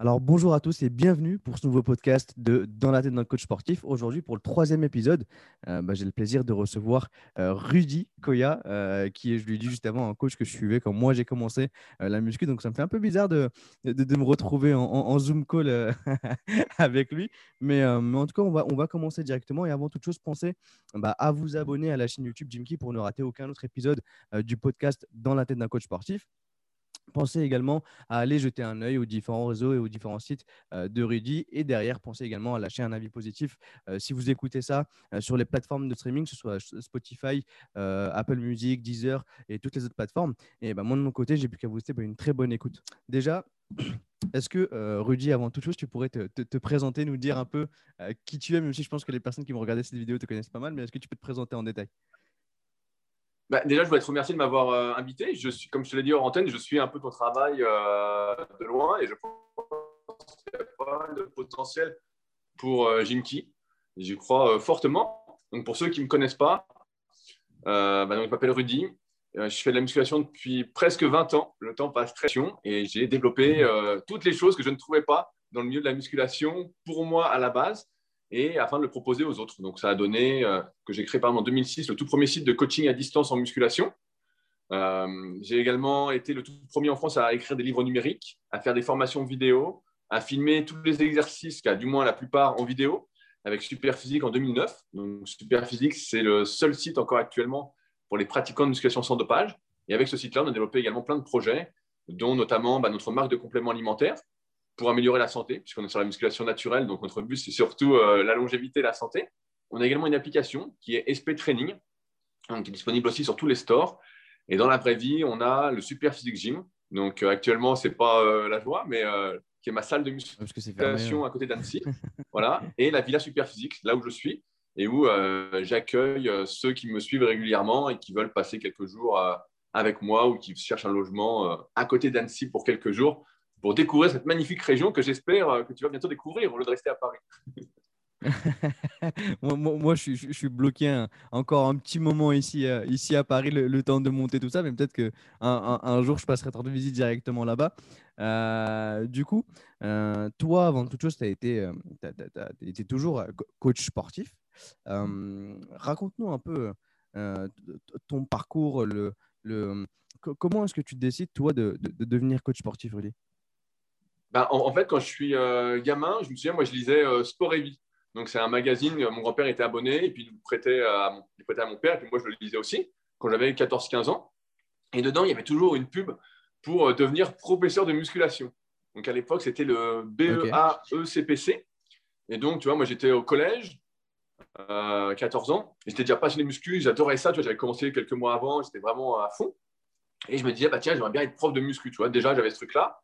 Alors bonjour à tous et bienvenue pour ce nouveau podcast de Dans la tête d'un coach sportif. Aujourd'hui pour le troisième épisode, euh, bah, j'ai le plaisir de recevoir euh, Rudy Koya, euh, qui est, je lui dis juste avant, un coach que je suivais quand moi j'ai commencé la muscu. Donc ça me fait un peu bizarre de, de, me retrouver en, Zoom call avec lui. Mais, mais, en tout cas, on va, on va commencer directement. Et avant toute chose, pensez bah, à vous abonner à la chaîne YouTube Jimky pour ne rater aucun autre épisode du podcast Dans la tête d'un coach sportif. Pensez également à aller jeter un œil aux différents réseaux et aux différents sites euh, de Rudy. Et derrière, pensez également à lâcher un avis positif euh, si vous écoutez ça euh, sur les plateformes de streaming, que ce soit Spotify, Apple Music, Deezer et toutes les autres plateformes. Et ben, moi, de mon côté, j'ai plus qu'à vous souhaiter bah, une très bonne écoute. Déjà, est-ce que Rudy, avant toute chose, tu pourrais te, te, présenter, nous dire un peu qui tu es, même si je pense que les personnes qui vont regarder cette vidéo te connaissent pas mal, mais est-ce que tu peux te présenter en détail? Bah, déjà, je voudrais te remercier de m'avoir euh, invité. Je suis, comme je te l'ai dit hors antenne, je suis un peu ton travail euh, de loin et je pense qu'il y a pas mal de potentiel pour euh, Jimki. J'y crois fortement. Donc, pour ceux qui ne me connaissent pas, bah, donc, je m'appelle Rudy. je fais de la musculation depuis presque 20 ans. Le temps passe très vite et j'ai développé toutes les choses que je ne trouvais pas dans le milieu de la musculation pour moi à la base et afin de le proposer aux autres. Donc, ça a donné euh, que j'ai créé par en 2006 le tout premier site de coaching à distance en musculation. Euh, j'ai également été le tout premier en France à écrire des livres numériques, à faire des formations vidéo, à filmer tous les exercices, du moins la plupart en vidéo, avec Superphysique en 2009. Donc, Superphysique, c'est le seul site encore actuellement pour les pratiquants de musculation sans dopage. Et avec ce site-là, on a développé également plein de projets, dont notamment bah, notre marque de compléments alimentaires, pour améliorer la santé, puisqu'on est sur la musculation naturelle. Donc, notre but, c'est surtout euh, la longévité et la santé. On a également une application qui est SP Training, donc, qui est disponible aussi sur tous les stores. Et dans la vraie vie, on a le Super Physique Gym. Donc, euh, actuellement, ce n'est pas euh, la joie, mais qui est ma salle de musculation à côté d'Annecy. voilà. Et la Villa Super Physique, là où je suis, et où j'accueille ceux qui me suivent régulièrement et qui veulent passer quelques jours avec moi ou qui cherchent un logement à côté d'Annecy pour quelques jours pour découvrir cette magnifique région que j'espère euh, que tu vas bientôt découvrir au lieu de rester à Paris. moi, je, suis bloqué encore un petit moment ici, euh, ici à Paris, le, temps de monter tout ça, mais peut-être qu'un un, jour, je passerai de visite directement là-bas. Euh, du coup, toi, avant toute chose, tu as été, été toujours coach sportif. Raconte-nous un peu ton parcours, le, le, comment est-ce que tu décides, toi, de, de devenir coach sportif, Rudy? Bah, en, fait, quand je suis euh, gamin, je me souviens, moi, je lisais euh, Sport et Vie. Donc, c'est un magazine, euh, mon grand-père était abonné, et puis il prêtait à mon, il prêtait à mon père, et puis moi, je le lisais aussi, quand j'avais 14-15 ans. Et dedans, il y avait toujours une pub pour devenir professeur de musculation. Donc, à l'époque, c'était le BEA-ECPC. Et donc, tu vois, moi, j'étais au collège, 14 ans, et j'étais déjà passionné de muscu, j'adorais ça, tu vois, j'avais commencé quelques mois avant, j'étais vraiment à fond. Et je me disais, bah, tiens, j'aimerais bien être prof de muscu, tu vois. Déjà, j'avais ce truc-là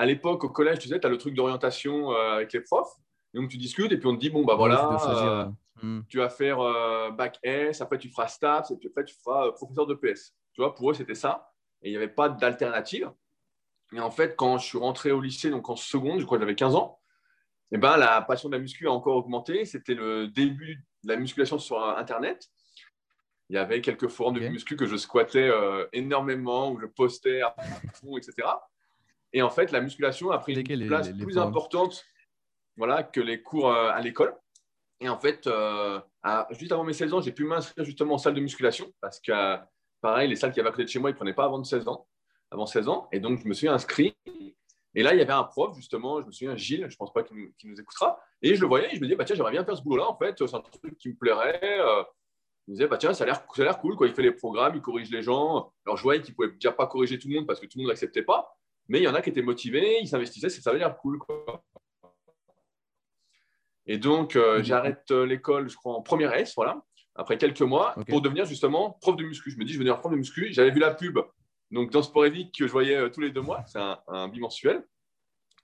à l'époque, au collège, tu sais, tu as le truc d'orientation euh, avec les profs. donc, tu discutes et puis on te dit, bon, bah voilà, euh, hmm. tu vas faire euh, bac S, après tu feras STAPS et puis après tu feras professeur de PS. Tu vois, pour eux, c'était ça. Et il n'y avait pas d'alternative. Et en fait, quand je suis rentré au lycée, donc en seconde, je crois que j'avais 15 ans, eh ben, la passion de la muscu a encore augmenté. C'était le début de la musculation sur Internet. Il y avait quelques forums de muscu que je squattais énormément, où je postais à fond, etc. Et en fait, la musculation a pris une place plus importante voilà, que les cours euh, à l'école. Et en fait, euh, juste avant mes 16 ans, j'ai pu m'inscrire justement en salle de musculation parce que, pareil, les salles qui avaient à côté de chez moi, ils ne prenaient pas avant 16 ans. Avant 16 ans. Et donc, je me suis inscrit. Et là, il y avait un prof, justement, je me souviens, Gilles, je ne pense pas qu'il nous, écoutera. Et je le voyais et je me disais, bah, tiens, j'aimerais bien faire ce boulot-là, en fait. C'est un truc qui me plairait. Euh. je me disais, bah, tiens, ça a l'air cool. Quoi. Il fait les programmes, il corrige les gens. Alors, je voyais qu'il ne pouvait déjà pas corriger tout le monde parce que tout le monde ne l'acceptait pas. Mais il y en a qui étaient motivés, ils s'investissaient, ça avait l'air cool. Et donc, euh, j'arrête euh, l'école, je crois, en première S, voilà, après quelques mois, pour devenir justement prof de muscu. Je me dis, je vais devenir prof de muscu. J'avais vu la pub donc, dans Sport que je voyais euh, tous les deux mois, c'est un, bimensuel.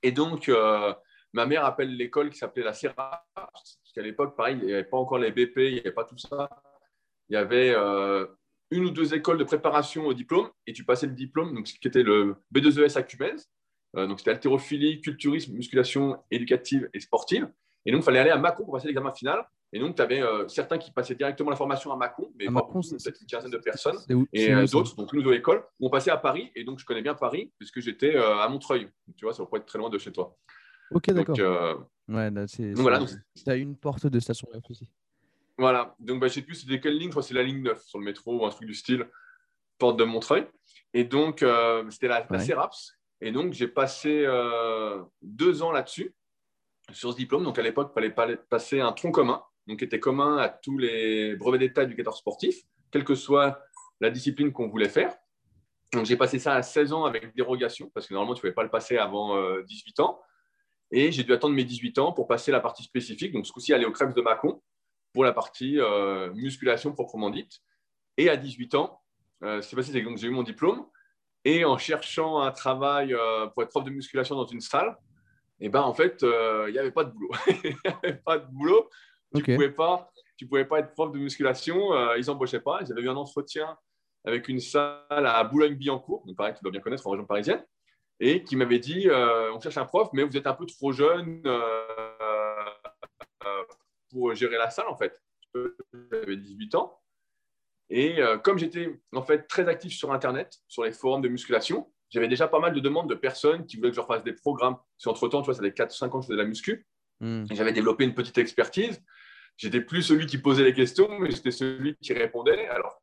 Et donc, ma mère appelle l'école qui s'appelait la Serra, parce qu'à l'époque, pareil, il n'y avait pas encore les BP, il n'y avait pas tout ça. Il y avait une ou deux écoles de préparation au diplôme et tu passais le diplôme, donc, qui était le B2ES à Cumez. Euh, donc, c'était haltérophilie, culturisme, musculation éducative et sportive. Et donc, il fallait aller à Macon pour passer l'examen final Et donc, tu avais certains qui passaient directement la formation à Macon, mais Macon, beaucoup, peut-être une quinzaine de personnes. où- Et c'est euh, d'autres, donc nous, aux écoles, où on passait à Paris. Et donc, je connais bien Paris, puisque j'étais euh, à Montreuil. Tu vois, ça va pas être très loin de chez toi. Ok, d'accord. Euh, Ouais, là, c'est. donc voilà. c'est- une porte de station F aussi. Voilà, donc bah, je sais plus c'était quelle ligne, je crois que c'est la ligne 9 sur le métro ou un truc du style, porte de Montreuil. Et donc, euh, c'était la, la Ouais. CERAPS. Et donc, j'ai passé euh, deux ans là-dessus, sur ce diplôme. Donc, à l'époque, il fallait pa- passer un tronc commun, donc qui était commun à tous les brevets d'état éducateurs sportifs, quelle que soit la discipline qu'on voulait faire. Donc, j'ai passé ça à 16 ans avec dérogation, parce que normalement, tu ne pouvais pas le passer avant euh, 18 ans. Et j'ai dû attendre mes 18 ans pour passer la partie spécifique. Donc, ce coup-ci, aller au Krebs de Mâcon pour la partie euh, musculation proprement dite. Et à 18 ans, euh, ce qui s'est passé, c'est que donc, j'ai eu mon diplôme. Et en cherchant un travail euh, pour être prof de musculation dans une salle, et ben, en fait, euh, il n'y avait pas de boulot. Il n'y avait pas de boulot. Tu ne pouvais, pas- tu pouvais pas être prof de musculation. ils n'embauchaient pas. J'avais eu un entretien avec une salle à Boulogne-Billancourt, donc pareil, tu dois bien connaître en région parisienne, et qui m'avait dit on cherche un prof, mais vous êtes un peu trop jeune pour gérer la salle, en fait. J'avais 18 ans. Et euh, comme j'étais en fait très actif sur Internet, sur les forums de musculation, j'avais déjà pas mal de demandes de personnes qui voulaient que je leur fasse des programmes. Parce qu'entre-temps, tu vois, ça fait 4-5 ans que je faisais de la muscu. Hmm. J'avais développé une petite expertise. J'étais plus celui qui posait les questions, mais j'étais celui qui répondait. Alors,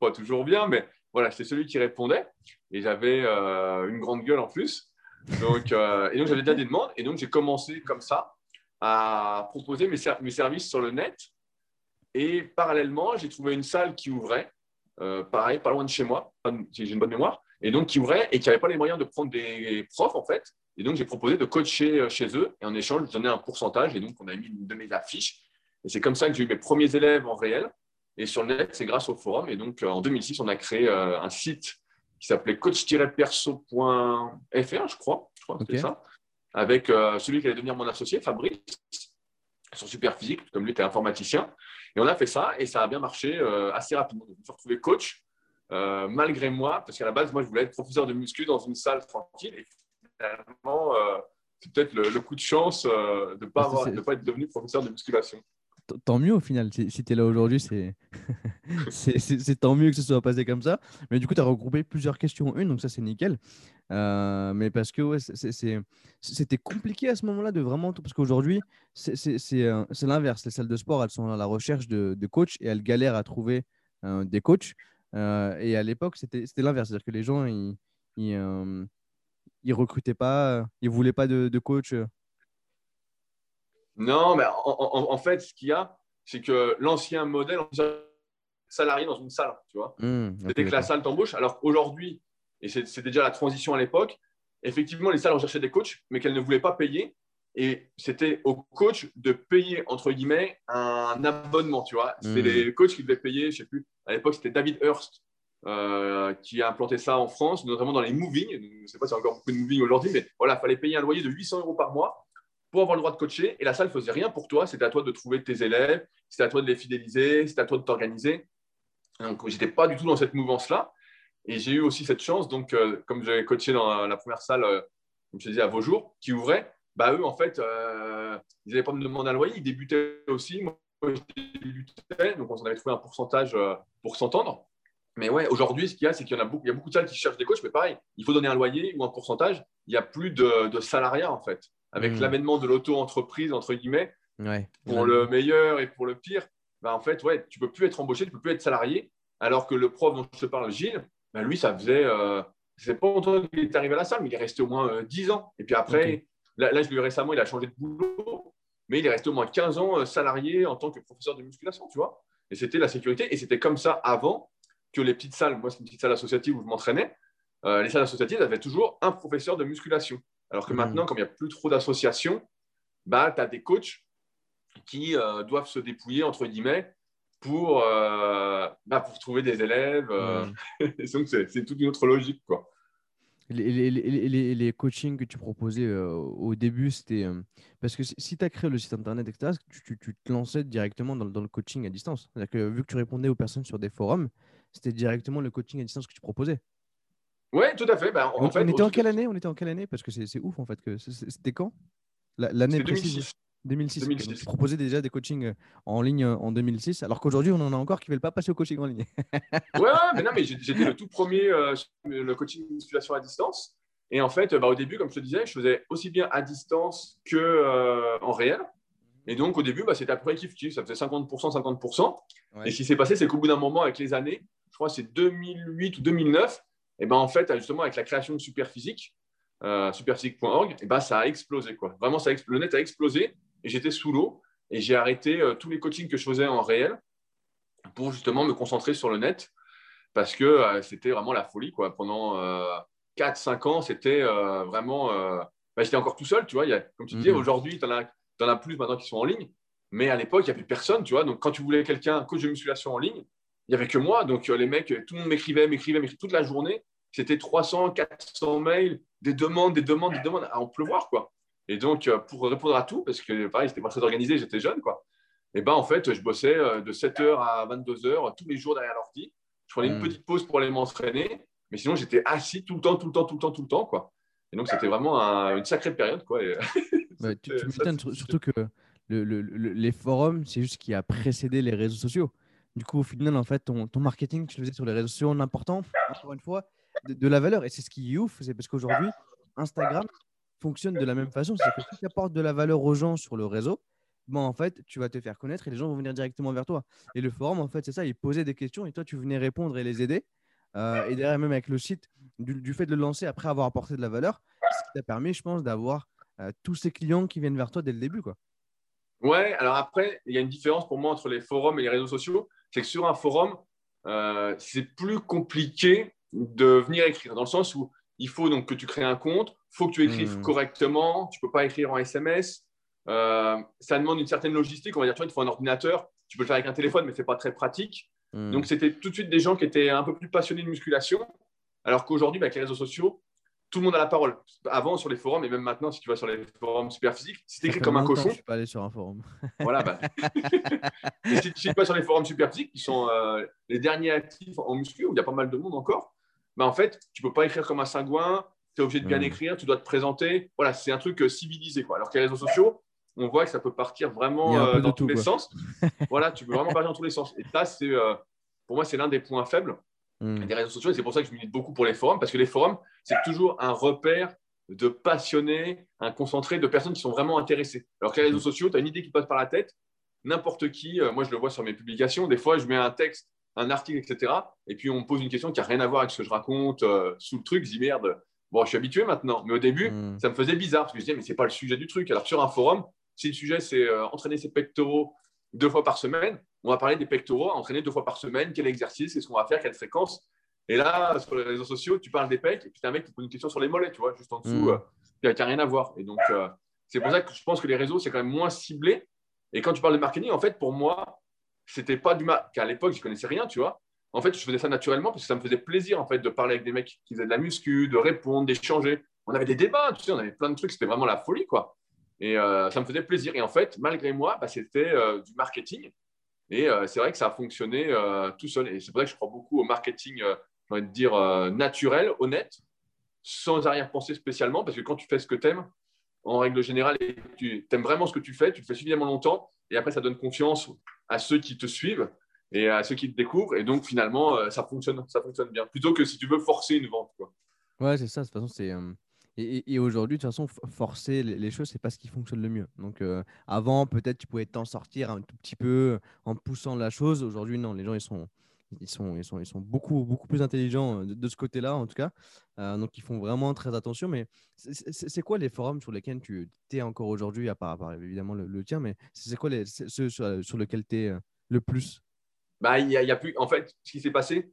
pas toujours bien, mais voilà, j'étais celui qui répondait. Et j'avais euh, une grande gueule en plus. Donc, euh, et donc, j'avais déjà des demandes. Et donc, j'ai commencé comme ça à proposer mes, ser- mes services sur le net. Et parallèlement, j'ai trouvé une salle qui ouvrait, euh, pareil, pas loin de chez moi, si j'ai une bonne mémoire, et donc qui ouvrait et qui n'avait pas les moyens de prendre des profs, en fait. Et donc, j'ai proposé de coacher euh, chez eux. Et en échange, je donnais un pourcentage. Et donc, on a mis une de mes affiches. Et c'est comme ça que j'ai eu mes premiers élèves en réel. Et sur le net, c'est grâce au forum. Et donc, euh, en 2006, on a créé un site qui s'appelait coach-perso.fr, je crois. Je crois que c'était Ok. ça. Avec euh, celui qui allait devenir mon associé, Fabrice, sur Superphysique, comme lui était informaticien. Et on a fait ça et ça a bien marché euh, assez rapidement. Donc, je me suis retrouvé coach euh, malgré moi, parce qu'à la base, moi, je voulais être professeur de muscu dans une salle tranquille. Et finalement, c'est peut-être le, le coup de chance de ne pas, avoir- c'est- de pas être devenu professeur de musculation. Tant mieux au final. Si, tu es là aujourd'hui, c'est tant mieux que ce soit passé comme ça. Mais du coup, tu as regroupé plusieurs questions en une, donc ça, c'est nickel. Euh, mais parce que ouais, c'était compliqué à ce moment-là de vraiment. tout- Parce qu'aujourd'hui, euh, c'est l'inverse. Les salles de sport, elles sont à la recherche de, de coachs et elles galèrent à trouver euh, des coachs. Et à l'époque, c'était l'inverse. C'est-à-dire que les gens, ils, ils, ils recrutaient pas, ils voulaient pas de, de coach. Non, mais en, en- en fait, ce qu'il y a, c'est que l'ancien modèle, on salarié dans une salle, tu vois. Hmm, C'était que la salle t'embauche. Alors qu'aujourd'hui, et c'est- c'était déjà la transition à l'époque, effectivement, les salles recherchaient des coachs, mais qu'elles ne voulaient pas payer. Et c'était au coach de payer, entre guillemets, un abonnement, tu vois. C'était Mm. les coachs qui devaient payer, je sais plus, à l'époque, c'était David Hurst euh, qui a implanté ça en France, notamment dans les moving. Je ne sais pas s'il y a encore beaucoup de moving aujourd'hui, mais voilà, il fallait payer un loyer de 800 euros par mois pour avoir le droit de coacher. Et la salle faisait rien pour toi. C'était à toi de trouver tes élèves, c'était à toi de les fidéliser, c'était à toi de t'organiser. Donc, j'étais pas du tout dans cette mouvance-là. Et j'ai eu aussi cette chance, donc, euh, comme j'avais coaché dans la, première salle, euh, comme je te disais, à vos jours, qui ouvrait, bah, eux, en fait, euh, ils n'avaient pas me demander un loyer, ils débutaient aussi. Moi, je débutais, donc on avait trouvé un pourcentage pour s'entendre. Mais ouais, aujourd'hui, ce qu'il y a, c'est qu'il y, en a beaucoup, il y a beaucoup de salles qui cherchent des coachs, mais pareil, il faut donner un loyer ou un pourcentage. Il n'y a plus de, de salariat, en fait. Avec Mm. l'avènement de l'auto-entreprise, entre guillemets, Ouais. pour Ouais. le meilleur et pour le pire, bah, en fait, ouais, tu peux plus être embauché, tu peux plus être salarié. Alors que le prof dont je te parle, Gilles, bah, lui, ça faisait, euh, c'est pas longtemps qu'il est arrivé à la salle, mais il est resté au moins euh, 10 ans. Et puis après, là, là, je l'ai eu récemment, il a changé de boulot, mais il est resté au moins 15 ans euh, salarié en tant que professeur de musculation, tu vois. Et c'était la sécurité. Et c'était comme ça avant que les petites salles, moi, c'est une petite salle associative où je m'entraînais, euh, les salles associatives avaient toujours un professeur de musculation. Alors que Mhm. maintenant, comme il n'y a plus trop d'associations, bah, tu as des coachs qui euh, doivent se dépouiller, entre guillemets, pour, euh, bah, pour trouver des élèves. euh, Hmm. donc, c'est toute une autre logique. Quoi. Les, les, les, les, coachings que tu proposais au début, c'était. parce que si- tu as créé le site internet, etc., tu, tu, tu te lançais directement dans, le- dans le coaching à distance? C'est-à-dire que vu que tu répondais aux personnes sur des forums, c'était directement le coaching à distance que tu proposais? Oui, tout à fait. Bah, en, on, en fait, on était en quelle année? On était en quelle année? Parce que c'est ouf en fait. que C'était quand? La- L'année C'était précise 2006. 2006. 2006. Donc, tu proposais déjà des coachings euh, en ligne euh, en 2006, alors qu'aujourd'hui, on en a encore qui ne veulent pas passer au coaching en ligne. ouais, mais non, mais j'étais le tout premier, euh, le coaching musculation à distance. Et en fait, bah, au début, comme je te disais, je faisais aussi bien à distance que euh, en réel. Et donc, au début, bah, c'était à peu près kiff-kiff. Ça faisait 50%, 50%. Ouais. Et ce qui s'est passé, c'est qu'au bout d'un moment, avec les années, je crois que c'est 2008 ou 2009, et ben en fait, justement, avec la création de Superphysique, euh, superphysique.org, et ben ça a explosé. Quoi. Vraiment, ça le net a explosé et j'étais sous l'eau. Et j'ai arrêté euh, tous les coachings que je faisais en réel pour justement me concentrer sur le net parce que euh, c'était vraiment la folie. Quoi. Pendant 4-5 ans, c'était vraiment. bah, j'étais encore tout seul, tu vois. Il y a, comme tu disais, Mhm. aujourd'hui, tu en, as- t'en as plus maintenant qui sont en ligne. Mais à l'époque, il n'y avait plus personne, tu vois. Donc, quand tu voulais quelqu'un, un coach de musculation en ligne, il n'y avait que moi. Donc, euh, les mecs, tout le monde m'écrivait, m'écrivait, m'écrivait toute la journée. C'était 300, 400 mails, des demandes, des demandes, des demandes à en pleuvoir, quoi. Et donc, euh, pour répondre à tout, parce que pareil, c'était pas très organisé, j'étais jeune, quoi. Et ben, en fait, je bossais euh, de 7h à 22h tous les jours derrière l'ordi. Je prenais une Mm. petite pause pour aller m'entraîner. Mais sinon, j'étais assis tout le temps, tout le temps, tout le temps, tout le temps, quoi. Et donc, c'était vraiment un- une sacrée période, quoi. Et- Ouais, tu, m'étonnes, surtout que le- le- le- les forums, c'est juste ce qui a précédé les réseaux sociaux. Du coup, au final, en fait, ton, marketing, tu le faisais sur les réseaux sociaux en important, encore une fois, de, la valeur. Et c'est ce qui est ouf, c'est parce qu'aujourd'hui, Instagram fonctionne de la même façon. C'est que si tu apportes de la valeur aux gens sur le réseau, en fait, tu vas te faire connaître et les gens vont venir directement vers toi. Et le forum, en fait, c'est ça, ils posaient des questions et toi, tu venais répondre et les aider. Euh, et derrière, même avec le site, du, du fait de le lancer après avoir apporté de la valeur, ce qui t'a permis, je pense, d'avoir euh, tous ces clients qui viennent vers toi dès le début. Quoi. Ouais, alors après, il y a une différence pour moi entre les forums et les réseaux sociaux. C'est que sur un forum, euh, c'est plus compliqué de venir écrire, dans le sens où il faut donc que tu crées un compte, il faut que tu écrives Mhm. correctement, tu ne peux pas écrire en SMS. Euh, ça demande une certaine logistique. On va dire, tu vois, il te faut un ordinateur, tu peux le faire avec un téléphone, mais ce n'est pas très pratique. Hmm. Donc, c'était tout de suite des gens qui étaient un peu plus passionnés de musculation, alors qu'aujourd'hui, bah, avec les réseaux sociaux, tout le monde a la parole. Avant, sur les forums, et même maintenant, si tu vas sur les forums super physiques, si tu écris comme un cochon, Je suis pas allé sur un forum. voilà, bah. Et si tu vas sur les forums super physiques, qui sont euh, les derniers actifs en muscu, où il y a pas mal de monde encore, bah, en fait, tu peux pas écrire comme un sagouin, tu es obligé de bien écrire, tu dois te présenter. Voilà, c'est un truc euh, civilisé. Quoi. Alors que les réseaux sociaux, on voit que ça peut partir vraiment euh, dans tout, tous les quoi. sens. voilà, tu peux vraiment partir dans tous les sens. Et ça, c'est, euh, pour moi, c'est l'un des points faibles Hmm. des réseaux sociaux. Et c'est pour ça que je milite beaucoup pour les forums, parce que les forums, c'est toujours un repère de passionnés, un concentré de personnes qui sont vraiment intéressées. Alors que les réseaux sociaux, tu as une idée qui passe par la tête, n'importe qui, euh, moi je le vois sur mes publications, des fois je mets un texte, un article, etc. Et puis on me pose une question qui n'a rien à voir avec ce que je raconte euh, sous le truc, je dis merde, bon, je suis habitué maintenant. Mais au début, Hmm. ça me faisait bizarre, parce que je disais, mais c'est pas le sujet du truc. Alors sur un forum, si le sujet c'est euh, entraîner ses pectoraux deux fois par semaine, on va parler des pectoraux, entraîner deux fois par semaine, quel exercice, qu'est-ce qu'on va faire, quelle fréquence. Et là, sur les réseaux sociaux, tu parles des pecs, et puis tu as un mec qui te pose une question sur les mollets, tu vois, juste en dessous, Mm. euh, qui n'a rien à voir. Et donc, euh, c'est pour ça que je pense que les réseaux, c'est quand même moins ciblé. Et quand tu parles de marketing, en fait, pour moi, c'était pas du mal. Qu'à l'époque, je connaissais rien, tu vois. En fait, je faisais ça naturellement parce que ça me faisait plaisir, en fait, de parler avec des mecs qui faisaient de la muscu, de répondre, d'échanger. On avait des débats, tu sais, on avait plein de trucs, c'était vraiment la folie, quoi. Et euh, ça me faisait plaisir. Et en fait, malgré moi, bah, c'était du marketing. Et euh, c'est vrai que ça a fonctionné euh, tout seul. Et c'est ça que je crois beaucoup au marketing, euh, j'ai envie dire, naturel, honnête, sans arrière-pensée spécialement, parce que quand tu fais ce que tu aimes, en règle générale, tu aimes vraiment ce que tu fais, tu le fais suffisamment longtemps, et après, ça donne confiance à ceux qui te suivent et à ceux qui te découvrent. Et donc, finalement, ça fonctionne, ça fonctionne bien. Plutôt que si tu veux forcer une vente. Quoi. Ouais, c'est ça. De toute façon, c'est. Et, aujourd'hui, de toute façon, forcer les, choses, c'est pas ce qui fonctionne le mieux. Donc, euh, avant, peut-être, tu pouvais t'en sortir un tout petit peu en poussant la chose. Aujourd'hui, non, les gens, ils sont, ils sont, ils sont, ils sont beaucoup, beaucoup plus intelligents euh, de, ce côté-là, en tout cas. Euh, donc, ils font vraiment très attention. Mais c'est- quoi les forums sur lesquels tu es encore aujourd'hui, à part, évidemment le, tien, mais c'est quoi ceux sur, sur lesquels tu es le plus? Bah, y y a plus... En fait, ce qui s'est passé,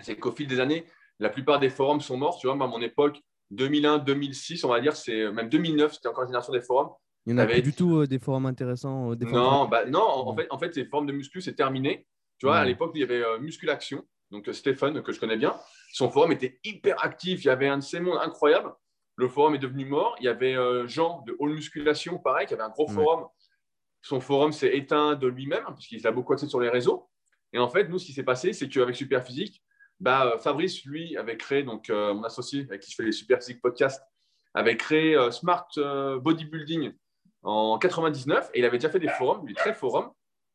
c'est qu'au fil des années, la plupart des forums sont morts. Tu vois, à mon époque, 2001, 2006, on va dire, c'est même 2009, c'était encore la génération des forums. Il n'y en a Avec- plus du tout euh, des forums intéressants euh, des forums Non, bah, non en, fait, en fait, les forums de muscu, c'est terminé. Tu vois, à l'époque, il y avait euh, Musculaction, donc euh, Stéphane, que je connais bien. Son forum était hyper actif. Il y avait un de ces mondes incroyables. Le forum est devenu mort. Il y avait euh, Jean de All Musculation, pareil, qui avait un gros Ouais. forum. Son forum s'est éteint de lui-même, puisqu'il a beaucoup accès sur les réseaux. Et en fait, nous, ce qui s'est passé, c'est qu'avec Superphysique, bah, euh, Fabrice, lui, avait créé, donc euh, mon associé avec qui je fais les Superphysique podcasts, avait créé euh, Smart Bodybuilding en 99 et il avait déjà fait des forums, lui, très forum.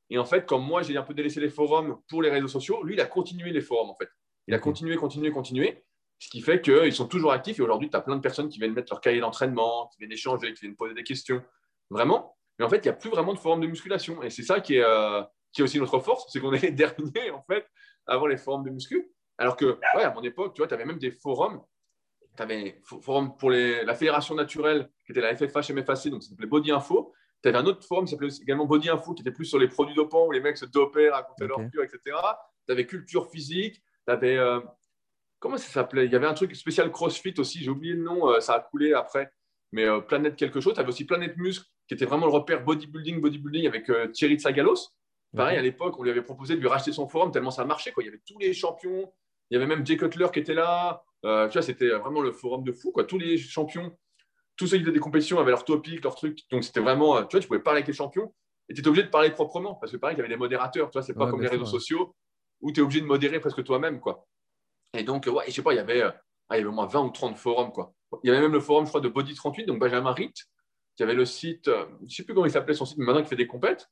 Et en fait, comme moi, j'ai un peu délaissé les forums pour les réseaux sociaux, lui, il a continué les forums, en fait. Il a continué, continué, continué. Ce qui fait qu'ils sont toujours actifs. Et aujourd'hui, tu as plein de personnes qui viennent mettre leur cahier d'entraînement, qui viennent échanger, qui viennent poser des questions. Vraiment. Mais en fait, il n'y a plus vraiment de forums de musculation. Et c'est ça qui est, qui est aussi notre force, c'est qu'on est les derniers, en fait, avant les forums de muscu. Alors que, ouais, à mon époque, tu vois, tu avais même des forums. Tu avais forum pour les, la Fédération naturelle, qui était la FFH MFAC, donc ça s'appelait Body Info. Tu avais un autre forum qui s'appelait également Body Info, qui était plus sur les produits dopants, où les mecs se dopaient, racontaient leur cure, etc. Tu avais Culture Physique, tu avais. Euh, comment ça s'appelait? Il y avait un truc spécial CrossFit aussi, j'ai oublié le nom, euh, ça a coulé après. Mais euh, Planète quelque chose. Tu avais aussi Planète Muscle, qui était vraiment le repère bodybuilding, bodybuilding avec Thierry Tsagalos. Pareil, à l'époque, on lui avait proposé de lui racheter son forum tellement ça marchait. Quoi. Il y avait tous les champions. Il y avait même Jay Cutler qui était là. tu vois, c'était vraiment le forum de fou. Quoi. Tous les champions tous ceux qui faisaient des compétitions avaient leur topic, leur truc. Donc, c'était vraiment, tu vois, tu pouvais parler avec les champions et tu étais obligé de parler proprement parce que, pareil, il y avait des modérateurs. Tu vois, c'est pas comme les réseaux sociaux où tu es obligé de modérer presque toi-même, quoi. Et donc, ouais, je sais pas, il y avait, ah, il y avait au moins 20 ou 30 forums, quoi. Il y avait même le forum, je crois, de Body 38, donc Benjamin Ritt, qui avait le site, euh, je sais plus comment il s'appelait son site, mais maintenant il fait des compètes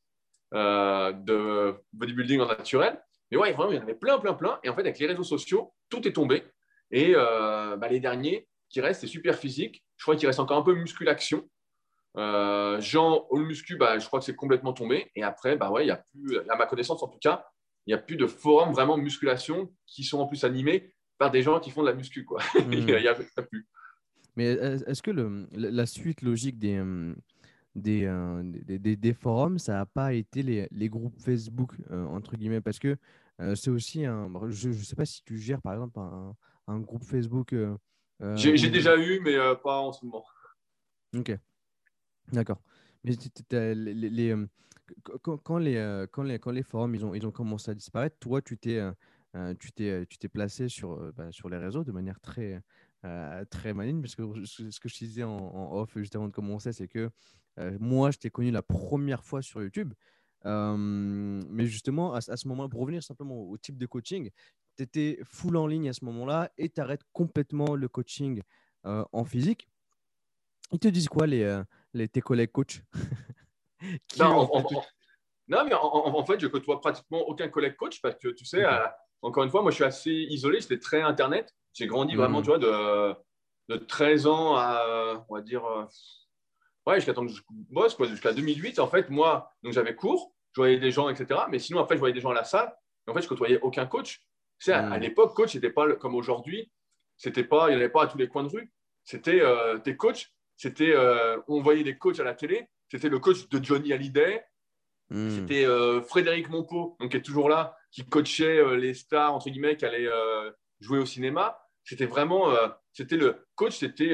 euh, de bodybuilding en naturel. Mais ouais, vraiment, il y en avait plein, plein, plein. Et en fait, avec les réseaux sociaux, tout est tombé. Et euh, bah, les derniers qui restent, c'est super physique. Je crois qu'il reste encore un peu musculation. Euh, Jean, au muscu, bah, je crois que c'est complètement tombé. Et après, bah ouais, il y a plus, à ma connaissance en tout cas, il n'y a plus de forums vraiment musculation qui sont en plus animés par des gens qui font de la muscu. Quoi. il n'y a, plus. Mais est-ce que le, la suite logique des, euh, euh, des, des, des, forums, ça n'a pas été les, les, groupes Facebook, euh, entre guillemets Parce que c'est aussi un. Je ne sais pas si tu gères par exemple un, un groupe Facebook euh, j'ai déjà eu, mais euh, pas en ce moment. Ok, d'accord. Mais les, euh, quand, les, quand, les, quand les forums ils ont, ils ont commencé à disparaître, toi, tu t'es tu t'es placé sur, bah, sur les réseaux de manière très, très maligne, parce que ce que je disais en, off juste avant de commencer, c'est que moi, je t'ai connu la première fois sur YouTube. mais justement, à, à ce moment, pour revenir simplement au type de coaching, tu étais full en ligne à ce moment-là et tu arrêtes complètement le coaching euh, en physique. Ils te disent quoi, les, euh, les tes collègues coachs non, mais en, fait, je côtoie pratiquement aucun collègue coach parce que tu sais, encore une fois, moi je suis assez isolé, j'étais très Internet. J'ai grandi vraiment, mmh. tu vois, de, de 13 ans à, on va dire, euh, ouais, jusqu'à bosse, jusqu'à 2008. En fait, moi, donc j'avais cours, je voyais des gens, etc. Mais sinon, après, je voyais des gens à la salle. en fait, je côtoyais aucun coach à, mm. l'époque, coach, n'était pas comme aujourd'hui. C'était pas, il n'y en avait pas à tous les coins de rue. C'était euh, des coachs. C'était, euh, on voyait des coachs à la télé. C'était le coach de Johnny Hallyday. Mm. C'était euh, Frédéric Monpeau, donc qui est toujours là, qui coachait les stars entre guillemets qui allaient jouer au cinéma. C'était vraiment, c'était le coach. C'était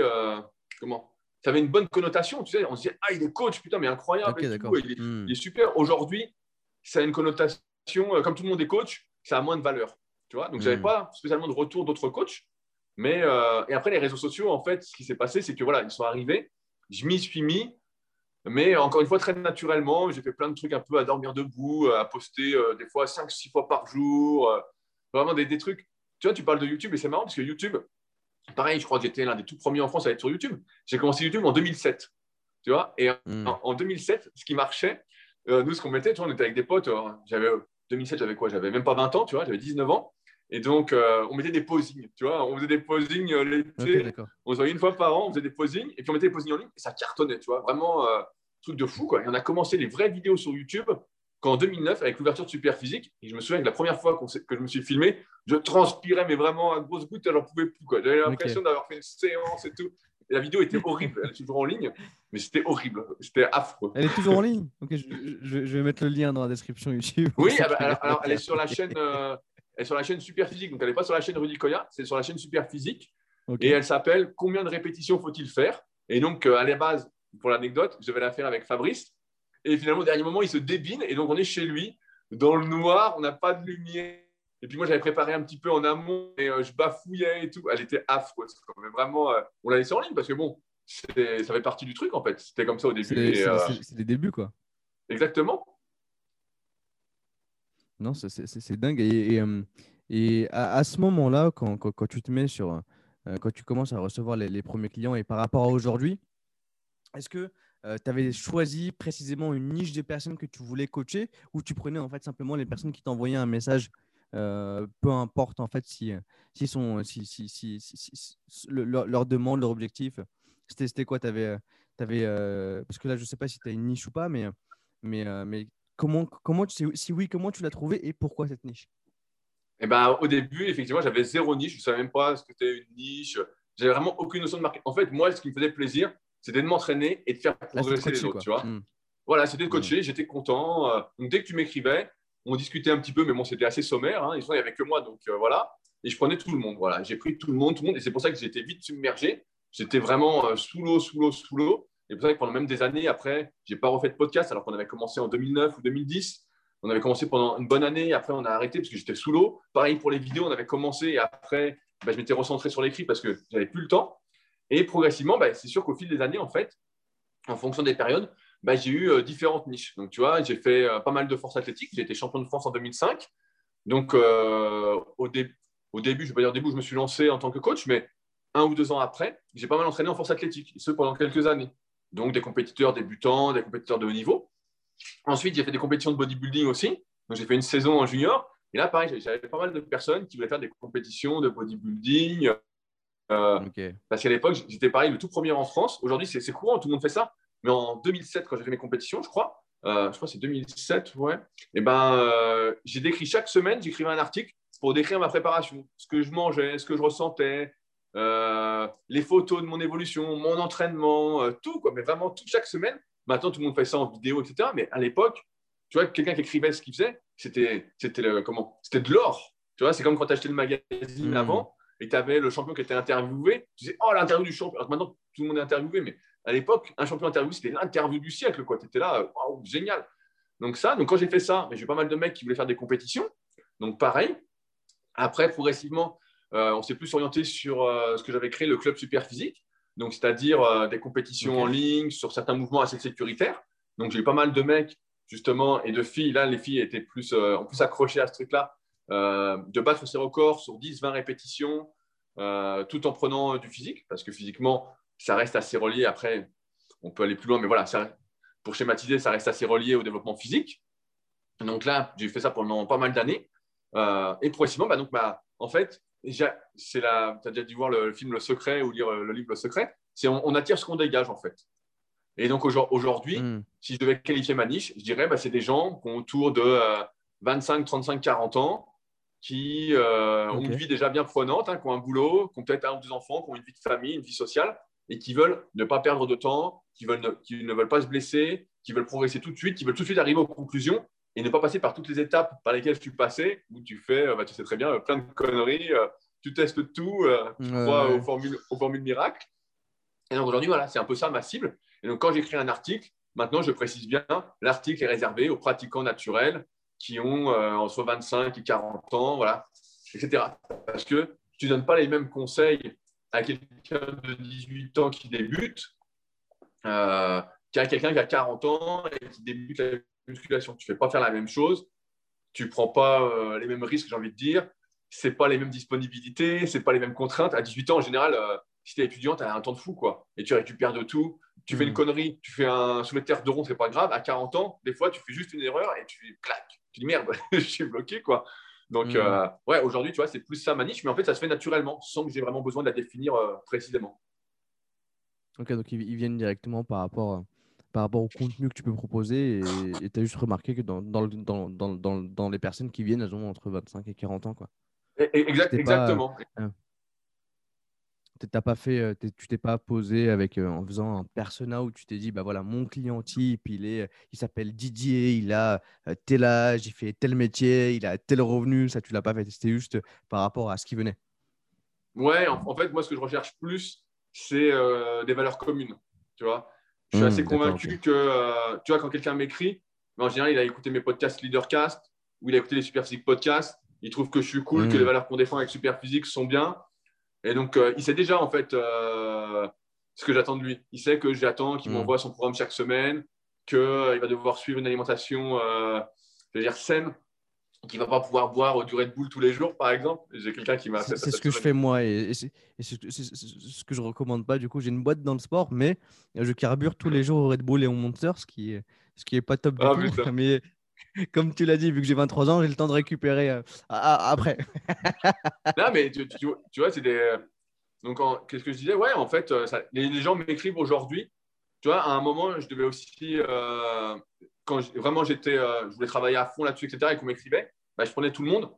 comment? Ça avait une bonne connotation. Tu sais, on se disait ah il est coach, putain mais incroyable. il, est, mm. il, est, super. Aujourd'hui, ça a une connotation comme tout le monde est coach, ça a moins de valeur. Tu vois Donc, je n'avais hmm. pas spécialement de retour d'autres coachs. Mais, euh, et après, les réseaux sociaux, en fait, ce qui s'est passé, c'est que voilà, ils sont arrivés. Je m'y suis mis. Mais encore une fois, très naturellement, j'ai fait plein de trucs un peu à dormir debout, à poster euh, des fois 5-6 fois par jour. Euh, vraiment des, des, trucs. Tu vois, tu parles de YouTube et c'est marrant parce que YouTube, pareil, je crois que j'étais l'un des tout premiers en France à être sur YouTube. J'ai commencé YouTube en 2007. Tu vois Et hmm. en, 2007, ce qui marchait, nous, ce qu'on mettait, tu vois, on était avec des potes. j'avais 2007, j'avais quoi J'avais même pas 20 ans, tu vois, j'avais 19 ans. Et donc, euh, on mettait des posings, tu vois, on faisait des posings euh, l'été, on se voyait une fois par an, on faisait des posings, et puis on mettait des posings en ligne, et ça cartonnait, tu vois, vraiment, euh, truc de fou, quoi. Et on a commencé les vraies vidéos sur YouTube qu'en 2009, avec l'ouverture de Super Physique, et je me souviens que la première fois que je me suis filmé, je transpirais, mais vraiment à grosses gouttes, alors pouvais plus. J'avais l'impression d'avoir fait une séance et tout. Et la vidéo était horrible, elle est toujours en ligne, mais c'était horrible, c'était affreux. Elle est toujours en ligne? Ok, je, vais mettre le lien dans la description YouTube. Oui, ah bah, alors, elle est sur la chaîne elle est sur la chaîne Super Physique. Donc, elle n'est pas sur la chaîne Rudy Koya, c'est sur la chaîne Super Physique. Et elle s'appelle Combien de répétitions faut-il faire? Et donc, euh, à la base, pour l'anecdote, je vais la faire avec Fabrice. Et finalement, au dernier moment, il se débine. Et donc, on est chez lui, dans le noir, on n'a pas de lumière. Et puis moi, j'avais préparé un petit peu en amont et euh, je bafouillais et tout. Elle était affreuse. Mais vraiment, euh, on l'a laissé en ligne parce que bon, ça fait partie du truc en fait. C'était comme ça au début. C'est des débuts quoi. Exactement. Non, c'est dingue. Et, et, à, ce moment-là, quand, quand, tu te mets sur, quand tu commences à recevoir les, premiers clients et par rapport à aujourd'hui, est-ce que tu avais choisi précisément une niche des personnes que tu voulais coacher ou tu prenais en fait simplement les personnes qui t'envoyaient un message peu importe en fait si, si, sont, si, si, si, leur, demande, leur objectif, c'était quoi? Avais, avais, Parce que là, je ne sais pas si tu as une niche ou pas, mais, mais, mais comment, comment si oui, comment tu l'as trouvé et pourquoi cette niche? Eh ben, Au début, effectivement, j'avais zéro niche. Je ne savais même pas ce que c'était une niche. J'avais vraiment aucune notion de marketing. En fait, moi, ce qui me faisait plaisir, c'était de m'entraîner et de faire progresser les autres. Tu vois mmh. Voilà, c'était de coacher. Mmh. J'étais content. Donc, dès que tu m'écrivais, on discutait un petit peu, mais bon, c'était assez sommaire. Hein. Il n'y avait que moi, donc euh, voilà. Et je prenais tout le monde. Voilà, j'ai pris tout le monde, tout le monde. Et c'est pour ça que j'étais vite submergé. J'étais vraiment euh, sous l'eau, sous l'eau, sous l'eau. Et pour ça que pendant même des années après, j'ai pas refait de podcast alors qu'on avait commencé en 2009 ou 2010. On avait commencé pendant une bonne année. Après, on a arrêté parce que j'étais sous l'eau. Pareil pour les vidéos, on avait commencé et après, bah, je m'étais recentré sur l'écrit parce que j'avais plus le temps. Et progressivement, bah, c'est sûr qu'au fil des années, en fait, en fonction des périodes, bah, j'ai eu euh, différentes niches. Donc, tu vois, j'ai fait euh, pas mal de force athlétique. J'ai été champion de France en 2005. Donc, euh, au, début, je ne vais pas dire début, je me suis lancé en tant que coach, mais un ou deux ans après, j'ai pas mal entraîné en force athlétique, et ce pendant quelques années. Donc, des compétiteurs débutants, des compétiteurs de haut niveau. Ensuite, j'ai fait des compétitions de bodybuilding aussi. Donc, j'ai fait une saison en junior. Et là, pareil, j'avais pas mal de personnes qui voulaient faire des compétitions de bodybuilding. Parce qu'à l'époque, j'étais pareil, le tout premier en France. Aujourd'hui, c'est courant, tout le monde fait ça. Mais en 2007, quand j'ai fait mes compétitions, je crois, euh, je crois que c'est 2007, ouais, et eh ben, euh, j'ai décrit chaque semaine, j'écrivais un article pour décrire ma préparation, ce que je mangeais, ce que je ressentais, euh, les photos de mon évolution, mon entraînement, tout, quoi, mais vraiment tout chaque semaine. Maintenant, tout le monde fait ça en vidéo, etc. Mais à l'époque, tu vois, quelqu'un qui écrivait ce qu'il faisait, c'était, c'était comment C'était de l'or. Tu vois, c'est comme quand tu achetais le magazine mmh. avant et tu avais le champion qui était interviewé. Tu disais, oh, l'interview du champion. Alors maintenant, tout le monde est interviewé, mais à l'époque, un champion interview, c'était l'interview du siècle. Tu étais là, génial. Donc, ça, donc quand j'ai fait ça, j'ai eu pas mal de mecs qui voulaient faire des compétitions. Donc, pareil. Après, progressivement, euh, on s'est plus orienté sur euh, ce que j'avais créé, le club super physique. Donc, c'est-à-dire euh, des compétitions en ligne sur certains mouvements assez sécuritaires. Donc, j'ai eu pas mal de mecs, justement, et de filles. Là, les filles étaient plus, en plus accrochées à ce truc-là, de battre ses records sur 10-20 répétitions, tout en prenant du physique. Parce que physiquement, ça reste assez relié. Après, on peut aller plus loin, mais voilà, pour schématiser, ça reste assez relié au développement physique. Donc là, j'ai fait ça pendant pas mal d'années. Euh, et progressivement, bah, donc, bah, en fait, c'est la, tu as déjà dû voir le, film Le Secret ou lire le livre Le Secret, c'est on, attire ce qu'on dégage en fait. Et donc aujourd'hui, hmm. si je devais qualifier ma niche, je dirais bah, c'est des gens qui ont autour de 25, 35, 40 ans, qui euh, ont une vie déjà bien prenante, hein, qui ont un boulot, qui ont peut-être un ou deux enfants, qui ont une vie de famille, une vie sociale, et qui veulent ne pas perdre de temps, qui, veulent ne, qui ne veulent pas se blesser, qui veulent progresser tout de suite, qui veulent tout de suite arriver aux conclusions et ne pas passer par toutes les étapes par lesquelles tu passais, où tu fais, euh, bah, tu sais très bien, euh, plein de conneries, euh, tu testes tout, tu crois aux formules, aux formules miracles. Et donc aujourd'hui, voilà, c'est un peu ça ma cible. Et donc quand j'écris un article, maintenant je précise bien, l'article est réservé aux pratiquants naturels qui ont entre 25 et 40 ans, voilà, etc. Parce que tu ne donnes pas les mêmes conseils à quelqu'un de 18 ans qui débute euh, qu'à quelqu'un qui a 40 ans et qui débute la musculation. Tu ne fais pas faire la même chose, tu ne prends pas euh, les mêmes risques, j'ai envie de dire. Ce pas les mêmes disponibilités, ce pas les mêmes contraintes. À 18 ans, en général, euh, si tu es étudiant, tu as un temps de fou. quoi. Et tu récupères de tout. Tu fais une mm. connerie, tu fais un soulevé de terre de rond, c'est pas grave. À 40 ans, des fois, tu fais juste une erreur et tu claques. Tu dis merde, je suis bloqué. quoi. Donc, mm. euh, ouais, aujourd'hui, tu vois, c'est plus ça ma niche, mais en fait, ça se fait naturellement, sans que j'ai vraiment besoin de la définir euh, précisément. Ok, donc ils, viennent directement par rapport, euh, par rapport au contenu que tu peux proposer et tu as juste remarqué que dans, dans, dans, dans, dans les personnes qui viennent, elles ont entre 25 et 40 ans. Quoi. Exact, exactement. Hein pas fait, tu t'es pas posé avec euh, en faisant un persona où tu t'es dit bah voilà mon client type il est, il s'appelle Didier, il a tel âge, il fait tel métier, il a tel revenu, ça tu l'as pas fait, c'était juste par rapport à ce qui venait. Ouais, en, fait moi ce que je recherche plus c'est des valeurs communes, tu vois? Je suis mmh, assez convaincu que tu vois quand quelqu'un m'écrit, en général il a écouté mes podcasts Leadercast ou il a écouté les Superphysique podcasts, il trouve que je suis cool, que mmh. les valeurs qu'on défend avec Superphysique sont bien et donc, euh, il sait déjà, en fait, euh, ce que j'attends de lui. Il sait que j'attends qu'il mm. m'envoie son programme chaque semaine, qu'il va devoir suivre une alimentation, euh, je veux dire, saine. qui va pas pouvoir boire du Red Bull tous les jours, par exemple. J'ai quelqu'un qui m'a fait C'est ce que je fais moi et, c'est ce que je recommande pas. Du coup, j'ai une boîte dans le sport, mais je carbure tous les jours au Red Bull et au Monster, ce qui est, ce qui est pas top du ah, tout. Mais comme tu l'as dit, vu que j'ai 23 ans, j'ai le temps de récupérer euh, après. non, mais tu, vois, c'est des. Donc, qu'est-ce que je disais? Ouais, en fait, euh, les, gens m'écrivent aujourd'hui. Tu vois, à un moment, je devais aussi. Euh, quand vraiment j'étais, je voulais travailler à fond là-dessus, etc., et qu'on m'écrivait, bah, je prenais tout le monde.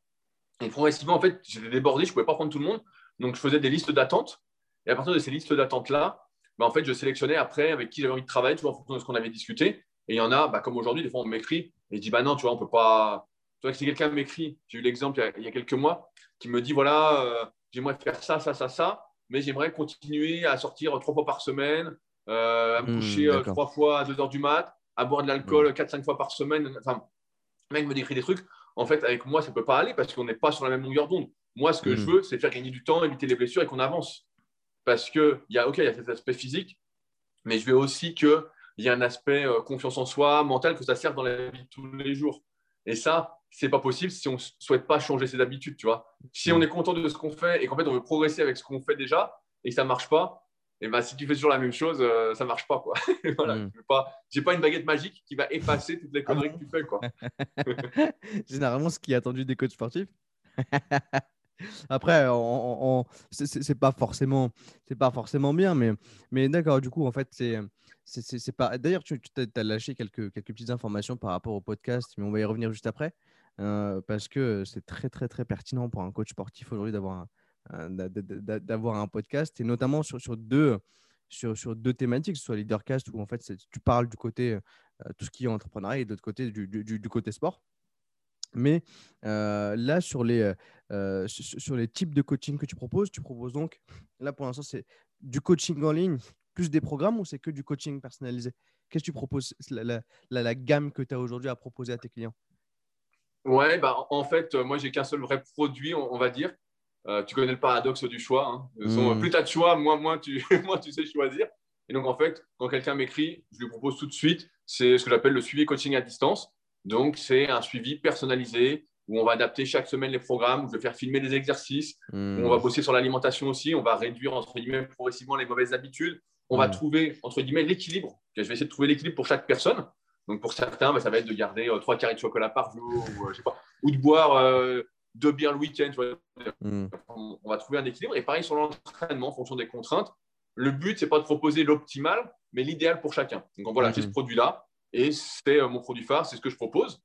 Et progressivement, en fait, j'étais débordé, je ne pouvais pas prendre tout le monde. Donc, je faisais des listes d'attente. Et à partir de ces listes d'attente-là, bah, en fait, je sélectionnais après avec qui j'avais envie de travailler, tu vois, en fonction de ce qu'on avait discuté. Et il y en a, bah, comme aujourd'hui, des fois, on m'écrit et je dis, bah non, tu vois, on peut pas. Tu vois, si quelqu'un m'écrit, j'ai eu l'exemple il, y a quelques mois, qui me dit, voilà, euh, j'aimerais faire ça, ça, ça, ça, mais j'aimerais continuer à sortir trois fois par semaine, euh, à me hmm, coucher euh, trois fois à 2 heures du mat, à boire de l'alcool hmm. quatre, cinq fois par semaine. Enfin, le mec me décrit des trucs en fait, avec moi, ça ne peut pas aller parce qu'on n'est pas sur la même longueur d'onde. Moi, ce que je hmm. veux, c'est faire gagner du temps, éviter les blessures et qu'on avance. Parce qu'il y a, OK, il y a cet aspect physique, mais je veux aussi qu'il y ait un aspect euh, confiance en soi, mental, que ça serve dans la vie de tous les jours. Et ça, c'est pas possible si on ne souhaite pas changer ses habitudes, tu vois. Si on hmm. est content de ce qu'on fait et qu'en fait, on veut progresser avec ce qu'on fait déjà et que ça ne marche pas, et ben, si tu fais toujours la même chose, euh, ça ne marche pas. Quoi. voilà, mm. Je n'ai pas, pas, une baguette magique qui va effacer toutes les conneries que tu fais. Quoi. Généralement, ce qui est attendu des coachs sportifs. Après, on, on, c'est pas forcément, c'est pas forcément bien, mais, mais d'accord. Du coup, en fait, c'est, c'est pas. D'ailleurs, tu, tu as lâché quelques, quelques petites informations par rapport au podcast, mais on va y revenir juste après, euh, parce que c'est très, très, très pertinent pour un coach sportif aujourd'hui d'avoir un, d'avoir un podcast et notamment sur, sur, deux, sur, sur deux thématiques, soit Leadercast où en fait tu parles du côté euh, tout ce qui est entrepreneuriat et de l'autre côté du, du, du, côté sport. Mais euh, là, sur les, sur les types de coaching que tu proposes, tu proposes donc, là pour l'instant, c'est du coaching en ligne plus des programmes ou c'est que du coaching personnalisé? Qu'est-ce que tu proposes, la, la, la, gamme que tu as aujourd'hui à proposer à tes clients? Ouais, bah, en fait, moi, j'ai qu'un seul vrai produit, on va dire. Euh, tu connais le paradoxe du choix. Hein. Hmm. Plus tu as de choix, moins, moins, tu, tu sais choisir. Et donc, en fait, quand quelqu'un m'écrit, je lui propose tout de suite, c'est ce que j'appelle le suivi coaching à distance. Donc, c'est un suivi personnalisé où on va adapter chaque semaine les programmes, où je vais faire filmer des exercices, où on va hmm. bosser sur l'alimentation aussi, on va réduire, entre guillemets, progressivement les mauvaises habitudes. On va hmm. trouver, entre guillemets, l'équilibre. Je vais essayer de trouver l'équilibre pour chaque personne. Donc, pour certains, bah, ça va être de garder euh, trois carrés de chocolat par jour, ou, euh, je sais pas, ou de boire deux bières le week-end. Hmm. On va trouver un équilibre. Et pareil sur l'entraînement, en fonction des contraintes. Le but, c'est pas de proposer l'optimal, mais l'idéal pour chacun. Donc voilà, j'ai ce hmm. produit-là et c'est euh, mon produit phare, c'est ce que je propose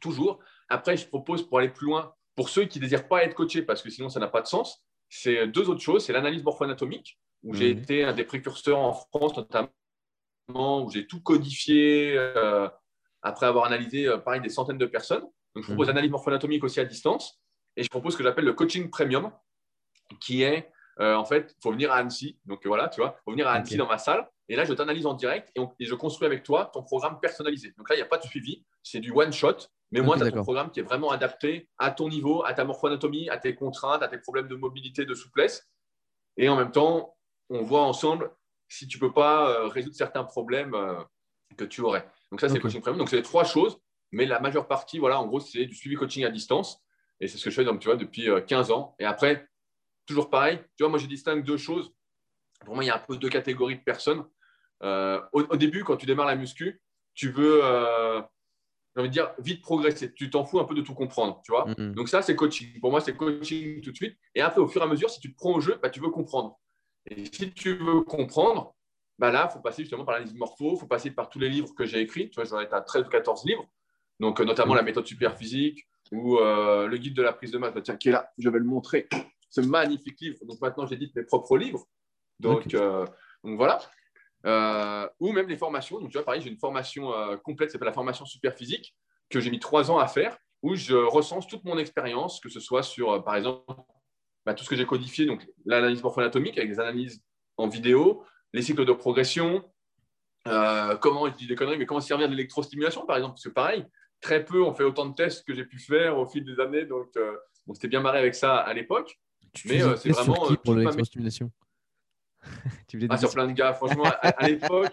toujours. Après, je propose pour aller plus loin, pour ceux qui ne désirent pas être coachés, parce que sinon ça n'a pas de sens, c'est deux autres choses. C'est l'analyse morpho-anatomique, où j'ai hmm. été un des précurseurs en France, notamment, où j'ai tout codifié euh, après avoir analysé, euh, pareil, des centaines de personnes. Donc, je propose l'analyse morpho-anatomique aussi à distance. Et je propose ce que j'appelle le coaching premium, qui est euh, en fait, il faut venir à Annecy. Donc voilà, tu vois, il faut venir à Annecy dans ma salle. Et là, je t'analyse en direct et, je construis avec toi ton programme personnalisé. Donc là, il n'y a pas de suivi, c'est du one shot. Mais moi, tu as ton programme qui est vraiment adapté à ton niveau, à ta morphoanatomie, à tes contraintes, à tes problèmes de mobilité, de souplesse. Et en même temps, on voit ensemble si tu ne peux pas euh, résoudre certains problèmes euh, que tu aurais. Donc ça, c'est le coaching premium. Donc c'est les trois choses. Mais la majeure partie, voilà, en gros, c'est du suivi coaching à distance. Et c'est ce que je fais donc, tu vois, depuis 15 euh, ans. Et après, toujours pareil, tu vois, moi, je distingue deux choses. Pour moi, il y a un peu deux catégories de personnes. Euh, au, début, quand tu démarres la muscu, tu veux, euh, j'ai envie de dire, vite progresser. Tu t'en fous un peu de tout comprendre, tu vois. Mm-hmm. Donc ça, c'est coaching. Pour moi, c'est coaching tout de suite. Et après, au fur et à mesure, si tu te prends au jeu, bah, tu veux comprendre. Et si tu veux comprendre, bah là, il faut passer justement par l'analyse morpho, il faut passer par tous les livres que j'ai écrits. Tu vois, j'en ai à 13 ou 14 livres. Donc, notamment mm-hmm. la méthode super physique, ou euh, le guide de la prise de masse, bah, tiens, qui est là, je vais le montrer, ce magnifique livre. Donc maintenant, j'édite mes propres livres. Donc, euh, voilà. Euh, ou même les formations. Donc, tu vois, pareil, j'ai une formation complète, c'est la formation super physique, que j'ai mis trois ans à faire, où je recense toute mon expérience, que ce soit sur, par exemple, bah, tout ce que j'ai codifié, donc l'analyse morpho-anatomique avec des analyses en vidéo, les cycles de progression, comment, je dis des conneries, mais comment servir de l'électrostimulation, par exemple, parce que pareil, très peu ont fait autant de tests que j'ai pu faire au fil des années. Donc, euh, on s'était bien marré avec ça à l'époque. Mais euh, c'est vraiment. Sur qui euh, pour l'électrostimulation ah, sur plein de gars, franchement, à, l'époque.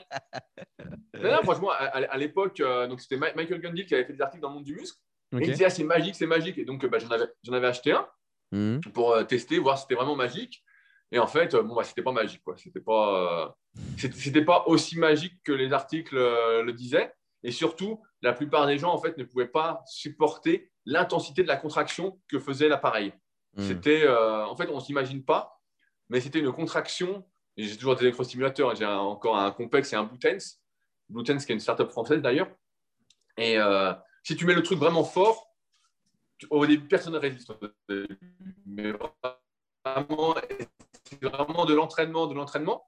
non, franchement, à, l'époque, donc c'était Michael Gundil qui avait fait des articles dans le monde du muscle. Et il disait, ah, c'est magique, c'est magique. Et donc, bah, j'en avais, avais, acheté un mmh. pour euh, tester, voir si c'était vraiment magique. Et en fait, bon, bah, c'était pas magique. Ce C'était pas, c'était pas aussi magique que les articles le disaient. Et surtout, la plupart des gens en fait ne pouvaient pas supporter l'intensité de la contraction que faisait l'appareil. Mmh. C'était, en fait, on s'imagine pas, mais c'était une contraction. J'ai toujours des électrostimulateurs. J'ai encore un complexe et un Bluetooth. Bluetooth, qui est une startup française d'ailleurs. Et euh, si tu mets le truc vraiment fort, au début, personne ne résiste. Mais vraiment, c'est vraiment de l'entraînement, de l'entraînement.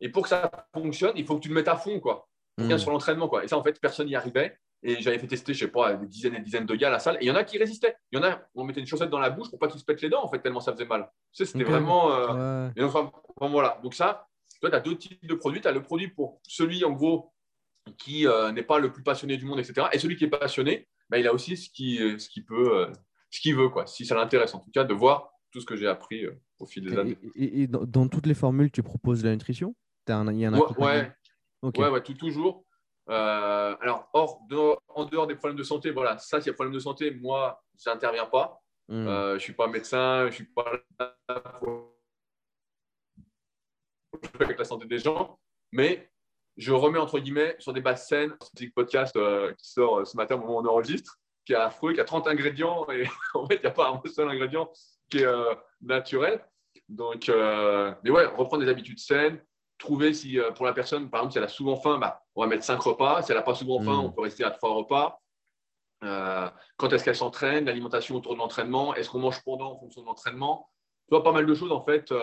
Et pour que ça fonctionne, il faut que tu le mettes à fond, quoi. Bien hmm. sur l'entraînement, quoi. Et ça, en fait, personne n'y arrivait. Et j'avais fait tester, je sais pas, des dizaines et des dizaines de gars à la salle. Et il y en a qui résistaient. Il y en a, on mettait une chaussette dans la bouche pour pas qu'ils se pètent les dents, en fait, tellement ça faisait mal. Tu sais, c'était vraiment. Euh, et enfin, voilà. Donc, ça, toi, tu as deux types de produits. Tu as le produit pour celui, en gros, qui euh, n'est pas le plus passionné du monde, etc. Et celui qui est passionné, bah, il a aussi ce qu'il euh, ce qui peut, euh, ce qu'il veut, quoi, si ça l'intéresse en tout cas, de voir tout ce que j'ai appris au fil des années. Et, dans, toutes les formules, tu proposes la nutrition? Un, il y en a ouais, ouais. ouais, tout, toujours. alors, hors en dehors des problèmes de santé, voilà, ça, s'il y a problème de santé, moi, je n'interviens pas. Hmm. je ne suis pas médecin, je ne suis pas là pour avec la santé des gens. Mais je remets entre guillemets sur des bases saines un petit podcast euh, qui sort euh, ce matin au moment où on enregistre, qui est affreux, qui a 30 ingrédients et en fait, il n'y a pas un seul ingrédient qui est euh, naturel. Donc, mais ouais, reprendre des habitudes saines, trouver si pour la personne, par exemple, si elle a souvent faim, bah, on va mettre 5 repas. Si elle n'a pas souvent faim, mm. on peut rester à 3 repas. quand est-ce qu'elle s'entraîne, l'alimentation autour de l'entraînement, est-ce qu'on mange pendant en fonction de l'entraînement? Tu vois, pas mal de choses en fait,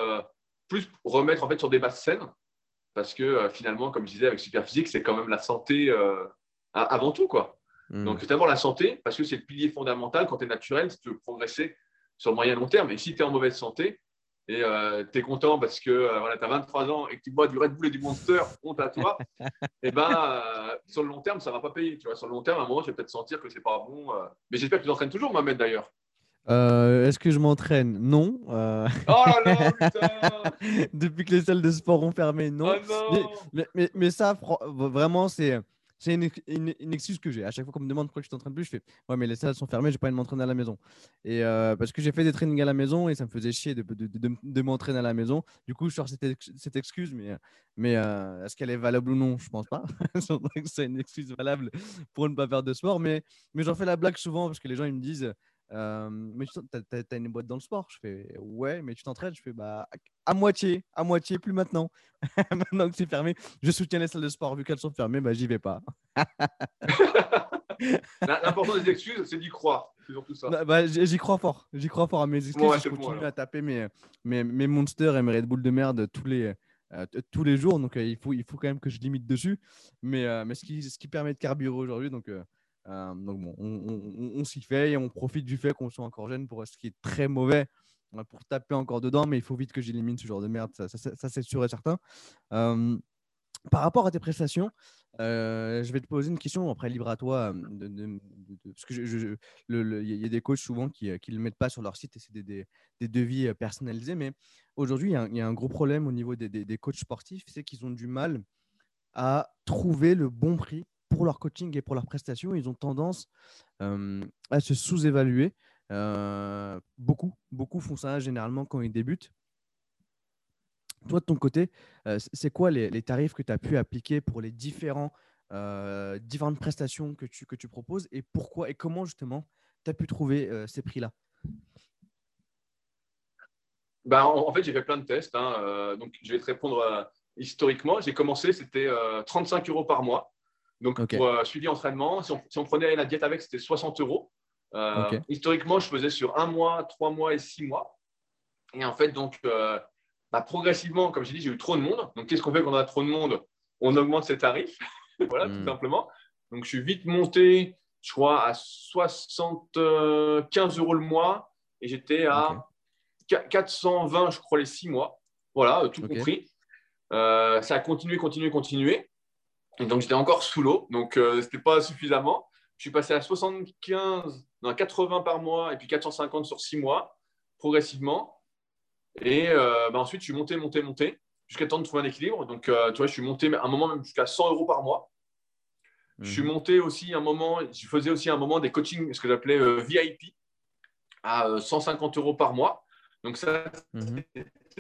plus remettre en fait sur des bases saines parce que euh, finalement, comme je disais avec Superphysique, c'est quand même la santé euh, avant tout. quoi. Hmm. Donc, d'abord la santé, parce que c'est le pilier fondamental quand tu es naturel, si tu veux progresser sur le moyen long terme. Et si tu es en mauvaise santé et euh, tu es content parce que voilà, tu as 23 ans et que tu bois du Red Bull et du Monster, honte à toi, et eh ben, sur le long terme, ça ne va pas payer. Tu vois, sur le long terme, à un moment, tu vas peut-être sentir que c'est pas bon. Mais j'espère que tu t'entraînes toujours, Mohamed, d'ailleurs. Euh, est-ce que je m'entraîne? Non. Euh, oh là là, putain Depuis que les salles de sport ont fermé, non. Oh mais, mais, mais, ça, vraiment, c'est. Une, une, excuse que j'ai. À chaque fois qu'on me demande pourquoi tu t'entraînes plus, je fais Ouais, mais les salles sont fermées, j'ai pas envie de m'entraîner à la maison. Et euh, parce que j'ai fait des trainings à la maison et ça me faisait chier de, de, de, de m'entraîner à la maison. Du coup, je sors cette, cette excuse, mais, mais est-ce qu'elle est valable ou non? Je pense pas. c'est une excuse valable pour ne pas faire de sport. Mais, mais j'en fais la blague souvent parce que les gens ils me disent mais tu as, une boîte dans le sport Je fais ouais, mais tu t'entraînes Je fais bah à moitié, à moitié, plus maintenant. maintenant que c'est fermé, je soutiens les salles de sport. Vu qu'elles sont fermées, bah j'y vais pas. L'important des excuses, c'est d'y croire. Surtout ça. Bah, j'y crois fort. J'y crois fort à mes excuses. je continue à taper mes, mes, mes monsters et mes Red Bull de merde tous les. Euh, tous les jours, donc il, faut, il faut quand même que je limite dessus. Mais, euh, mais ce, qui, ce qui permet de carburer aujourd'hui, donc euh, donc bon, on, s'y fait et on profite du fait qu'on soit encore jeune pour ce qui est très mauvais euh, pour taper encore dedans, mais il faut vite que j'élimine ce genre de merde, ça, c'est sûr et certain. Euh, par rapport à tes prestations, je vais te poser une question, après libre à toi, de, parce que il y a des coachs souvent qui ne le mettent pas sur leur site et c'est des, devis personnalisés, mais aujourd'hui, il y, a un gros problème au niveau des, des coachs sportifs, c'est qu'ils ont du mal à trouver le bon prix pour leur coaching et pour leur prestation, ils ont tendance à se sous-évaluer. beaucoup, beaucoup font ça généralement quand ils débutent. Toi, de ton côté, c'est quoi les, tarifs que tu as pu appliquer pour les différents, différentes prestations que tu, que tu proposes et pourquoi et comment justement tu as pu trouver ces prix-là? Ben, en, fait, j'ai fait plein de tests. Hein, donc, je vais te répondre historiquement. J'ai commencé, c'était 35 euros par mois. Donc, pour euh, suivi entraînement, si on, prenait la diète avec, c'était 60 euros. Euh, historiquement, je faisais sur un mois, trois mois et six mois. Et en fait, donc, euh, bah, progressivement, comme j'ai dit, j'ai eu trop de monde. Donc, qu'est-ce qu'on fait quand on a trop de monde? On augmente ses tarifs. voilà, tout hmm. simplement. Donc, je suis vite monté, je crois, à 75 euros le mois. Et j'étais à 420, je crois, les six mois. Voilà, tout compris. ça a continué, continué, continué. Et donc, j'étais encore sous l'eau, donc euh, ce n'était pas suffisamment. Je suis passé à 75, non, 80 par mois et puis 450 sur 6 mois, progressivement. Et euh, bah, ensuite, je suis monté, monté, monté, jusqu'à temps de trouver un équilibre. Donc, euh, tu vois, je suis monté à un moment même jusqu'à 100 euros par mois. Je suis mhm. monté aussi un moment, je faisais aussi un moment des coachings, ce que j'appelais euh, VIP, à 150 euros par mois. Donc ça, mhm.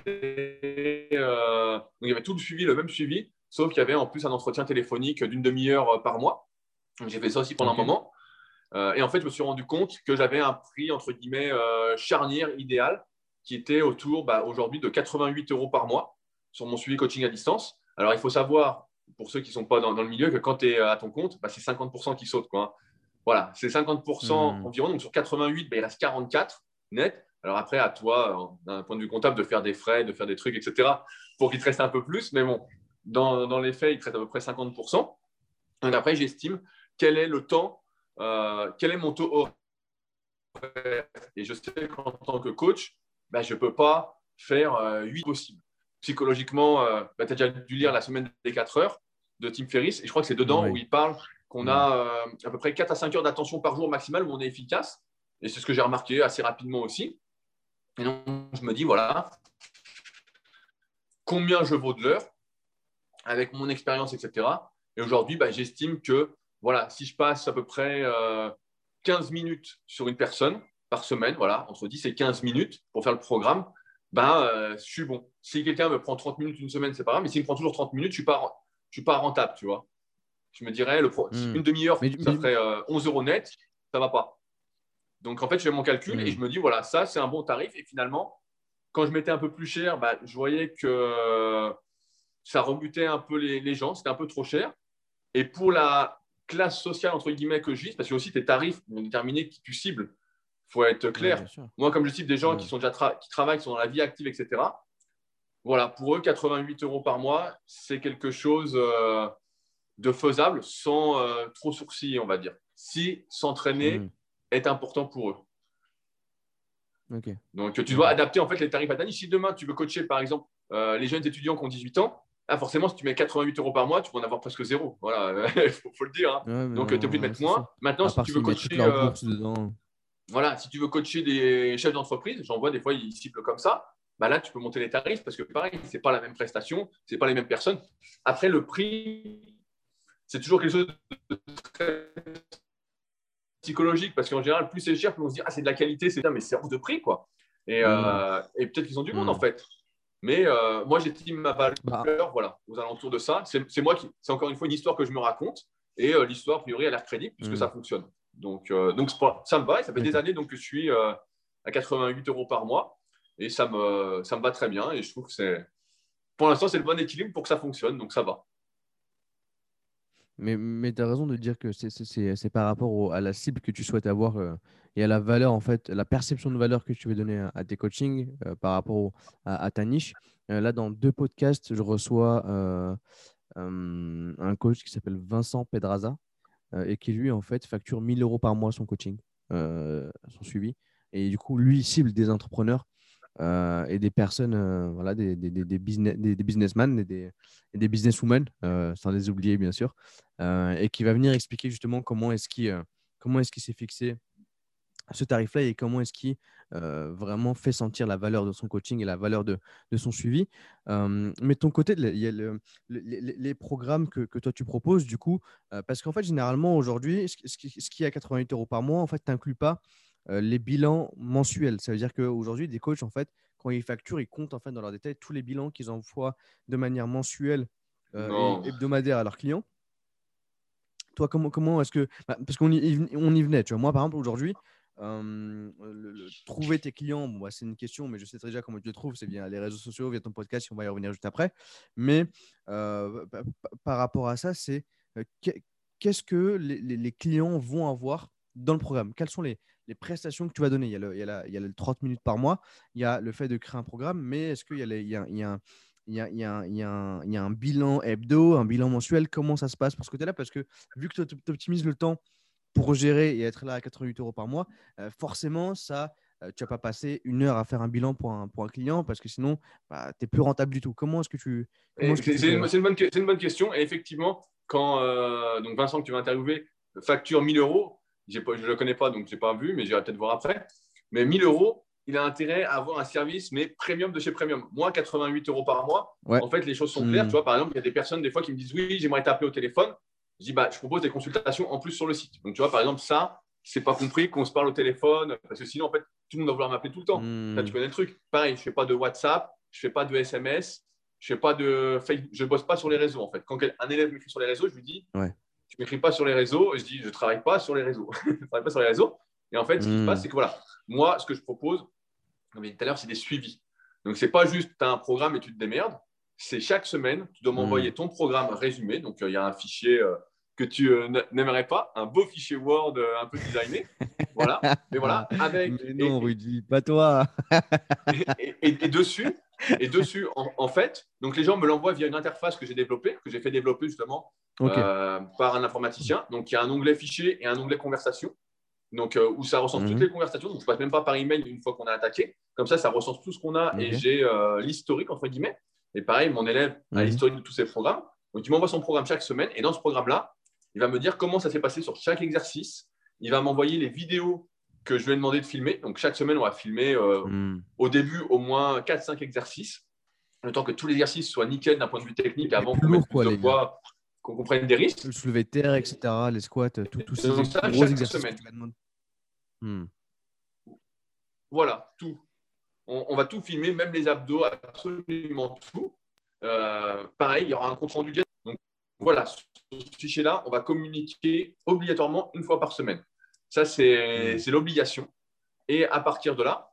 euh, il y avait tout le suivi, le même suivi, sauf qu'il y avait en plus un entretien téléphonique d'une demi-heure par mois. J'ai fait ça aussi pendant un moment. et en fait, je me suis rendu compte que j'avais un prix, entre guillemets, charnière idéal, qui était autour bah, aujourd'hui de 88 euros par mois sur mon suivi coaching à distance. Alors, il faut savoir, pour ceux qui ne sont pas dans, le milieu, que quand tu es à ton compte, bah, c'est 50% qui sautent. Quoi. Voilà, c'est 50% hmm. environ. Donc, sur 88, bah, il reste 44 net. Alors, après, à toi, d'un point de vue comptable, de faire des frais, de faire des trucs, etc., pour qu'il te reste un peu plus. Mais bon, dans, les faits, il te reste à peu près 50%. Et après, j'estime quel est le temps, euh, quel est mon taux horaire. Et je sais qu'en tant que coach, ben, je ne peux pas faire 8 euh, possibles. Psychologiquement, euh, ben, tu as déjà dû lire La semaine des 4 heures de Tim Ferriss, et je crois que c'est dedans où il parle qu'on a à peu près 4 à 5 heures d'attention par jour maximal où on est efficace. Et c'est ce que j'ai remarqué assez rapidement aussi. Et donc, je me dis, voilà, combien je vaux de l'heure avec mon expérience, etc. Et aujourd'hui, ben, j'estime que voilà, si je passe à peu près 15 minutes sur une personne, par semaine, voilà, entre 10 et 15 minutes pour faire le programme, ben, euh, je suis bon. Si quelqu'un me prend 30 minutes une semaine, c'est pas grave, mais s'il me prend toujours 30 minutes, je ne suis, pas, je suis pas rentable, tu vois. Je me dirais, le hmm. une demi-heure, ça ferait 11 euh, euros net, ça va pas. Donc, en fait, je fais mon calcul et hmm. je me dis, voilà, ça, c'est un bon tarif. Et finalement, quand je mettais un peu plus cher, bah, je voyais que ça rebutait un peu les, les gens, c'était un peu trop cher. Et pour la classe sociale, entre guillemets, que je vise, parce que aussi tes tarifs vont déterminer qui tu cibles faut être clair. Moi, comme je cite des gens qui, sont déjà qui travaillent, qui sont dans la vie active, etc., voilà, pour eux, 88 euros par mois, c'est quelque chose euh, de faisable sans euh, trop sourciller, on va dire. Si s'entraîner hmm. est important pour eux. Donc, tu dois adapter en fait les tarifs à ta Si demain, tu veux coacher, par exemple, euh, les jeunes étudiants qui ont 18 ans, ah, forcément, si tu mets 88 euros par mois, tu peux en avoir presque zéro. Voilà, il faut, le dire. Hein. Donc, tu es obligé de mettre moins. Maintenant, si tu veux coacher voilà, si tu veux coacher des chefs d'entreprise, j'en vois des fois, ils ciblent comme ça. Bah là, tu peux monter les tarifs parce que pareil, ce n'est pas la même prestation, ce n'est pas les mêmes personnes. Après, le prix, c'est toujours quelque chose de très psychologique parce qu'en général, plus c'est cher, plus on se dit, ah, c'est de la qualité, c'est bien, mais c'est hors de prix, quoi. Et, euh, peut-être qu'ils ont du monde, en fait. Mais euh, moi, j'estime ma valeur, bah. voilà, aux alentours de ça. C'est moi qui, c'est encore une fois une histoire que je me raconte. Et euh, l'histoire, a priori, a l'air crédible puisque mmh. ça fonctionne. Donc, euh, donc ça me va. ça fait des années donc, que je suis à 88 euros par mois. Et ça me, ça me va très bien. Et je trouve que c'est, pour l'instant, c'est le bon équilibre pour que ça fonctionne. Donc, ça va. Mais, mais tu as raison de dire que c'est par rapport à la cible que tu souhaites avoir euh, et à la valeur, en fait, la perception de valeur que tu veux donner à, tes coachings par rapport à, ta niche. là, dans deux podcasts, je reçois un coach qui s'appelle Vincent Pedraza, euh, et qui lui, en fait, facture 1000 euros par mois son coaching, euh, son suivi. Et du coup, lui, cible des entrepreneurs euh, et des personnes, voilà, des, des, des, business, des, businessmen et des businesswomen, sans les oublier, bien sûr, et qui va venir expliquer justement comment est-ce qu'il comment est-ce qu'il s'est fixé ce tarif-là et comment est-ce qu'il euh, vraiment fait sentir la valeur de son coaching et la valeur de, de son suivi. mais de ton côté, il y a les, programmes que, que, toi tu proposes, du coup, euh, parce qu'en fait, généralement, aujourd'hui, ce, ce, qui est à 88 euros par mois, en fait, tu n'inclus pas euh, les bilans mensuels. Ça veut dire qu'aujourd'hui, des coachs, en fait, quand ils facturent, ils comptent en fait dans leur détail tous les bilans qu'ils envoient de manière mensuelle et hebdomadaire à leurs clients. Toi, comment, comment est-ce que. Bah, parce qu'on y, y venait, tu vois. Moi, par exemple, aujourd'hui, trouver tes clients, bon, bah, c'est une question, mais je sais déjà comment tu les trouves. C'est via les réseaux sociaux, via ton podcast, on va y revenir juste après. Mais par rapport à ça, c'est qu'est-ce que les, clients vont avoir dans le programme? Quelles sont les, prestations que tu vas donner? Il y, a le, il, y a le, 30 minutes par mois, il y a le fait de créer un programme, mais est-ce qu'il y, il y, a, y, a, a, il, y a, il, y a il y a un bilan hebdo, un bilan mensuel Comment ça se passe pour ce côté-là? Parce que vu que tu optimises le temps pour gérer et être là à 88 euros par mois, euh, forcément, ça, euh, tu vas pas passer une heure à faire un bilan pour un, pour un client parce que sinon, bah, tu n'es plus rentable du tout. Comment est-ce que tu. C'est une, une, bonne, une bonne question. Et effectivement, quand euh, donc Vincent, que tu vas interviewer, facture 1000 euros, je ne le connais pas, donc je n'ai pas vu, mais j'irai peut-être voir après. Mais 1000 euros, il a intérêt à avoir un service, mais premium de chez premium. Moi, 88 euros par mois, en fait, les choses sont claires. Hmm. Tu vois, par exemple, il y a des personnes, des fois, qui me disent Oui, j'aimerais t'appeler au téléphone je dis, bah, je propose des consultations en plus sur le site. Donc, tu vois, par exemple, ça, c'est pas compris qu'on se parle au téléphone, parce que sinon, en fait, tout le monde va vouloir m'appeler tout le temps. Hmm. Là, tu connais le truc. Pareil, je fais pas de WhatsApp, je fais pas de SMS, je fais pas de Facebook, je bosse pas sur les réseaux, en fait. Quand un élève m'écrit sur les réseaux, je lui dis, Ouais. tu m'écris pas sur les réseaux, je dis, je travaille pas sur les réseaux. je travaille pas sur les réseaux. Et en fait, ce qui se Hmm. passe, c'est que voilà, moi, ce que je propose, comme je tout à l'heure, c'est des suivis. Donc, c'est pas juste, tu as un programme et tu te démerdes. C'est chaque semaine, tu dois m'envoyer ton programme résumé. Donc, euh, il y a un fichier euh, que tu euh, n'aimerais pas, un beau fichier Word un peu designé. voilà. Mais voilà, avec. Mais non, et- Rudy, pas toi. et, et- et dessus, et dessus en, en fait, donc les gens me l'envoient via une interface que j'ai développée, que j'ai fait développer justement par un informaticien. Donc, il y a un onglet fichier et un onglet conversation. Donc, euh, où ça recense Mhm. toutes les conversations. Donc, je passe même pas par email une fois qu'on a attaqué. Comme ça, ça recense tout ce qu'on a et j'ai euh, l'historique, entre guillemets. Et pareil, mon élève a Mhm. l'historique de tous ses programmes. Donc, il m'envoie son programme chaque semaine. Et dans ce programme-là, il va me dire comment ça s'est passé sur chaque exercice. Il va m'envoyer les vidéos que je lui ai demandé de filmer. Donc, chaque semaine, on va filmer euh, Hmm. au début au moins 4-5 exercices, le temps que tous les exercices soient nickel d'un point de vue technique avant plus qu'on mette qu'on comprenne des risques. Le soulevé de terre, etc., les squats, tout- ça, gros chaque exercices semaine. Hmm. Voilà, tout. On, on va tout filmer, même les abdos, absolument tout. Euh, pareil, il y aura un compte rendu. Donc voilà, ce fichier-là, on va communiquer obligatoirement une fois par semaine. Ça, c'est Mm. c'est l'obligation. Et à partir de là,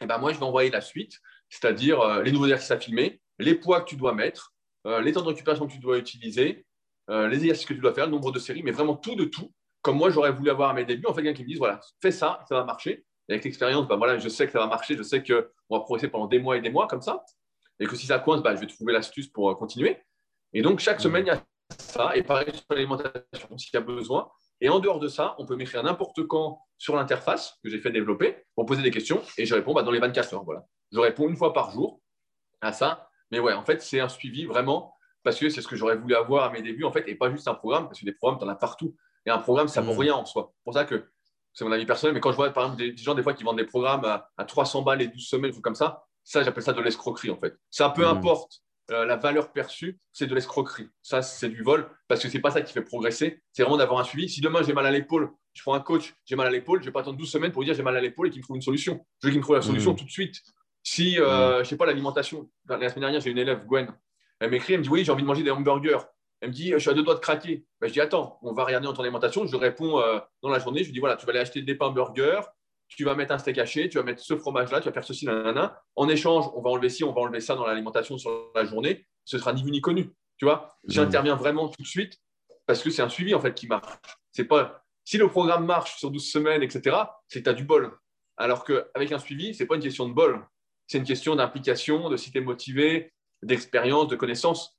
eh ben, moi, je vais envoyer la suite, c'est-à-dire euh, les nouveaux exercices à filmer, les poids que tu dois mettre, euh, les temps de récupération que tu dois utiliser, euh, les exercices que tu dois faire, le nombre de séries, mais vraiment tout de tout. Comme moi, j'aurais voulu avoir à mes débuts, en fait, quelqu'un qui me dise, voilà, fais ça, ça va marcher. Et avec l'expérience, ben, voilà, je sais que ça va marcher, je sais qu'on va progresser pendant des mois et des mois comme ça. Et que si ça coince, ben, je vais trouver l'astuce pour euh, continuer. Et donc, chaque Mhm. semaine, il y a ça. Et pareil sur l'alimentation, s'il y a besoin. Et en dehors de ça, on peut m'écrire n'importe quand sur l'interface que j'ai fait développer pour poser des questions. Et je réponds bah, dans les 24 heures. Voilà. Je réponds une fois par jour à ça. Mais ouais, en fait, c'est un suivi vraiment parce que c'est ce que j'aurais voulu avoir à mes débuts, en fait, et pas juste un programme, parce que des programmes, tu en as partout. Et un programme, ça vaut Mhm. rien en soi. C'est pour ça que c'est mon avis personnel. Mais quand je vois, par exemple, des, gens, des fois, qui vendent des programmes à, à 300 balles et 12 semaines, ou comme ça, ça, j'appelle ça de l'escroquerie, en fait. Ça, peu Mhm. importe euh, la valeur perçue, c'est de l'escroquerie. Ça, c'est du vol, parce que c'est pas ça qui fait progresser. C'est vraiment d'avoir un suivi. Si demain, j'ai mal à l'épaule, je prends un coach, j'ai mal à l'épaule, je vais pas attendre 12 semaines pour dire j'ai mal à l'épaule et qu'il me trouve une solution. Je veux qu'il me trouve la solution Mhm. tout de suite. Si, euh, je sais pas, l'alimentation, la semaine dernière, j'ai une élève, Gwen, elle m'écrit, elle me dit oui, j'ai envie de manger des hamburgers. Elle me dit, je suis à deux doigts de craquer. Ben, je dis, attends, on va regarder dans ton alimentation. Je réponds euh, dans la journée, je lui dis, voilà, tu vas aller acheter des pains burgers, tu vas mettre un steak haché, tu vas mettre ce fromage-là, tu vas faire ceci, nanana. En échange, on va enlever ci, on va enlever ça dans l'alimentation sur la journée. Ce sera ni vu ni connu. Tu vois, j'interviens vraiment tout de suite parce que c'est un suivi en fait qui marche. C'est pas si le programme marche sur 12 semaines, etc., c'est que tu as du bol. Alors qu'avec un suivi, c'est pas une question de bol. C'est une question d'implication, de si tu es motivé, d'expérience, de connaissance.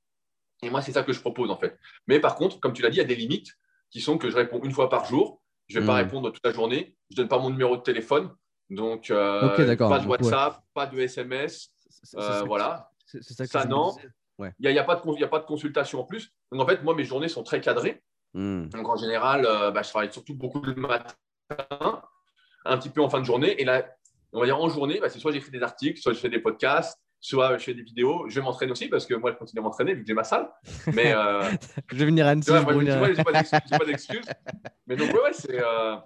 Et moi, c'est ça que je propose en fait. Mais par contre, comme tu l'as dit, il y a des limites qui sont que je réponds une fois par jour. Je ne vais pas Mm. répondre toute la journée. Je ne donne pas mon numéro de téléphone. Donc, euh, pas de ouais. WhatsApp, pas de SMS. C'est- c'est euh, voilà. C'est ça que non. Il n'y a, il y a pas de con- il y a pas de consultation en plus. Donc, en fait, moi, mes journées sont très cadrées. Hmm. Donc, en général, euh, bah, je travaille surtout beaucoup le matin, un petit peu en fin de journée. Et là, on va dire en journée, bah, c'est soit j'écris des articles, soit je fais des podcasts, soit je fais des vidéos. Je vais m'entraîner aussi parce que moi, je continue à m'entraîner vu que j'ai ma salle. Mais euh, Je vais venir à Annecy. tu vois, je j'ai pas d'excuses. Mais donc, ouais, ouais, c'est. euh,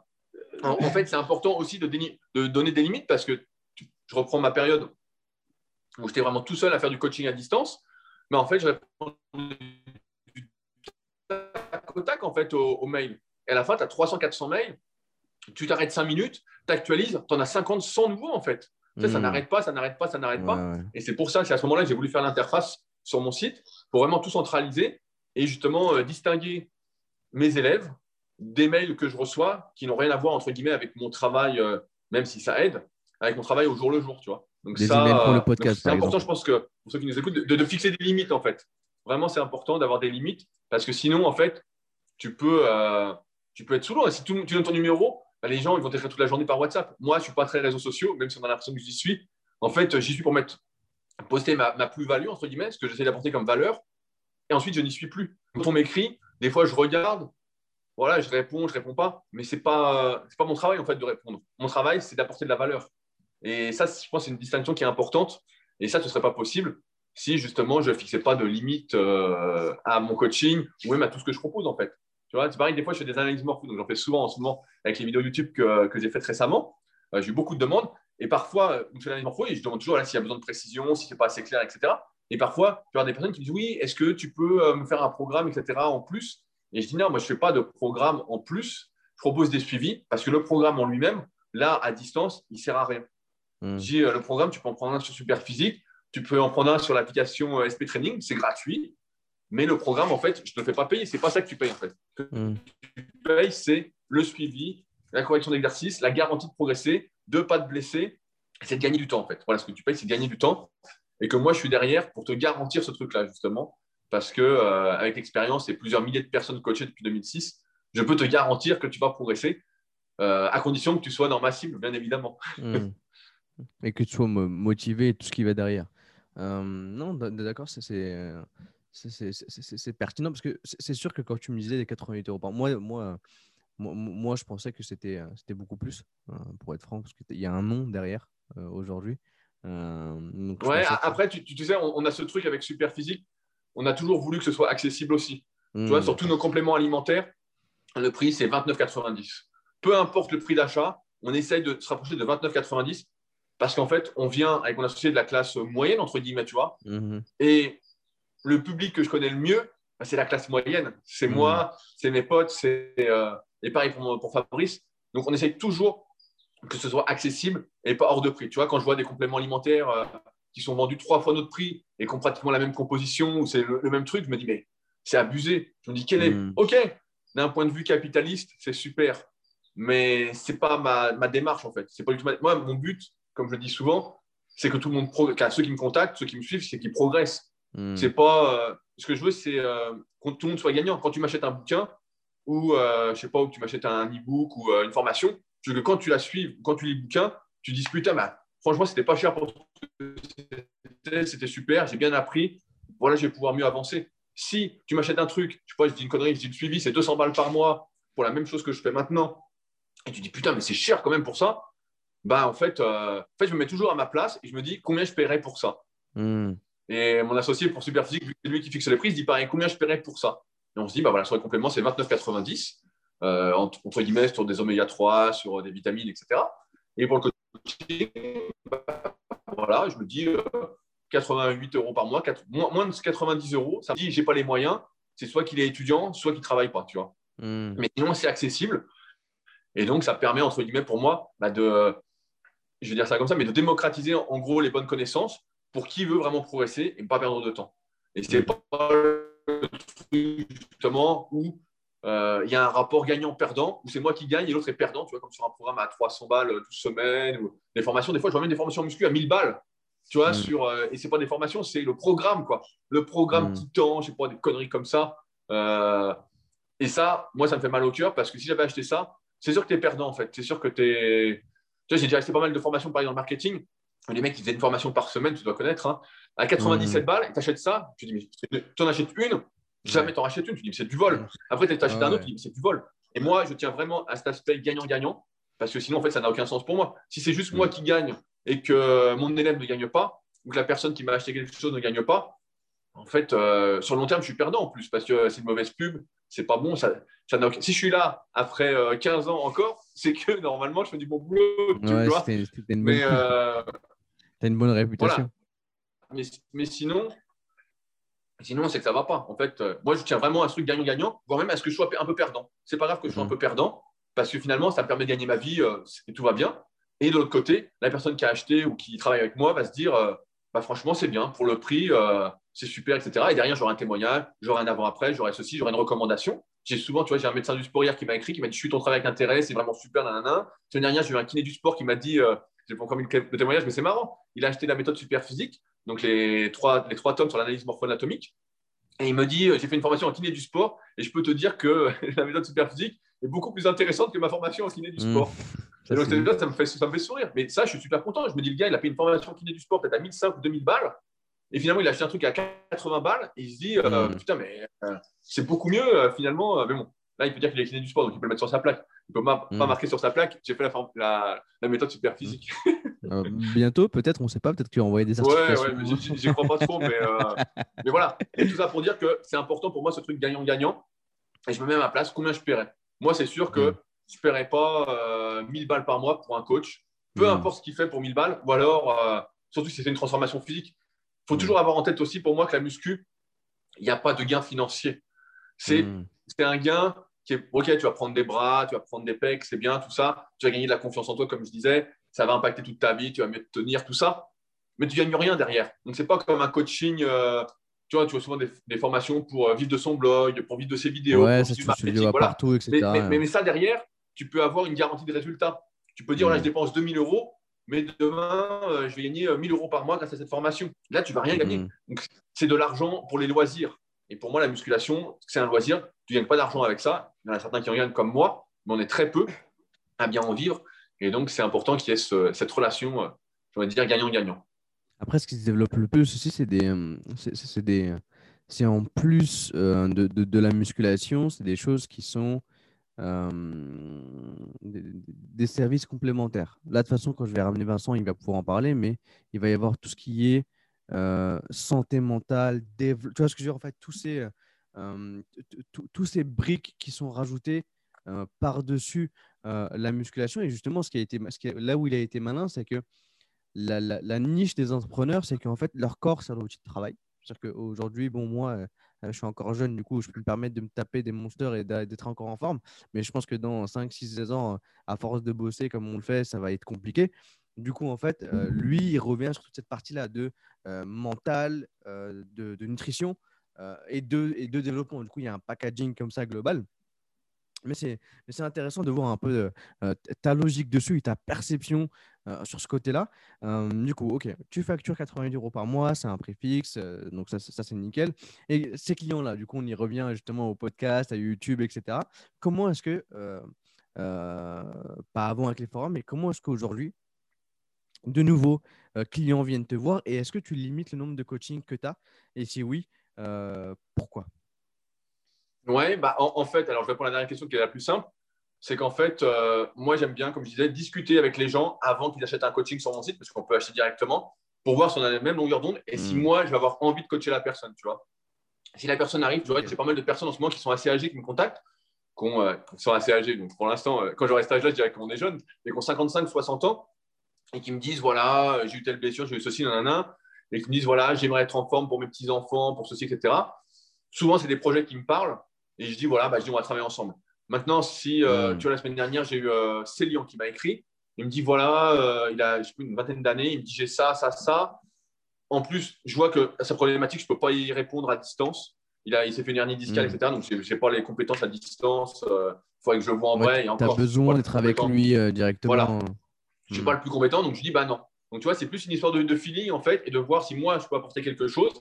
en, en fait, c'est important aussi de, donner des limites parce que tu- je reprends ma période où j'étais vraiment tout seul à faire du coaching à distance. Mais en fait, je réponds du tac au tac en fait. Et à la fin, tu as 300-400 mails. Tu t'arrêtes 5 minutes, tu actualises, tu en as 50, 100 nouveaux en fait. Ça, ça Hmm. n'arrête pas, ça n'arrête pas, ça n'arrête Ouais, pas. ouais. Et c'est pour ça que c'est à ce moment-là que j'ai voulu faire l'interface sur mon site pour vraiment tout centraliser et justement euh, distinguer mes élèves des mails que je reçois qui n'ont rien à voir entre guillemets avec mon travail, euh, même si ça aide, avec mon travail au jour le jour, tu vois. Donc Des ça, emails pour le euh, podcast, c'est important, exemple. je pense que pour ceux qui nous écoutent, de, de fixer des limites en fait. Vraiment, c'est important d'avoir des limites parce que sinon, en fait, tu peux, euh, tu peux être sous l'eau. Si tu donnes ton numéro, bah, les gens ils vont t'écrire toute la journée par WhatsApp. Moi, je suis pas très réseaux sociaux, même si on a l'impression que j'y suis. En fait, j'y suis pour mettre, poster ma, plus-value, entre guillemets, ce que j'essaie d'apporter comme valeur. Et ensuite, je n'y suis plus. Quand on m'écrit, des fois, je regarde, voilà, je réponds, je réponds pas, mais c'est pas, c'est pas mon travail en fait de répondre. Mon travail, c'est d'apporter de la valeur. Et ça, je pense, c'est une distinction qui est importante. Et ça, ce serait pas possible si justement je fixais pas de limite euh, à mon coaching ou même à tout ce que je propose en fait. Tu vois, c'est pareil, des fois, je fais des analyses morpho, donc j'en fais souvent en ce moment avec les vidéos YouTube que, que j'ai faites récemment. Euh, j'ai eu beaucoup de demandes. Et parfois, je fais l'analyse morpho et je demande toujours s'il y a besoin de précision, si c'est pas assez clair, etc. Et parfois, tu as des personnes qui me disent Oui, est-ce que tu peux euh, me faire un programme, etc. en plus? Et je dis Non, moi, je ne fais pas de programme en plus. Je propose des suivis parce que le programme en lui-même, là, à distance, il ne sert à rien. Hmm. Je dis Le programme, tu peux en prendre un sur Superphysique, tu peux en prendre un sur l'application euh, SP Training, c'est gratuit. Mais le programme, en fait, je ne te fais pas payer. Ce n'est pas ça que tu payes, en fait. Ce que hmm. tu payes, c'est le suivi, la correction d'exercice, la garantie de progresser, de ne pas te blesser. C'est de gagner du temps, en fait. Voilà, ce que tu payes, c'est de gagner du temps et que moi, je suis derrière pour te garantir ce truc-là, justement, parce que euh, avec l'expérience et plusieurs milliers de personnes coachées depuis 2006, je peux te garantir que tu vas progresser, euh, à condition que tu sois dans ma cible, bien évidemment. Hmm. Et que tu sois motivé et tout ce qui va derrière. Euh, non, d'accord, c'est pertinent parce que c'est sûr que quand tu me disais les 88 euros par mois, moi, moi, moi, je pensais que c'était beaucoup plus, pour être franc, parce qu'il y a un nom derrière aujourd'hui. Euh, ouais, après, tu, tu, sais, on, a ce truc avec Super Physique, on a toujours voulu que ce soit accessible aussi. Tu vois, hmm. sur tous nos compléments alimentaires, le prix, c'est 29,90. Peu importe le prix d'achat, on essaye de se rapprocher de 29,90 parce qu'en fait, on vient avec mon associé de la classe moyenne, entre guillemets, tu vois. Hmm. Et le public que je connais le mieux, bah, c'est la classe moyenne. C'est hmm. moi, c'est mes potes, c'est euh, et pareil pour, pour Fabrice. Donc, on essaye toujours que ce soit accessible et pas hors de prix. Tu vois, quand je vois des compléments alimentaires euh, qui sont vendus trois fois notre prix et qui ont pratiquement la même composition ou c'est le, même truc, je me dis, mais c'est abusé. Je me dis, quel est. Hmm. OK, d'un point de vue capitaliste, c'est super. Mais ce n'est pas ma, démarche, en fait. C'est pas du tout Moi, mon but, comme je le dis souvent, c'est que tout le monde, progresse. ceux qui me contactent, ceux qui me suivent, c'est qu'ils progressent. Hmm. C'est pas. Euh, ce que je veux, c'est euh, que tout le monde soit gagnant. Quand tu m'achètes un bouquin ou, je sais pas, ou tu m'achètes un e-book ou une formation, que quand tu la suis, quand tu lis le bouquin, tu dis putain, bah, franchement, c'était pas cher pour c'était super, j'ai bien appris, voilà, je vais pouvoir mieux avancer. Si tu m'achètes un truc, je sais pas, je dis une connerie, je dis le suivi, c'est 200 balles par mois pour la même chose que je fais maintenant, et tu dis putain, mais c'est cher quand même pour ça, bah en fait, euh, en fait, je me mets toujours à ma place et je me dis combien je paierais pour ça? Hmm. Et mon associé pour Superphysique, c'est lui qui fixe les prix, il se dit pareil, combien je paierais pour ça? Et on se dit, bah voilà, sur le complément, c'est 29,90. Euh, entre, guillemets, sur des oméga 3, sur des vitamines, etc. Et pour le coaching, bah, voilà, je me dis 88 euh, euros par mois, moins, de 90 euros. Ça me dit, j'ai pas les moyens. C'est soit qu'il est étudiant, soit qu'il travaille pas, tu vois. Hmm. Mais sinon, c'est accessible. Et donc, ça permet, entre guillemets, pour moi, bah, de, je vais dire ça comme ça, mais de démocratiser en gros les bonnes connaissances pour qui veut vraiment progresser et ne pas perdre de temps. Et c'est pas le truc justement où euh, il y a un rapport gagnant-perdant où c'est moi qui gagne et l'autre est perdant, tu vois, comme sur un programme à 300 balles 12 semaines ou des formations. Des fois, je vois même des formations muscu à 1000 balles, tu vois, mm. sur, euh, et c'est pas des formations, c'est le programme, quoi. Le programme mm. Titan, je sais pas, des conneries comme ça. Euh, et ça, moi, ça me fait mal au cœur parce que si j'avais acheté ça, c'est sûr que tu es perdant, en fait. C'est sûr que tu es. Tu vois, j'ai déjà acheté pas mal de formations, pareil, dans le marketing. Les mecs, ils faisaient une formation par semaine, tu dois connaître, hein, à 97 mm. balles, tu achètes ça, tu dis, mais tu en achètes une, Jamais t'en rachètes une, tu dis c'est du vol. Après, tu achètes un autre, tu dis c'est du vol. Et moi, je tiens vraiment à cet aspect gagnant-gagnant, parce que sinon, en fait, ça n'a aucun sens pour moi. Si c'est juste moi qui gagne et que mon élève ne gagne pas, ou que la personne qui m'a acheté quelque chose ne gagne pas, en fait, euh, sur le long terme, je suis perdant en plus, parce que c'est une mauvaise pub, c'est pas bon. Ça, ça Si je suis là après 15 euh, ans encore, c'est que normalement, je fais du bon boulot. Tu vois une, bonne... Euh, une bonne réputation. Mais, mais, sinon, Sinon, c'est que ça ne va pas. En fait, euh, moi, je tiens vraiment à ce truc gagnant-gagnant, voire même à ce que je sois un peu perdant. C'est pas grave que je sois un mhm. peu perdant, parce que finalement, ça me permet de gagner ma vie euh, et tout va bien. Et de l'autre côté, la personne qui a acheté ou qui travaille avec moi va se dire euh, bah, franchement, c'est bien, pour le prix, c'est super, etc. Et derrière, j'aurai un témoignage, j'aurai un avant-après, j'aurai ceci, j'aurai une recommandation. J'ai souvent, tu vois, j'ai un médecin du sport hier qui m'a écrit, qui m'a dit Je suis ton travail avec intérêt, c'est vraiment super, nanana. Dernière, j'ai eu un kiné du sport qui m'a dit J'ai pas encore mis le témoignage, mais c'est marrant. Il a acheté la méthode super physique donc les trois, les trois tomes sur l'analyse morpho-anatomique. Et il me dit, euh, j'ai fait une formation en kiné du sport et je peux te dire que la méthode superphysique est beaucoup plus intéressante que ma formation en kiné du mmh. sport. ça, donc, ça, me fait, ça me fait sourire. Mais ça, je suis super content. Je me dis, le gars, il a fait une formation en kiné du sport peut-être à 1500 ou 2000 balles. Et finalement, il a acheté un truc à 80 balles. Et il se dit, euh, mmh. putain, mais euh, c'est beaucoup mieux finalement. Mais bon, là, il peut dire qu'il est kiné du sport, donc il peut le mettre sur sa plaque. Il ne peut pas, mmh. marquer sur sa plaque, j'ai fait la, la, la méthode superphysique. Euh, bientôt, peut-être, on ne sait pas, peut-être qu'il va envoyer des certifications. Ouais, ouais, j'y crois pas trop, mais, euh, mais, voilà. Et tout ça pour dire que c'est important pour moi ce truc gagnant-gagnant. et je me mets à ma place, combien je paierais? Moi, c'est sûr que mm. je ne paierais pas 1000 balles par mois pour un coach, peu importe ce qu'il fait pour 1000 balles, ou alors, surtout si c'est une transformation physique. Il faut toujours avoir en tête aussi pour moi que la muscu, il n'y a pas de gain financier. C'est un gain qui est OK, tu vas prendre des bras, tu vas prendre des pecs, c'est bien, tout ça. Tu vas gagner de la confiance en toi, comme je disais. Ça va impacter toute ta vie, tu vas mieux te tenir, tout ça. Mais tu ne gagnes rien derrière. Donc, ce n'est pas comme un coaching. Euh, tu vois, tu vois souvent des, formations pour euh, vivre de son blog, pour vivre de ses vidéos. Ouais, ça, tu partout, etc. Mais, ça, derrière, tu peux avoir une garantie de résultat. Tu peux dire, voilà, je dépense 2000 euros, mais demain, euh, je vais gagner 1000 euros par mois grâce à cette formation. Là, tu ne vas rien gagner. Mm. Donc, c'est de l'argent pour les loisirs. Et pour moi, la musculation, c'est un loisir. Tu ne gagnes pas d'argent avec ça. Il y en a certains qui en gagnent comme moi, mais on est très peu à bien en vivre. Et donc, c'est important qu'il y ait cette relation, euh, je vais dire, gagnant-gagnant. Après, ce qui se développe le plus aussi, c'est des, euh, c'est des, c'est en plus euh, de, de, la musculation, c'est des choses qui sont des, services complémentaires. Là, de toute façon, quand je vais ramener Vincent, il va pouvoir en parler, mais il va y avoir tout ce qui est santé mentale, tu vois ce que je veux dire En fait, tous ces, tous ces briques qui sont rajoutées par-dessus la musculation. Et justement, ce qui a été, là où il a été malin, c'est que la, niche des entrepreneurs, c'est qu'en fait, leur corps, c'est leur outil de travail. C'est-à-dire qu'aujourd'hui, bon, moi, je suis encore jeune, du coup, je peux me permettre de me taper des monsters et d'être encore en forme. Mais je pense que dans 5, 6, 16 ans, à force de bosser comme on le fait, ça va être compliqué. Du coup, en fait, lui, il revient sur toute cette partie-là de euh, mental, euh, de, nutrition euh, et, de, et de développement. Du coup, il y a un packaging comme ça global. Mais c'est intéressant de voir un peu ta logique dessus et ta perception sur ce côté-là. du coup, OK, tu factures 80 euros par mois, c'est un prix fixe, donc ça, ça c'est nickel. Et ces clients-là, du coup, on y revient justement au podcast, à YouTube, etc. Comment est-ce que, pas avant avec les forums, mais comment est-ce qu'aujourd'hui, de nouveaux euh, clients viennent te voir? Et est-ce que tu limites le nombre de coaching que tu as Et si oui, euh, pourquoi? Oui, bah, en, fait, alors je vais à la dernière question qui est la plus simple. C'est qu'en fait, euh, moi, j'aime bien, comme je disais, discuter avec les gens avant qu'ils achètent un coaching sur mon site, parce qu'on peut acheter directement, pour voir si on a la même longueur d'onde et si hmm. moi, je vais avoir envie de coacher la personne, tu vois. Si la personne arrive, j'ai pas mal de personnes en ce moment qui sont assez âgées, qui me contactent, qui, sont assez âgées. Donc, pour l'instant, quand j'aurai cet âge-là, je dirais qu'on est jeune, mais qui ont 55, 60 ans et qui me disent voilà, j'ai eu telle blessure, j'ai eu ceci, nanana, et qui me disent voilà, j'aimerais être en forme pour mes petits-enfants, pour ceci, etc. Souvent, c'est des projets qui me parlent et je dis voilà, bah, je dis on va travailler ensemble. Maintenant, si euh, mm. tu vois, la semaine dernière, j'ai eu euh, Célian qui m'a écrit. Il me dit voilà, euh, il a une vingtaine d'années, il me dit j'ai ça, ça, ça. En plus, je vois que sa problématique, je ne peux pas y répondre à distance. Il, a, il s'est fait une hernie discale, mm. etc. Donc, je n'ai pas les compétences à distance. Il faudrait que je le vois en vrai. Tu as besoin d'être avec lui directement. Voilà je ne suis pas le plus compétent, donc je dis bah non. Donc tu vois, c'est plus une histoire de, feeling en fait et de voir si moi je peux apporter quelque chose.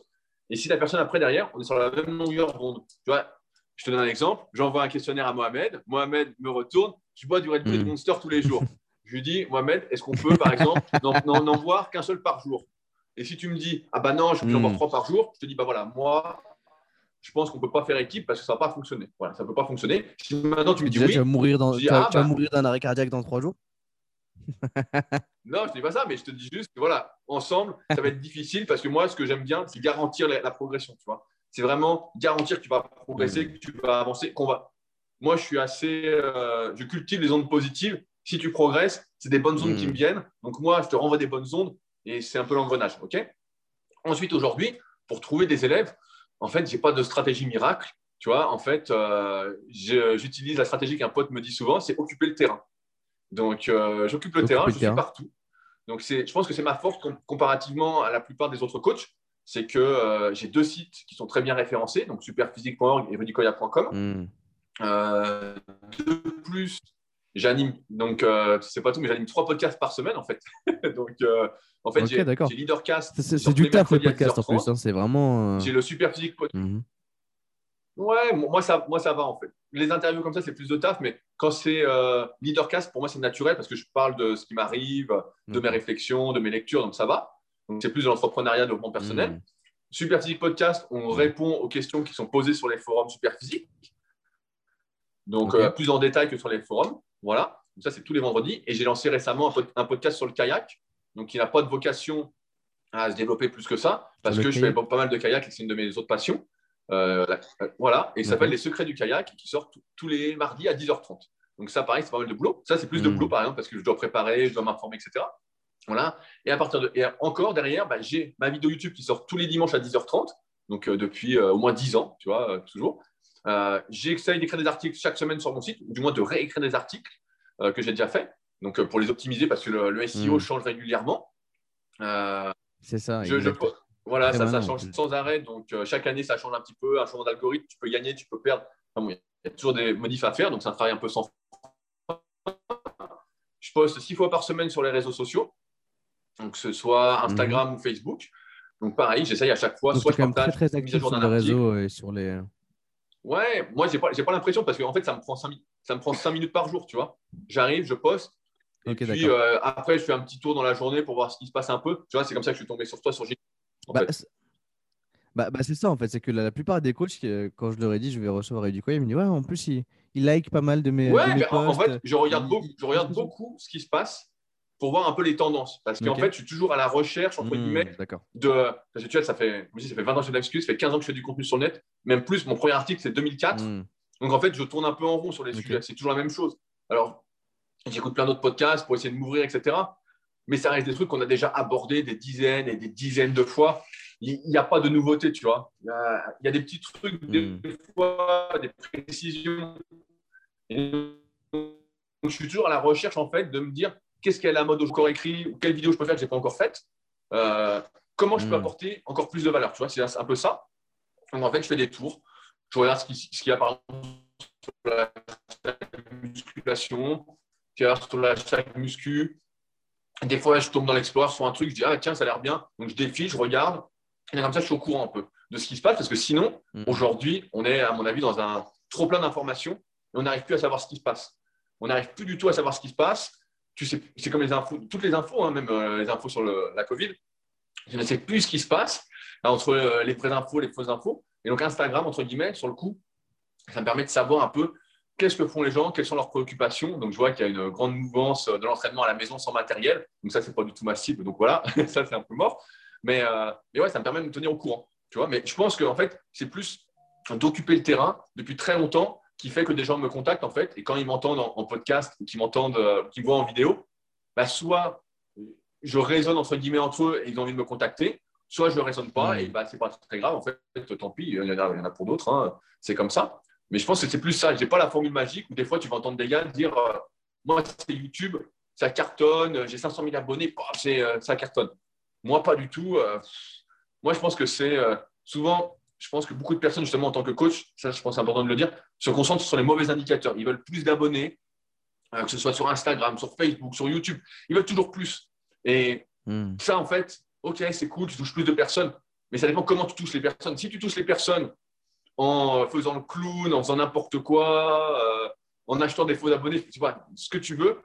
Et si la personne après derrière, on est sur la même longueur d'onde. Tu vois, je te donne un exemple. J'envoie un questionnaire à Mohamed. Mohamed me retourne. Tu bois du Red Bull de hmm. Monster tous les jours. Je lui dis, Mohamed, est-ce qu'on peut, par exemple, n'en boire qu'un seul par jour? Et si tu me dis, ah bah non, je peux en boire hmm. trois par jour, je te dis, bah voilà, moi, je pense qu'on ne peut pas faire équipe parce que ça ne va pas fonctionner. Voilà, ça ne peut pas fonctionner. Si maintenant tu me dis, oui, tu vas mourir ah, bah mourir d'un arrêt cardiaque dans trois jours non, je ne dis pas ça, mais je te dis juste que voilà, ensemble, ça va être difficile parce que moi, ce que j'aime bien, c'est garantir la, progression. Tu vois, c'est vraiment garantir que tu vas progresser, que tu vas avancer, qu'on va. Moi, je suis assez, euh, je cultive les ondes positives. Si tu progresses, c'est des bonnes ondes qui me viennent. Donc moi, je te renvoie des bonnes ondes et c'est un peu l'engrenage, ok? Ensuite, aujourd'hui, pour trouver des élèves, en fait, j'ai pas de stratégie miracle. Tu vois, en fait, euh, j'utilise la stratégie qu'un pote me dit souvent, c'est occuper le terrain. Donc, euh, j'occupe le terrain, je suis partout. Donc, je pense que c'est ma force comparativement à la plupart des autres coachs. C'est que euh, j'ai deux sites qui sont très bien référencés, donc superphysique.org et rudicoya.com. Hmm. Euh, de plus, j'anime, donc c'est pas tout, mais j'anime trois podcasts par semaine en fait. donc, en fait, j'ai Leadercast. C'est du taf le podcast en plus, hein, c'est vraiment. J'ai le Superphysique podcast. Hmm. Ouais, moi ça, moi ça va en fait. Les interviews comme ça, c'est plus de taf, mais quand c'est euh, leadercast, pour moi c'est naturel parce que je parle de ce qui m'arrive, de mes réflexions, de mes lectures, donc ça va. Donc c'est plus de l'entrepreneuriat, de développement personnel. Mmh. Superphysique Podcast, on répond aux questions qui sont posées sur les forums Superphysique. Donc euh, plus en détail que sur les forums. Voilà. Donc ça c'est tous les vendredis. Et j'ai lancé récemment un, podcast sur le kayak, donc qui n'a pas de vocation à se développer plus que ça, parce que je fais pas mal de kayak et c'est une de mes autres passions. Voilà, et ça s'appelle Les Secrets du kayak, qui sort tous les mardis à 10h30. Donc ça, pareil, c'est pas mal de boulot. Ça, c'est plus de hmm. boulot, par exemple, parce que je dois préparer, je dois m'informer, etc. Voilà. Et à partir de, et encore derrière, bah, j'ai ma vidéo YouTube qui sort tous les dimanches à 10h30, donc depuis au moins 10 ans, tu vois, toujours. J'essaye d'écrire des articles chaque semaine sur mon site, ou du moins de réécrire des articles que j'ai déjà fait. Donc, pour les optimiser, parce que le, SEO hmm. change régulièrement. c'est ça. Voilà, ça, ça, change sans arrêt. Donc, chaque année, ça change un petit peu. Un changement d'algorithme, tu peux gagner, tu peux perdre. il y a toujours des modifs à faire. Donc, c'est un travail un peu sans je poste six fois par semaine sur les réseaux sociaux, donc que ce soit Instagram mhm. ou Facebook. Donc pareil, j'essaye à chaque fois, donc soit je partage très, très actif sur les réseaux et sur les. Ouais, moi j'ai pas, pas l'impression parce qu'en fait ça me prend cinq, ça me prend cinq minutes par jour, tu vois. J'arrive, je poste. Et puis euh, après, je fais un petit tour dans la journée pour voir ce qui se passe un peu. Tu vois, c'est comme ça que je suis tombé sur toi sur bah, bah, bah, c'est ça en fait, c'est que la, plupart des coachs, quand je leur ai dit je vais recevoir du ils me disent ouais, en plus il, il like pas mal de mes. Ouais, en fait, je regarde, beaucoup, je regarde beaucoup ce qui se passe pour voir un peu les tendances. Parce qu'en fait, je suis toujours à la recherche, entre hmm, guillemets, de. Parce que tu vois, ça fait, ça fait 20 ans que je fais de ça fait 15 ans que je fais du contenu sur le net, même plus. Mon premier article, c'est 2004. Hmm. Donc en fait, je tourne un peu en rond sur les sujets. C'est toujours la même chose. Alors, j'écoute plein d'autres podcasts pour essayer de m'ouvrir, etc. Mais ça reste des trucs qu'on a déjà abordés des dizaines et des dizaines de fois il n'y a pas de nouveauté, tu vois. Il y a, des petits trucs, des hmm. fois, des précisions. je suis toujours à la recherche, en fait, de me dire qu'est-ce qu'il y a la mode encore écrit ou quelle vidéo je peux faire que je n'ai pas encore faite. Euh, comment je peux hmm. apporter encore plus de valeur, tu vois. C'est un peu ça. Donc, en fait, je fais des tours. Je regarde ce qu'il y a, par exemple, sur la musculation, sur la chaque muscu. Des fois, je tombe dans l'exploit sur un truc, je dis, ah tiens, ça a l'air bien. Donc, je défile, je regarde. Et comme ça, je suis au courant un peu de ce qui se passe parce que sinon, mm. aujourd'hui, on est, à mon avis, dans un trop plein d'informations et on n'arrive plus à savoir ce qui se passe. On n'arrive plus du tout à savoir ce qui se passe. Tu sais, c'est comme les infos, toutes les infos, hein, même euh, les infos sur la Covid. Je ne sais plus ce qui se passe entre euh, les vraies infos, les fausses infos. Et donc, Instagram, entre guillemets, sur le coup, ça me permet de savoir un peu qu'est-ce que font les gens, quelles sont leurs préoccupations. Donc, je vois qu'il y a une grande mouvance de l'entraînement à la maison sans matériel. Donc, ça, c'est pas du tout ma cible. Donc, voilà, ça, c'est un peu mort. Mais, euh, mais ouais, ça me permet de me tenir au courant. Tu vois mais je pense qu'en fait, c'est plus d'occuper le terrain depuis très longtemps qui fait que des gens me contactent en fait. Et quand ils m'entendent en, podcast ou qu'ils m'entendent, euh, qu'ils me voient en vidéo, bah, soit je raisonne entre guillemets entre eux et ils ont envie de me contacter, soit je ne raisonne pas et bah, c'est pas très grave. En fait, tant pis, il y en a, il y en a pour d'autres. Hein. c'est comme ça. Mais je pense que c'est plus ça. Je n'ai pas la formule magique où des fois tu vas entendre des gars dire euh, Moi, c'est YouTube, ça cartonne, j'ai 500 000 abonnés, c'est, ça cartonne. Moi, pas du tout. Euh, moi, je pense que c'est euh, souvent, je pense que beaucoup de personnes, justement, en tant que coach, ça, je pense c'est important de le dire, se concentrent sur les mauvais indicateurs. Ils veulent plus d'abonnés, euh, que ce soit sur Instagram, sur Facebook, sur YouTube. Ils veulent toujours plus. Et hmm. ça, en fait, OK, c'est cool, tu touches plus de personnes, mais ça dépend comment tu touches les personnes. Si tu touches les personnes en faisant le clown, en faisant n'importe quoi, en achetant des faux abonnés, tu vois, ce que tu veux,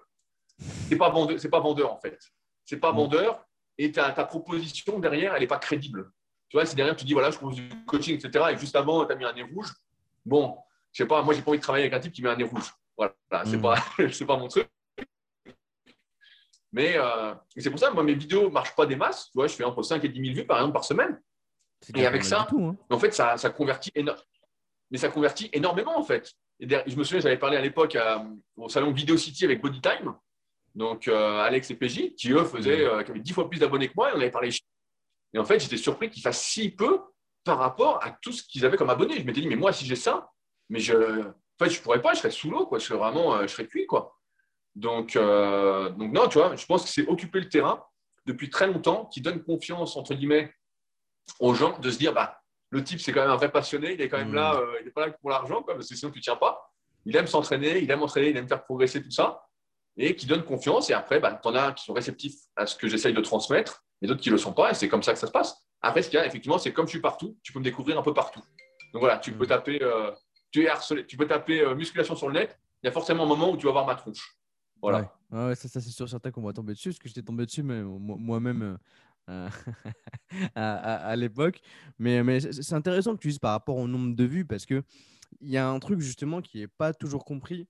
c'est pas vendeur, c'est pas vendeur en fait. C'est pas hmm. vendeur et ta, proposition derrière, elle n'est pas crédible. Tu vois, si derrière tu dis, voilà, je propose du coaching, etc., et juste avant, tu as mis un nez rouge, bon, je sais pas, moi, j'ai pas envie de travailler avec un type qui met un nez rouge. Voilà, c'est hmm. pas, pas mon truc. Mais euh, c'est pour ça, moi, mes vidéos ne marchent pas des masses. Tu vois, je fais entre 5 et 10 000 vues, par exemple, par semaine. Et avec ça, hein. en fait, ça, ça convertit énormément. Mais ça convertit énormément, en fait. Et je me souviens, j'avais parlé à l'époque au salon Video City avec Bodytime donc euh, Alex et PJ, qui eux faisaient, mm. euh, qui avaient dix fois plus d'abonnés que moi, et on avait parlé. Et en fait, j'étais surpris qu'ils fassent si peu par rapport à tout ce qu'ils avaient comme abonnés. Je m'étais dit, mais moi, si j'ai ça, mais je, en fait, je pourrais pas, je serais sous l'eau, quoi. Je serais vraiment, euh, je serais cuit, quoi. Donc, donc non, tu vois, je pense que c'est occuper le terrain depuis très longtemps, qui donne confiance entre guillemets aux gens de se dire, bah, le type, c'est quand même un vrai passionné, il est quand même mm. là, il n'est pas là pour l'argent, parce que sinon tu ne tiens pas. Il aime s'entraîner, il aime entraîner, il aime faire progresser tout ça et qui donnent confiance. Et après, bah, tu en as qui sont réceptifs à ce que j'essaye de transmettre, et d'autres qui ne le sont pas. Et c'est comme ça que ça se passe. Après, ce qu'il y a, effectivement, c'est comme je suis partout, tu peux me découvrir un peu partout. Donc voilà, tu peux mm. taper, euh, tu es harcelé, tu peux taper euh, musculation sur le net. Il y a forcément un moment où tu vas voir ma tronche. Voilà. Ouais. ça, ça c'est sûr certain qu'on va tomber dessus, parce que j'étais tombé dessus moi-même euh, à, l'époque. Mais, c'est intéressant que tu dises par rapport au nombre de vues, parce qu'il y a un truc justement qui n'est pas toujours compris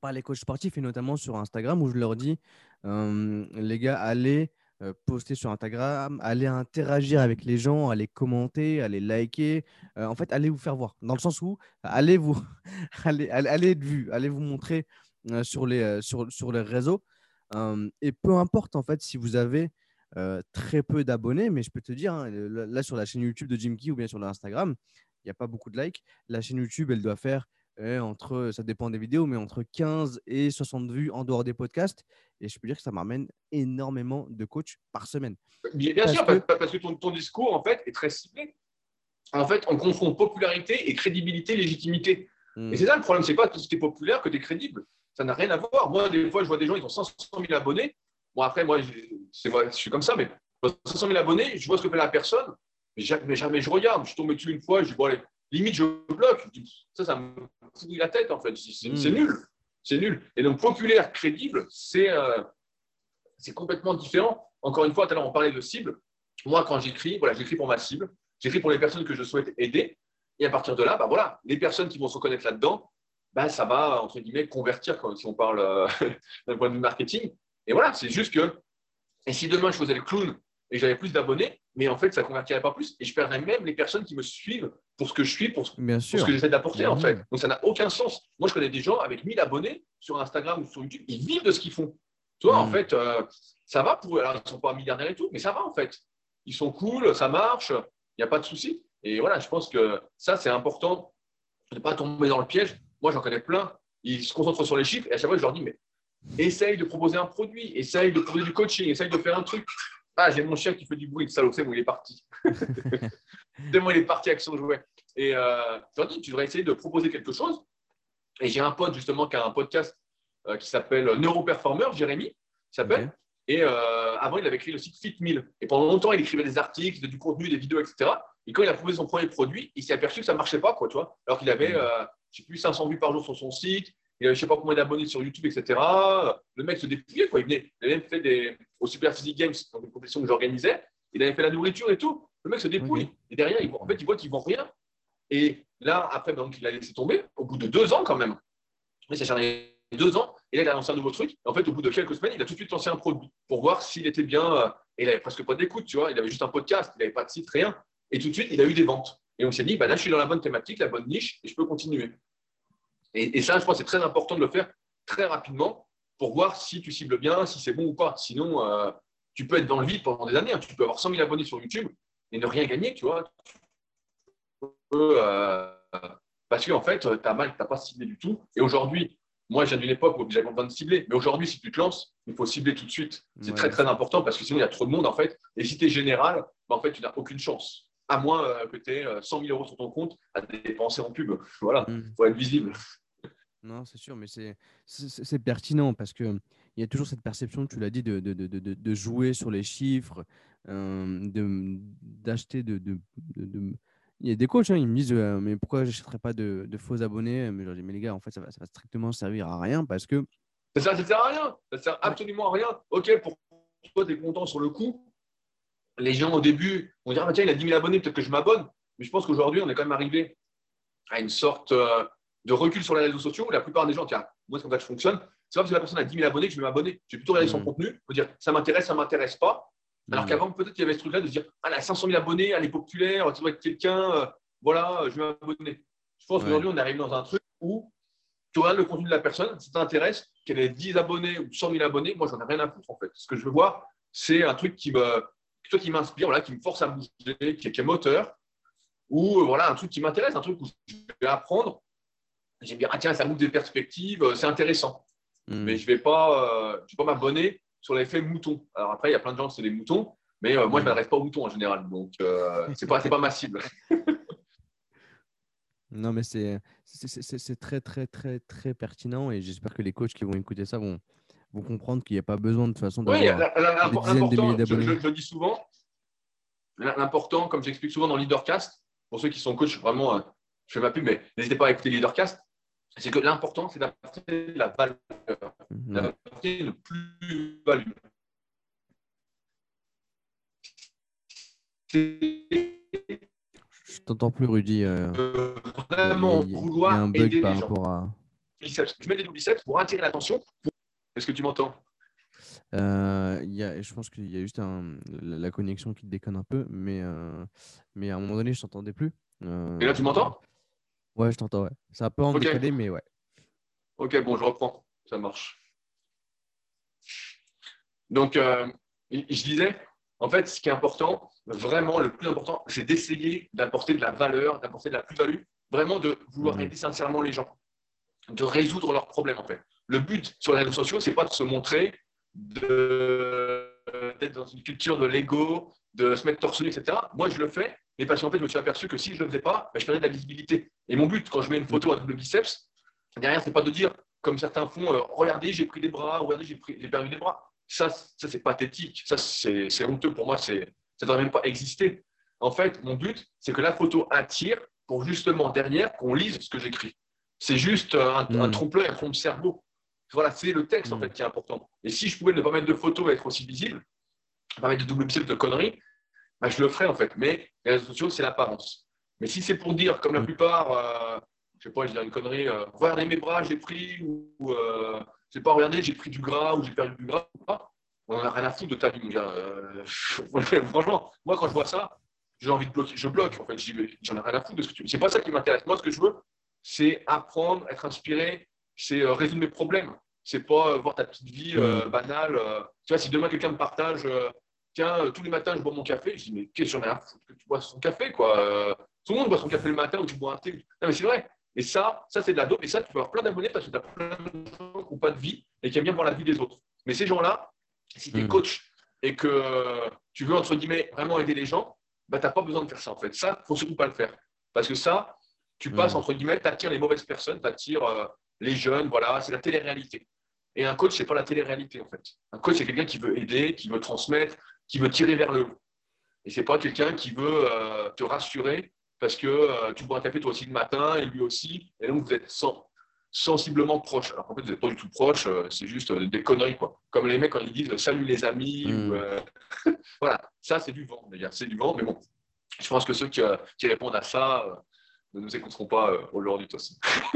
par les coachs sportifs et notamment sur Instagram où je leur dis les gars, allez euh, poster sur Instagram, allez interagir avec les gens, allez commenter, allez liker. Euh, en fait, allez vous faire voir. Dans le sens où allez vous allez, allez, être vu, allez vous montrer sur, les, sur, sur les réseaux. et peu importe en fait si vous avez très peu d'abonnés, mais je peux te dire, hein, là sur la chaîne YouTube de Jim Key ou bien sur l'Instagram, il n'y a pas beaucoup de likes. La chaîne YouTube, elle doit faire entre, ça dépend des vidéos, mais entre 15 et 60 vues en dehors des podcasts. Et je peux dire que ça m'amène énormément de coachs par semaine. Bien, sûr, parce que ton, discours, en fait, est très ciblé. En fait, on confond popularité et crédibilité, légitimité. Et hmm. c'est ça le problème, c'est pas que tu es populaire que tu es crédible. Ça n'a rien à voir. Moi, des fois, je vois des gens, ils ont 500 000 abonnés. Bon, après, moi, vrai, je suis comme ça, mais 500 000 abonnés, je vois ce que fait la personne, mais jamais, jamais je regarde. Je tombe dessus une fois, je dis, bon, allez, limite, je bloque. Ça, ça me pourrit la tête, en fait. C'est hmm. nul. C'est nul. Et donc, populaire, crédible, euh, c'est complètement différent. Encore une fois, tout à l'heure, on parlait de cible. Moi, quand j'écris, voilà, j'écris pour ma cible. J'écris pour les personnes que je souhaite aider. Et à partir de là, bah, voilà, les personnes qui vont se reconnaître là-dedans, bah, ça va, entre guillemets, convertir, si on parle euh, d'un point de vue marketing. Et voilà, c'est juste que, et si demain je faisais le clown et j'avais plus d'abonnés, mais en fait, ça ne convertirait pas plus. Et je perdrais même les personnes qui me suivent pour ce que je suis, pour, ce que j'essaie d'apporter, en fait. Donc, ça n'a aucun sens. Moi, je connais des gens avec 1000 abonnés sur Instagram ou sur YouTube, ils vivent de ce qu'ils font. Tu vois, en mm. fait, euh, ça va pour eux. Alors, ils ne sont pas milliardaires et tout, mais ça va, en fait. Ils sont cool, ça marche, il n'y a pas de souci. Et voilà, je pense que ça, c'est important de ne pas tomber dans le piège. Moi, j'en connais plein. Ils se concentrent sur les chiffres et à chaque fois, je leur dis, mais essaye de proposer un produit, essaye de proposer du coaching, essaye de faire un truc. Ah, j'ai mon chien qui fait du bruit, salaud, c'est bon, il est parti. Demain, il est parti avec son jouet. Et euh, dis, tu devrais essayer de proposer quelque chose. Et j'ai un pote, justement, qui a un podcast euh, qui s'appelle Neuroperformer, Jérémy, s'appelle. Et euh, avant, il avait créé le site FitMill. Et pendant longtemps, il écrivait des articles, du contenu, des vidéos, etc. Et quand il a proposé son premier produit, il s'est aperçu que ça ne marchait pas, quoi, tu vois. Alors qu'il avait, euh, je sais plus, 500 vues par jour sur son site, il avait je ne sais pas combien d'abonnés sur YouTube, etc. Le mec se dépouillait, quoi. Il, venait, il avait même fait des, au Super Physique Games, dans une compétition que j'organisais, il avait fait la nourriture et tout. Le mec se dépouille. Et derrière, il, en fait, il voit qu'il ne vend rien. Et là, après, donc, il a laissé tomber, au bout de deux ans quand même. Mais ça charné deux ans. Et là, il a lancé un nouveau truc. Et en fait, au bout de quelques semaines, il a tout de suite lancé un produit pour voir s'il était bien. Euh, et il n'avait presque pas d'écoute, tu vois. Il avait juste un podcast, il n'avait pas de site, rien. Et tout de suite, il a eu des ventes. Et on s'est dit, bah là, je suis dans la bonne thématique, la bonne niche, et je peux continuer. Et, ça, je crois, c'est très important de le faire très rapidement pour voir si tu cibles bien, si c'est bon ou pas. Sinon, euh, tu peux être dans le vide pendant des années. Hein. Tu peux avoir 100 000 abonnés sur YouTube et ne rien gagner, tu vois. Euh, parce qu'en fait, tu as mal, tu n'as pas ciblé du tout. Et aujourd'hui, moi, j'ai d'une époque où j'avais besoin de cibler. Mais aujourd'hui, si tu te lances, il faut cibler tout de suite. C'est très, très important parce que sinon, il y a trop de monde, en fait. Et si tu es général, bah, en fait, tu n'as aucune chance. À moins euh, que tu aies 100 000 euros sur ton compte à dépenser en pub. Voilà, il mm. faut être visible. Non, c'est sûr, mais c'est pertinent parce qu'il y a toujours cette perception, tu l'as dit, de, de, de, de, jouer sur les chiffres, euh, d'acheter de, Il y a des coachs, hein, ils me disent euh, Mais pourquoi je n'achèterais pas de, faux abonnés? Mais je leur dis Mais les gars, en fait, ça va, ça va strictement servir à rien parce que. Ça ne sert à rien. Ça sert absolument à rien. Ok, pour toi, tu es content sur le coup. Les gens, au début, vont dire ah, Tiens, il a 10 000 abonnés, peut-être que je m'abonne. Mais je pense qu'aujourd'hui, on est quand même arrivé à une sorte. Euh, de recul sur les réseaux sociaux, la plupart des gens, tiens, moi, c'est comme ça que je fonctionne. C'est pas parce que la personne a 10 000 abonnés que je vais m'abonner. Je vais plutôt regarder son mmh. contenu, me dire ça m'intéresse, ça ne m'intéresse pas. Alors mmh. qu'avant, peut-être qu'il y avait ce truc-là de se dire ah, elle a 500 000 abonnés, elle est populaire, tu dois être quelqu'un, euh, voilà, je vais m'abonner. Je pense qu'aujourd'hui, on arrive dans un truc où tu regardes le contenu de la personne, ça t'intéresse, qu'elle ait 10 abonnés ou 100 000 abonnés, moi, j'en ai rien à foutre en fait. Ce que je veux voir, c'est un truc qui me, qui m'inspire, voilà, qui me force à bouger, qui est, qui est moteur, ou voilà, un truc qui m'intéresse, un truc où je vais apprendre j'aime bien, ah, tiens, ça m'ouvre des perspectives, euh, c'est intéressant. Hmm. Mais je ne vais pas, euh, pas m'abonner sur l'effet mouton. Alors après, il y a plein de gens qui sont des moutons, mais euh, moi, je ne hmm. m'adresse pas aux moutons en général. Donc, ce n'est pas, pas ma cible. non, mais c'est très, très, très, très pertinent et j'espère que les coachs qui vont écouter ça vont, vont comprendre qu'il n'y a pas besoin de toute façon d'avoir oui, des dizaines de milliers d'abonnés. Je, je, dis souvent, l'important, comme j'explique souvent dans Leadercast, pour ceux qui sont coachs, vraiment, je fais pas plus, mais n'hésitez pas à écouter Leadercast c'est que l'important, c'est d'apporter la valeur, mmh. d'apporter le plus-value. Je t'entends plus, Rudy. Euh, vraiment il y, a, il y a un bug par rapport à. Je mets des biceps pour attirer l'attention. Est-ce que tu m'entends? Euh, y a, je pense qu'il y a juste un, la, connexion qui déconne un peu, mais, euh, mais à un moment donné, je t'entendais plus. Et là, tu m'entends? Ouais, je t'entends, ouais. C'est un peu en okay. mais ouais. Ok, bon, je reprends. Ça marche. Donc, je disais, en fait, ce qui est important, vraiment le plus important, c'est d'essayer d'apporter de la valeur, d'apporter de la plus-value, vraiment de vouloir mmh. aider sincèrement les gens, de résoudre leurs problèmes, en fait. Le but sur les réseaux sociaux, c'est pas de se montrer, d'être dans une culture de l'ego, de se mettre torse nu, etc. Moi, je le fais, mais parce qu'en fait, je me suis aperçu que si je ne le faisais pas, ben, je perdais de la visibilité. Et mon but, quand je mets une photo à double biceps, derrière, c'est pas de dire, comme certains font, euh, regardez, j'ai pris des bras, regardez, j'ai perdu des bras. Ça, ça c'est pathétique. Ça, c'est honteux pour moi. Ça ne devrait même pas exister. En fait, mon but, c'est que la photo attire pour justement derrière qu'on lise ce que j'écris. C'est juste un, un hmm. trompe-l'œil, un fond de cerveau. Voilà, c'est le texte en hmm. fait qui est important. Et si je pouvais ne pas mettre de photos et être aussi visible, pas mettre de double biceps de conneries, bah, je le ferais en fait. Mais les réseaux sociaux, c'est l'apparence. Mais si c'est pour dire, comme la hmm. plupart, euh, je sais pas, je dirais une connerie, euh, regardez mes bras, j'ai pris, ou euh, je sais pas, regardez, j'ai pris du gras ou j'ai perdu du gras, on n'a rien à foutre de ta vie, mon gars. Euh, franchement, moi quand je vois ça, j'ai envie de bloquer, je bloque en fait, j'en ai rien à foutre de ce que tu C'est pas ça qui m'intéresse. Moi, ce que je veux, c'est apprendre, être inspiré, c'est euh, résoudre mes problèmes. C'est pas euh, voir ta petite vie euh, banale. tu vois, si demain quelqu'un me partage, tiens, tous les matins je bois mon café, je dis, mais qu'est-ce que j'en ai à foutre que tu bois son café, quoi. tout le monde boit son café le matin ou tu bois un thé. Non, mais c'est vrai. Et ça, ça c'est de la dope. Et ça, tu peux avoir plein d'abonnés parce que tu as plein de gens qui n'ont pas de vie et qui aiment bien voir la vie des autres. Mais ces gens-là, si tu es hmm. coach et que tu veux, entre guillemets, vraiment aider les gens, bah, tu n'as pas besoin de faire ça, en fait. Ça, il ne faut surtout pas le faire. Parce que ça, tu passes, hmm. entre guillemets, tu attires les mauvaises personnes, tu attires les jeunes, voilà, c'est la télé-réalité. Et un coach, ce n'est pas la télé-réalité, en fait. Un coach, c'est quelqu'un qui veut aider, qui veut transmettre, qui veut tirer vers le haut. Et ce n'est pas quelqu'un qui veut euh, te rassurer parce que euh, tu bois un café toi aussi le matin et lui aussi, et donc vous êtes sensiblement proches. Alors en fait, vous n'êtes pas du tout proches, euh, c'est juste des conneries, quoi. Comme les mecs quand ils disent salut les amis, hmm. voilà, ça c'est du vent, d'ailleurs, c'est du vent, mais bon, je pense que ceux qui, répondent à ça ne nous écouteront pas aujourd'hui aussi.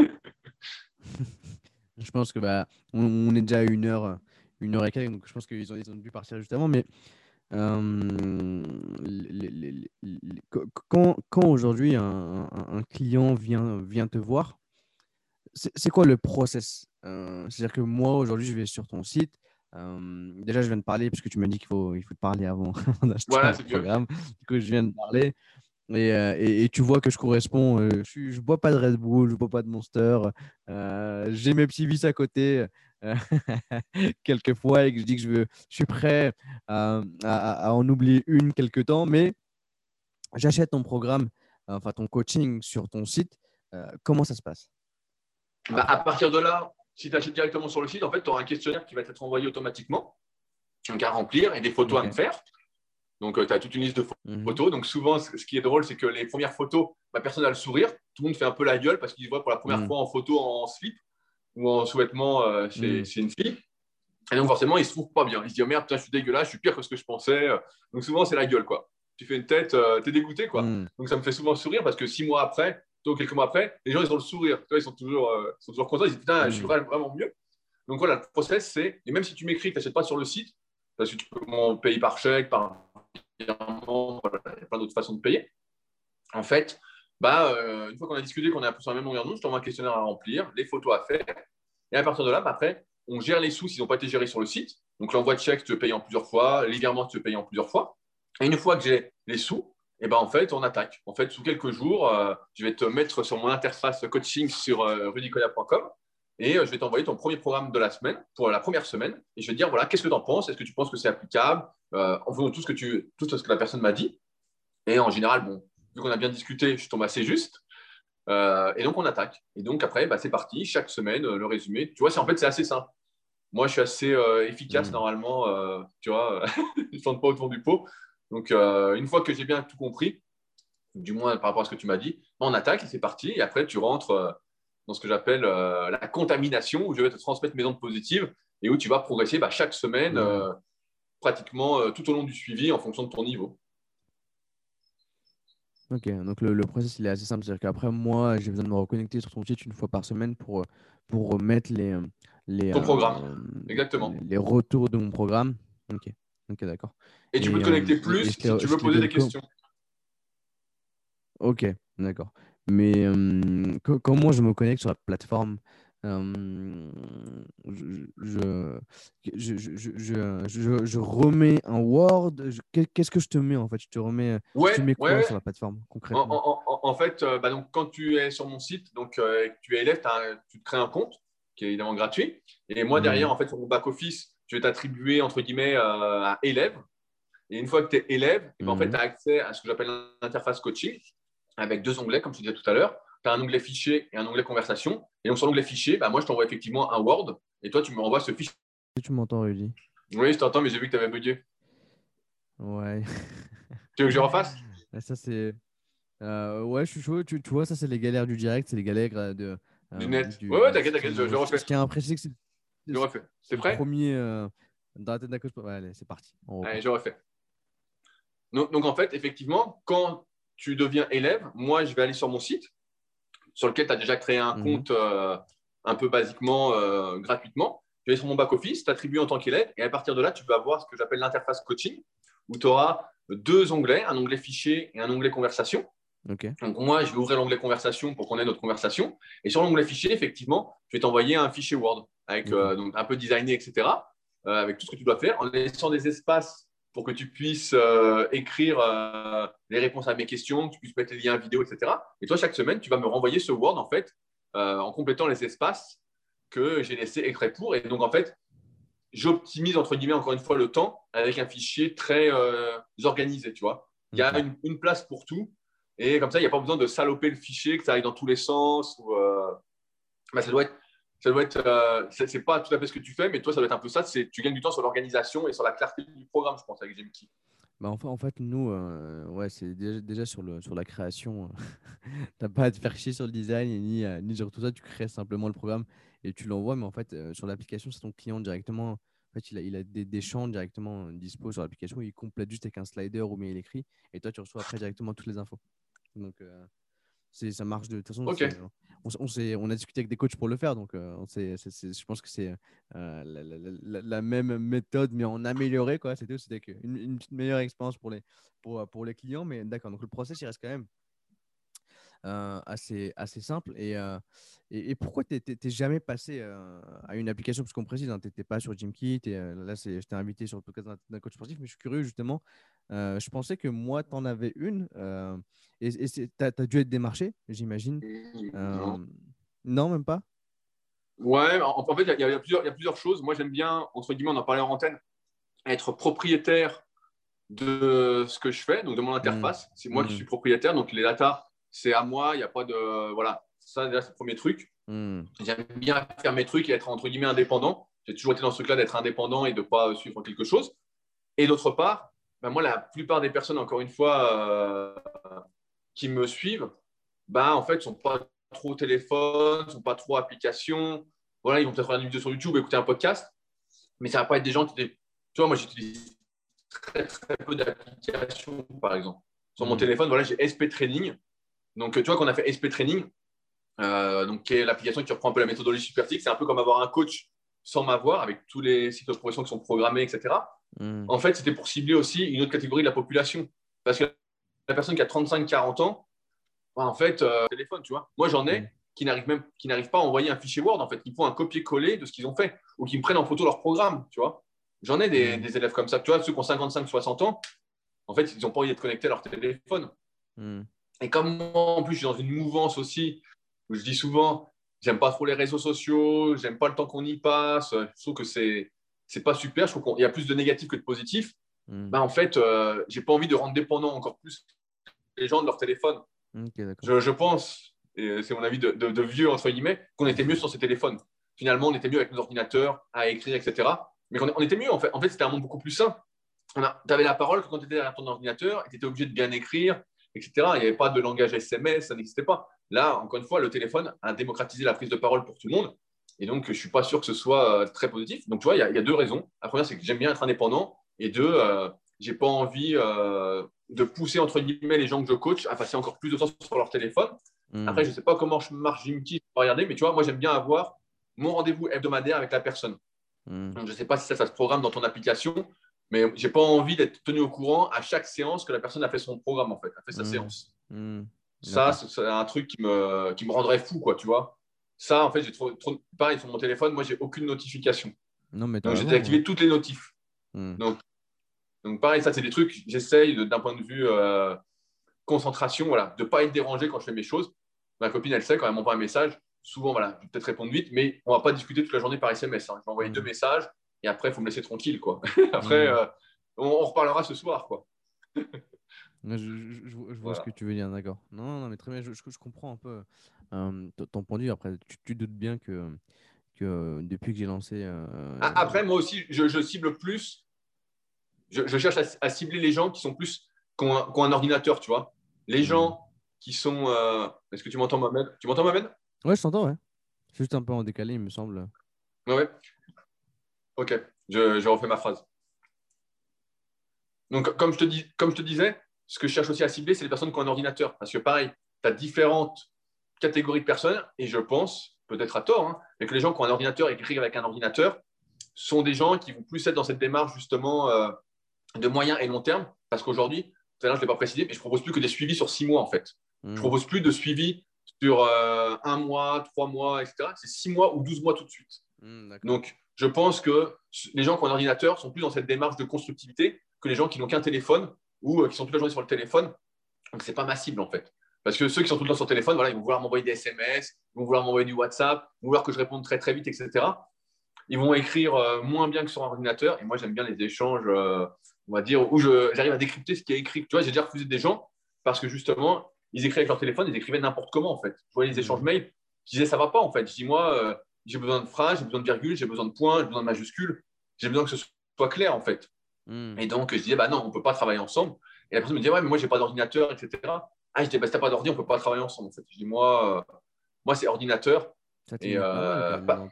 je pense que bah, on, est déjà à une heure, une heure et quelques, donc je pense qu'ils ont, ils ont dû partir juste avant. Mais euh, quand, quand aujourd'hui un, un, client vient, vient te voir, c'est quoi le process euh, C'est-à-dire que moi, aujourd'hui, je vais sur ton site. Euh, déjà, je viens de parler, parce que tu m'as dit qu'il faut, il faut te parler avant d'acheter voilà, le programme. Du coup, je viens de parler. Et, et, tu vois que je corresponds. Je ne bois pas de Red Bull, je ne bois pas de Monster. Euh, j'ai mes petits vices à côté quelquefois et que je dis que je, veux, je suis prêt à, à, en oublier une quelque temps. Mais j'achète ton programme, enfin ton coaching sur ton site. comment ça se passe? Bah, À partir de là, si tu achètes directement sur le site, en fait, tu auras un questionnaire qui va être envoyé automatiquement, donc à remplir et des photos à me faire. Donc, euh, tu as toute une liste de mhm. photos. Donc, souvent, ce qui est drôle, c'est que les premières photos, ma personne a le sourire. Tout le monde fait un peu la gueule parce qu'il voit pour la première mhm. fois en photo en slip ou en sous-vêtement euh, mhm. c'est une slip. Et donc, forcément, il se trouve pas bien. Il se dit, oh, merde, putain, je suis dégueulasse, je suis pire que ce que je pensais. Donc, souvent, c'est la gueule, quoi. Tu fais une tête, euh, tu es dégoûté, quoi. Donc, ça me fait souvent sourire parce que six mois après, donc quelques mois après, les gens, ils ont le sourire. ils sont toujours, sont toujours contents. Ils disent, putain, je suis vraiment mieux. Donc, voilà, le process, c'est, et même si tu m'écris, tu n'achètes pas sur le site, parce que tu peux payer par chèque, par il y a plein d'autres façons de payer. En fait, bah, euh, une fois qu'on a discuté, qu'on est un peu sur la même longueur d'onde, je t'envoie un questionnaire à remplir, les photos à faire. Et à partir de là, bah, après, on gère les sous s'ils n'ont pas été gérés sur le site. Donc l'envoi de chèque, peux payer en plusieurs fois, les virements, peux payer en plusieurs fois. Et une fois que j'ai les sous, et eh ben, en fait, on attaque. En fait, sous quelques jours, euh, je vais te mettre sur mon interface coaching sur euh, et je vais t'envoyer ton premier programme de la semaine pour la première semaine. Et je vais te dire, voilà, qu'est-ce que tu en penses? Est-ce que tu penses que c'est applicable? Euh, en faisant tout ce que, tu, tout ce que la personne m'a dit. Et en général, bon, vu qu'on a bien discuté, je tombe assez juste. Euh, et donc, on attaque. Et donc, après, bah, c'est parti. Chaque semaine, euh, le résumé. Tu vois, en fait, c'est assez simple. Moi, je suis assez efficace mmh. normalement. tu vois, je ne tourne pas autour du pot. Donc, une fois que j'ai bien tout compris, du moins par rapport à ce que tu m'as dit, bah, on attaque et c'est parti. Et après, tu rentres dans ce que j'appelle la contamination, où je vais te transmettre mes ondes positives et où tu vas progresser bah, chaque semaine. Mmh pratiquement euh, tout au long du suivi en fonction de ton niveau. Ok, donc le, le process il est assez simple. C'est-à-dire qu'après, moi, j'ai besoin de me reconnecter sur ton site une fois par semaine pour, pour mettre les, les, Ton programme, exactement. Les retours de mon programme. Ok, ok, d'accord. Et tu peux te connecter plus si tu veux poser des questions. Ok, d'accord. Mais comment je me connecte sur la plateforme? Je, je, je, remets un Word. Qu'est-ce que je te mets en fait? Je te remets, ouais, mets quoi sur la plateforme concrètement? En, fait, euh, bah, donc, quand tu es sur mon site, donc euh, tu es élève, tu te crées un compte qui est évidemment gratuit. Et moi, derrière, mmh. en fait, sur mon back-office, je vais t'attribuer entre guillemets euh, à élève. Et une fois que tu es élève, ben, en fait, mmh. tu as accès à ce que j'appelle l'interface coaching avec deux onglets, comme je disais tout à l'heure tu as un onglet fichier et un onglet conversation. Et donc, sur l'onglet fichier, bah, moi, je t'envoie effectivement un Word et toi, tu me renvoies ce fichier. Tu m'entends, Rudy? Oui, je t'entends, mais j'ai vu que tu avais bugué. Ouais. tu veux que je refasse? Ça, c'est. Euh, ouais, je suis chaud. Tu, vois, ça, c'est les galères du direct, c'est les galères euh, de. Euh, du net. ouais, ouais, t'inquiète, t'inquiète, je, je, refais. Ce qui est impressionnant, c'est Je refais. C'est prêt? Premier dans la tête d'un coach. Ouais, allez, c'est parti. Allez, je refais. Donc, donc, en fait, effectivement, quand tu deviens élève, moi, je vais aller sur mon site sur lequel tu as déjà créé un mhm. compte euh, un peu basiquement euh, gratuitement. Tu vas sur mon back-office, t'attribues en tant qu'élève, et à partir de là, tu vas avoir ce que j'appelle l'interface coaching, où tu auras deux onglets, un onglet fichier et un onglet conversation. Donc moi, je vais ouvrir l'onglet conversation pour qu'on ait notre conversation. Et sur l'onglet fichier, effectivement, je vais t'envoyer un fichier Word avec euh, donc un peu designé, etc. avec tout ce que tu dois faire, en laissant des espaces pour que tu puisses euh, écrire euh, les réponses à mes questions, que tu puisses mettre les liens vidéo, etc. Et toi, chaque semaine, tu vas me renvoyer ce Word, en fait, euh, en complétant les espaces que j'ai laissés exprès pour. Et donc, en fait, j'optimise, entre guillemets, encore une fois, le temps avec un fichier très organisé, tu vois. Il y a une, place pour tout. Et comme ça, il n'y a pas besoin de saloper le fichier, que ça aille dans tous les sens. Ou, bah, ça doit être ça doit être, euh, c'est pas tout à fait ce que tu fais, mais toi, ça doit être un peu ça. Tu gagnes du temps sur l'organisation et sur la clarté du programme, je pense, avec Gemki. Bah enfin, en fait, nous, euh, ouais, c'est déjà, sur, le, sur la création. tu n'as pas à te faire chier sur le design ni, euh, ni sur tout ça. Tu crées simplement le programme et tu l'envoies. Mais en fait, sur l'application, c'est ton client directement. En fait, il a, il a des, des champs directement dispo sur l'application. Il complète juste avec un slider ou bien il écrit. Et toi, tu reçois après directement toutes les infos. Donc, ça marche de toute façon. On, on, a discuté avec des coachs pour le faire, donc euh, je pense que c'est euh, la, même méthode, mais en amélioré. C'était une, une petite meilleure expérience pour les, pour, pour les clients. Mais d'accord, donc le process, il reste quand même assez, assez simple. Et, et, pourquoi tu n'es jamais passé à une application Parce qu'on précise, hein, tu n'étais pas sur Gymkit. Et, là, je t'ai invité sur le podcast d'un coach sportif, mais je suis curieux justement euh, je pensais que moi, tu en avais une. Euh, et tu as, dû être démarché, j'imagine. Euh, non. même pas? Ouais, en, fait, il y, a plusieurs choses. Moi, j'aime bien, entre guillemets, on en parlait en antenne, être propriétaire de ce que je fais, donc de mon interface. Mmh. C'est moi qui mmh. suis propriétaire, donc les data, c'est à moi. Il n'y a pas de. Voilà, ça, déjà, c'est le premier truc. Mmh. J'aime bien faire mes trucs et être, entre guillemets, indépendant. J'ai toujours été dans ce truc-là d'être indépendant et de ne pas suivre quelque chose. Et d'autre part, bah, moi, la plupart des personnes, encore une fois, euh, qui me suivent, bah, en fait, ne sont pas trop téléphone, ne sont pas trop applications. Voilà, ils vont peut-être regarder une vidéo sur YouTube, écouter un podcast, mais ça ne va pas être des gens qui. Tu vois, moi, j'utilise très, très peu d'applications, par exemple. Sur mon mmh. téléphone, voilà, j'ai SP Training. Donc, tu vois, qu'on a fait SP Training, euh, donc, qui est l'application qui reprend un peu la méthodologie Supertic. C'est un peu comme avoir un coach sans m'avoir, avec tous les sites de progression qui sont programmés, etc. Hmm. En fait, c'était pour cibler aussi une autre catégorie de la population. Parce que la personne qui a 35-40 ans, bah, en fait, euh, téléphone, tu vois. Moi, j'en ai hmm. qui n'arrivent même qui n'arrivent pas à envoyer un fichier Word, en fait. Ils font un copier-coller de ce qu'ils ont fait ou qui me prennent en photo leur programme, tu vois. J'en ai des, hmm. élèves comme ça, tu vois, ceux qui ont 55-60 ans, en fait, ils n'ont pas envie d'être connectés à leur téléphone. Et comme moi, en plus, je suis dans une mouvance aussi où je dis souvent, j'aime pas trop les réseaux sociaux, j'aime pas le temps qu'on y passe, je trouve que c'est c'est pas super. Je trouve qu'il y a plus de négatifs que de positifs. Bah, en fait, euh, j'ai pas envie de rendre dépendant encore plus les gens de leur téléphone. je, pense, et c'est mon avis de, vieux, entre guillemets, qu'on était mieux sur ces téléphones. Finalement, on était mieux avec nos ordinateurs, à écrire, etc. Mais on, était mieux, en fait. En fait, c'était un monde beaucoup plus sain. Tu avais la parole quand tu étais derrière ton ordinateur, tu étais obligé de bien écrire, etc. Il n'y avait pas de langage SMS, ça n'existait pas. Là, encore une fois, le téléphone a démocratisé la prise de parole pour tout le monde. Et donc, je ne suis pas sûr que ce soit euh, très positif. Donc, tu vois, il y, a deux raisons. La première, c'est que j'aime bien être indépendant. Et deux, euh, je n'ai pas envie euh, de pousser, entre guillemets, les gens que je coach à passer encore plus de temps sur leur téléphone. Hmm. Après, je ne sais pas comment je marche Jimky, pas regarder, mais tu vois, moi, j'aime bien avoir mon rendez-vous hebdomadaire avec la personne. Hmm. Donc, je ne sais pas si ça, ça se programme dans ton application, mais je n'ai pas envie d'être tenu au courant à chaque séance que la personne a fait son programme, en fait, a fait sa Hmm. séance. Hmm. Ça, c'est un truc qui me, qui me rendrait fou, quoi, tu vois. Ça, en fait, j'ai trop, trop. Pareil, sur mon téléphone, moi, j'ai aucune notification. Non, mais Donc, j'ai désactivé toutes les notifs. ouais. Hmm. Donc, pareil, ça, c'est des trucs, j'essaye de- d'un point de vue euh, concentration, voilà, de ne pas être dérangé quand je fais mes choses. Ma copine, elle sait, quand elle m'envoie un message, souvent, voilà, je vais peut-être répondre vite, mais on ne va pas discuter toute la journée par SMS. hein. Je vais envoyer deux messages et après, il faut me laisser tranquille, quoi. après, Mm. euh, on, on reparlera ce soir, quoi. Je, je- je- je vois ce que tu veux dire, d'accord. Non, non, mais très bien, je, comprends un peu euh, ton- point de vue. Après, tu, tu doutes bien que, que euh, depuis que j'ai lancé. euh, Après, moi aussi, je, cible plus, je, cherche à, à cibler les gens qui sont plus, qui ont, un, qui ont un ordinateur, tu vois. Les gens qui sont. euh, Est-ce que tu m'entends, Mohamed? Tu m'entends, Mohamed? Ouais, je t'entends, ouais. Juste un peu en décalé, il me semble. Ouais, ouais. Ok, je, je refais ma phrase. Donc, comme je, te dis, comme je te disais, ce que je cherche aussi à cibler, c'est les personnes qui ont un ordinateur. Parce que pareil, tu as différentes catégories de personnes, et je pense, peut-être à tort, hein, mais que les gens qui ont un ordinateur et qui écrivent avec un ordinateur sont des gens qui vont plus être dans cette démarche justement euh, de moyen et long terme. Parce qu'aujourd'hui, tout à l'heure, je ne l'ai pas précisé, mais je ne propose plus que des suivis sur six mois, en fait. Hmm. Je propose plus de suivi sur euh, un mois, trois mois, etc. C'est six mois ou 12 mois tout de suite. Hmm. Donc, je pense que les gens qui ont un ordinateur sont plus dans cette démarche de constructivité que les gens qui n'ont qu'un téléphone ou euh, qui sont toute la journée sur le téléphone. Ce n'est pas ma cible, en fait. Parce que ceux qui sont tout le temps sur le téléphone, voilà, ils vont vouloir m'envoyer des SMS, ils vont vouloir m'envoyer du WhatsApp, ils vont vouloir que je réponde très, très vite, etc. Ils vont écrire euh, moins bien que sur un ordinateur. Et moi, j'aime bien les échanges, euh, on va dire, où j'arrive à décrypter ce qui est écrit. Tu vois, j'ai déjà refusé des gens parce que justement, ils écrivaient avec leur téléphone, ils écrivaient n'importe comment, en fait. Je voyais les échanges mails, je disais, ça va pas, en fait. Je dis, moi, j'ai besoin de phrases, j'ai besoin de virgules, j'ai besoin de points, j'ai besoin de majuscules, j'ai besoin que ce soit clair, en fait. Hmm. Et donc, je disais, bah non, on ne peut pas travailler ensemble. Et la personne me disait, ouais, mais moi, j'ai pas d'ordinateur, etc. Ah, je dis, bah, si t'as pas d'ordi, on ne peut pas travailler ensemble, en fait. Je dis, moi, euh, moi c'est ordinateur. Ça Et, limite pas mal, euh, bah-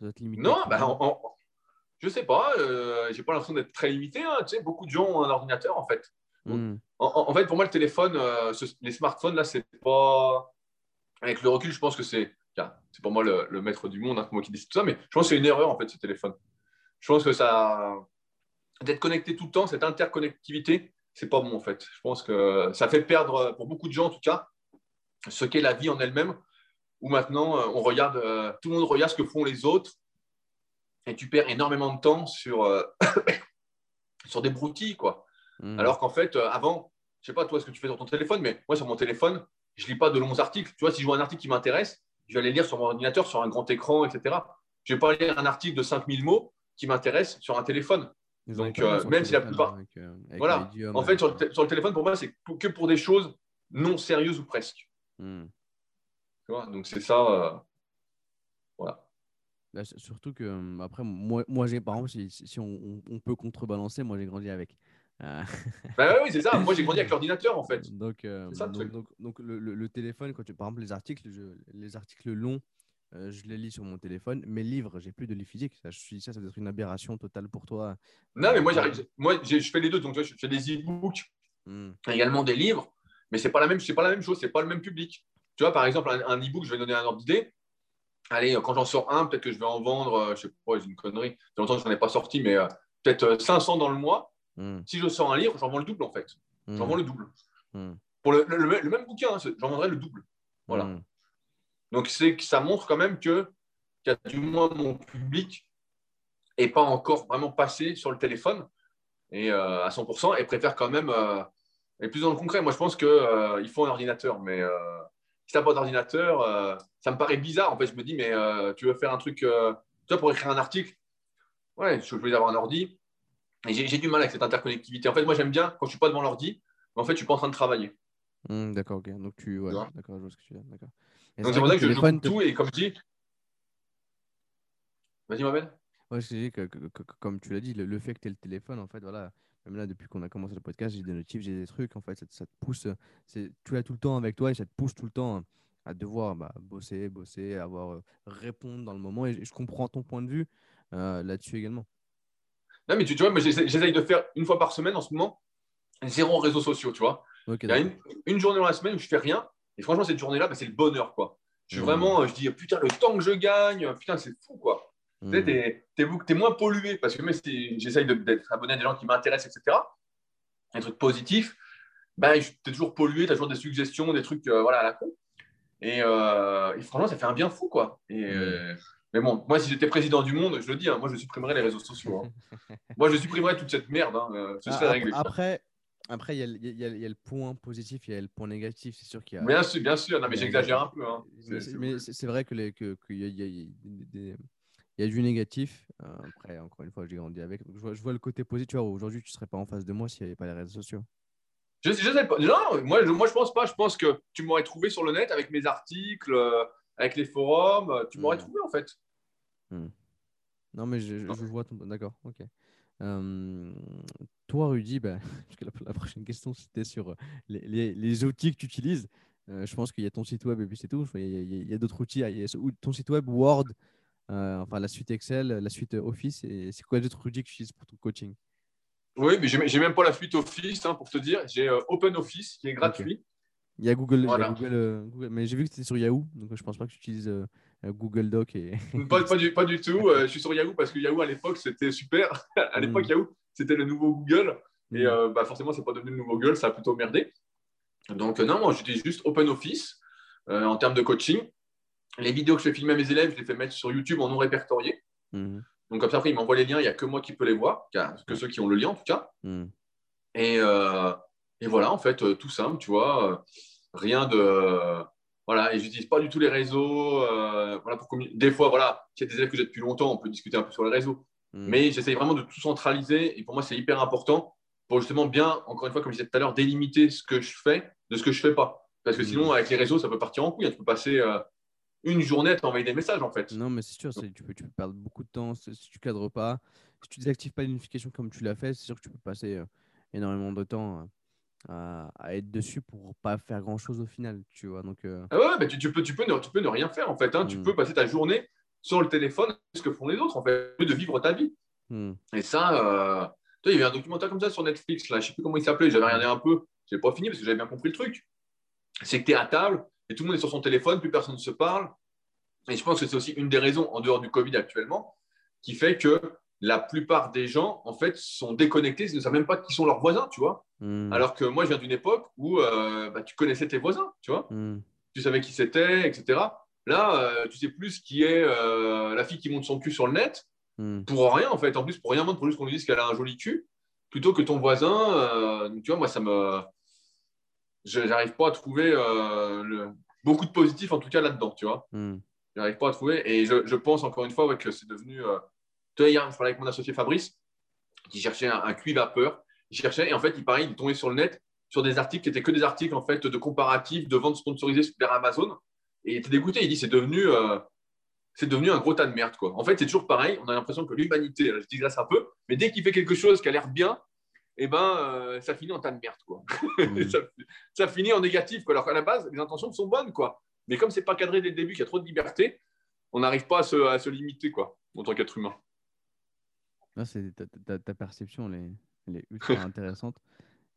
Ça limiter Non, bah, en- en- je sais pas, euh, j'ai pas l'impression d'être très limité. hein. Tu sais, beaucoup de gens ont un ordinateur, en fait. Hmm. En, en- en fait, pour moi, le téléphone, euh, ce- les smartphones, là, c'est pas. Avec le recul, je pense que c'est. C'est pour moi le, le maître du monde, hein, moi qui décide tout ça, mais je pense que c'est une erreur, en fait, ce téléphone. Je pense que ça. D'être connecté tout le temps, cette interconnectivité, c'est pas bon, en fait. Je pense que ça fait perdre, pour beaucoup de gens, en tout cas, ce qu'est la vie en elle-même, où maintenant, euh, on regarde, euh, tout le monde regarde ce que font les autres, et tu perds énormément de temps sur, euh, sur des broutilles, quoi. Hmm. Alors qu'en fait, euh, avant, je sais pas toi ce que tu fais sur ton téléphone, mais moi sur mon téléphone, je lis pas de longs articles. Tu vois, si je vois un article qui m'intéresse, je vais aller lire sur mon ordinateur, sur un grand écran, etc. Je vais pas lire un article de 5000 mots qui m'intéresse sur un téléphone. Donc, euh, même si la plupart- avec, euh, avec Voilà. En fait, sur le, sur téléphone, pour moi, c'est que pour des choses non sérieuses ou presque. hmm. Tu vois donc c'est ça. euh, Voilà. Là, surtout que, hum, après, moi, moi j'ai, par exemple, si, on peut contrebalancer, moi j'ai grandi avec. Ouais, oui, c'est ça. Moi, j'ai grandi avec l'ordinateur, en fait. donc, euh, ça, le donc, truc. donc, donc le, le- le téléphone, quand tu, par exemple, les articles, je- les articles longs, euh, je les lis sur mon téléphone. Mes livres, j'ai plus de livres physiques. Ça, je suis, ça, ça doit être une aberration totale pour toi. Non, mais moi, j'arrive. Moi, je fais les deux. Donc, tu vois, je fais des e-books Hmm. également des livres, mais c'est pas la même, c'est pas la même chose, c'est pas le même public. Tu vois, par exemple, un, un e-book, je vais donner un ordre d'idée. Allez, quand j'en sors un, peut-être que je vais en vendre, euh, je sais pas, c'est une connerie. Fait longtemps que je n'en ai pas sorti, mais peut-être euh, 500 dans le mois. Hmm. Si je sors un livre, j'en vends le double en fait. J'en Hmm. vends le double. Hmm. Pour le, le- le- le même bouquin, hein, j'en vendrai le double. Voilà. Donc, c'est ça montre quand même que, a du moins mon public n'est pas encore vraiment passé sur le téléphone et, euh, à 100% et préfère quand même euh, être plus dans le concret. Moi, je pense qu'il il faut un ordinateur, mais euh, si tu n'as pas d'ordinateur, euh, ça me paraît bizarre. En fait, je me dis, mais euh, tu veux faire un truc, euh, vois, pour écrire un article, ouais, je veux avoir un ordi. Et j'ai du mal avec cette interconnectivité. En fait, moi, j'aime bien quand je ne suis pas devant l'ordi, mais en fait, je ne suis pas en train de travailler. Hmm, d'accord, ok. Donc, tu. Ouais, d'accord, je vois ce que tu veux dire. D'accord. Donc, c'est pour vrai ça que je, te- tout et comme je dis. Vas-y, Mabel. Ouais, je dis que, que- que- que- comme tu l'as dit, le, le fait que tu aies le téléphone, en fait, voilà, même là, depuis qu'on a commencé le podcast, j'ai des notifs, j'ai des trucs, en fait, ça, te- ça te pousse, c'est, tu l'as tout le temps avec toi et ça te pousse tout le temps à devoir bah, bosser, bosser, avoir, euh, répondre dans le moment. Et je comprends ton point de vue euh, là-dessus également. Non, mais tu, tu vois, j'essaye de faire une fois par semaine en ce moment, zéro réseaux sociaux, tu vois. Il y a une, une journée dans la semaine où je fais rien. Et franchement, cette journée-là, bah, c'est le bonheur, quoi. Je suis vraiment, je dis, putain, le temps que je gagne, putain, c'est fou, quoi. Tu sais, es, moins pollué parce que même si j'essaye d'être abonné à des gens qui m'intéressent, etc., un truc positif, ben, tu es toujours pollué, tu as toujours des suggestions, des trucs euh, voilà, à la con. Euh, et, franchement, ça fait un bien fou, quoi. Et, euh, mais bon, moi, si j'étais président du monde, je le dis, hein, moi, je supprimerais les réseaux sociaux. Hein. moi, je supprimerais toute cette merde. Hein, ce serait ah, réglé. Après, après, il y, y, a le point positif, il y a le point négatif. C'est sûr qu'il y a. Bien sûr, bien sûr. Non, mais j'exagère un peu. Mais c'est vrai que les, que, y, a, y, y, a du négatif. après, encore une fois, j'ai grandi avec. je, vois, je vois, le côté positif. Tu vois, aujourd'hui, tu ne serais pas en face de moi s'il n'y avait pas les réseaux sociaux. Je, je sais pas. Non, moi, je, moi, je pense pas. Je pense que tu m'aurais trouvé sur le net avec mes articles, euh, avec les forums. Euh, tu m'aurais hmm. trouvé, en fait. Hmm. Non, mais je, je vois ton. D'accord, ok. Euh, toi, Rudy, bah, la, prochaine question, c'était sur les, les, les, outils que tu utilises. je pense qu'il y a ton site web et puis c'est tout. Il y a, a, d'autres outils. Il y a ton site web, Word, enfin la suite Excel, la suite Office. Et c'est quoi d'autres outils que tu utilises pour ton coaching? Oui, mais j'ai même pas la suite Office hein, pour te dire. J'ai euh, Open Office qui est gratuit. Il y a Google, euh, Google, mais j'ai vu que c'était sur Yahoo, donc je pense pas que tu utilises euh, Google Doc. Et... pas, du, pas, du, tout. je suis sur Yahoo parce que Yahoo à l'époque c'était super. à l'époque hmm. Yahoo c'était le nouveau Google et hmm. bah, forcément c'est pas devenu le nouveau Google, ça a plutôt merdé. Donc non, moi j'utilise juste Open Office en termes de coaching. Les vidéos que je fais filmer à mes élèves, je les fais mettre sur YouTube en non répertorié. Hmm. Donc, comme ça, après, il m'envoie les liens. Il n'y a que moi qui peux les voir, que ceux qui ont le lien en tout cas. Hmm. Et, euh, et, voilà, en fait, euh, tout simple, tu vois. Euh, rien de. voilà, et je n'utilise pas du tout les réseaux. voilà, pour Des fois, voilà, s'il y a des élèves que j'ai depuis longtemps, on peut discuter un peu sur les réseaux. Hmm. Mais j'essaye vraiment de tout centraliser. Et pour moi, c'est hyper important pour justement bien, encore une fois, comme je disais tout à l'heure, délimiter ce que je fais de ce que je ne fais pas. Parce que hmm. sinon, avec les réseaux, ça peut partir en couille. Tu peux passer une journée à t'envoyer des messages en fait. Non, mais c'est sûr, tu peux, tu peux perdre beaucoup de temps si tu cadres pas. Si tu désactives pas les notifications comme tu l'as fait, c'est sûr que tu peux passer euh, énormément de temps euh, à, être dessus pour pas faire grand chose au final, tu vois. Donc, euh, ah ouais, mais tu, peux, tu, peux ne, tu peux ne rien faire en fait. Hein. Tu hmm. peux passer ta journée sur le téléphone, ce que font les autres en fait, de vivre ta vie. Hmm. Et ça, il y avait un documentaire comme ça sur Netflix, là, je sais plus comment il s'appelait, j'avais regardé un peu, j'ai pas fini parce que j'avais bien compris le truc. C'est que tu es à table, et tout le monde est sur son téléphone, plus personne ne se parle. Et je pense que c'est aussi une des raisons, en dehors du Covid actuellement, qui fait que la plupart des gens, en fait, sont déconnectés, ils ne savent même pas qui sont leurs voisins, tu vois. Hmm. Alors que moi, je viens d'une époque où euh, bah, tu connaissais tes voisins, tu vois. Hmm. Tu savais qui c'était, etc. Là, euh, tu sais plus qui est euh, la fille qui monte son cul sur le net, hmm. pour rien, en fait. En plus, pour rien pour juste qu'on lui dise qu'elle a un joli cul, plutôt que ton voisin. tu vois, moi, ça me je n'arrive pas à trouver beaucoup de positifs, en tout cas là-dedans, tu vois. Je n'arrive pas à trouver. Et je, pense, encore une fois, que c'est devenu. Euh... Vois, hier, je parlais avec mon associé Fabrice, qui cherchait un, cuit vapeur. Il cherchait, et en fait, il, pareil, il tombait sur le net sur des articles qui n'étaient que des articles en fait, de comparatifs, de ventes sponsorisées sur Amazon. Et il était dégoûté. Il dit c'est devenu, euh, c'est devenu un gros tas de merde. Quoi. En fait, c'est toujours pareil. On a l'impression que l'humanité, je digresse un peu, mais dès qu'il fait quelque chose qui a l'air bien, eh ben, euh, ça finit en tas de merde. Quoi. Mm. ça, finit en négatif. Quoi. Alors qu'à la base, les intentions sont bonnes. Quoi. Mais comme c'est pas cadré dès le début, qu'il y a trop de liberté, on n'arrive pas à se, à se, limiter quoi, en tant qu'être humain. C'est, ta, ta, perception, elle est, ultra intéressante.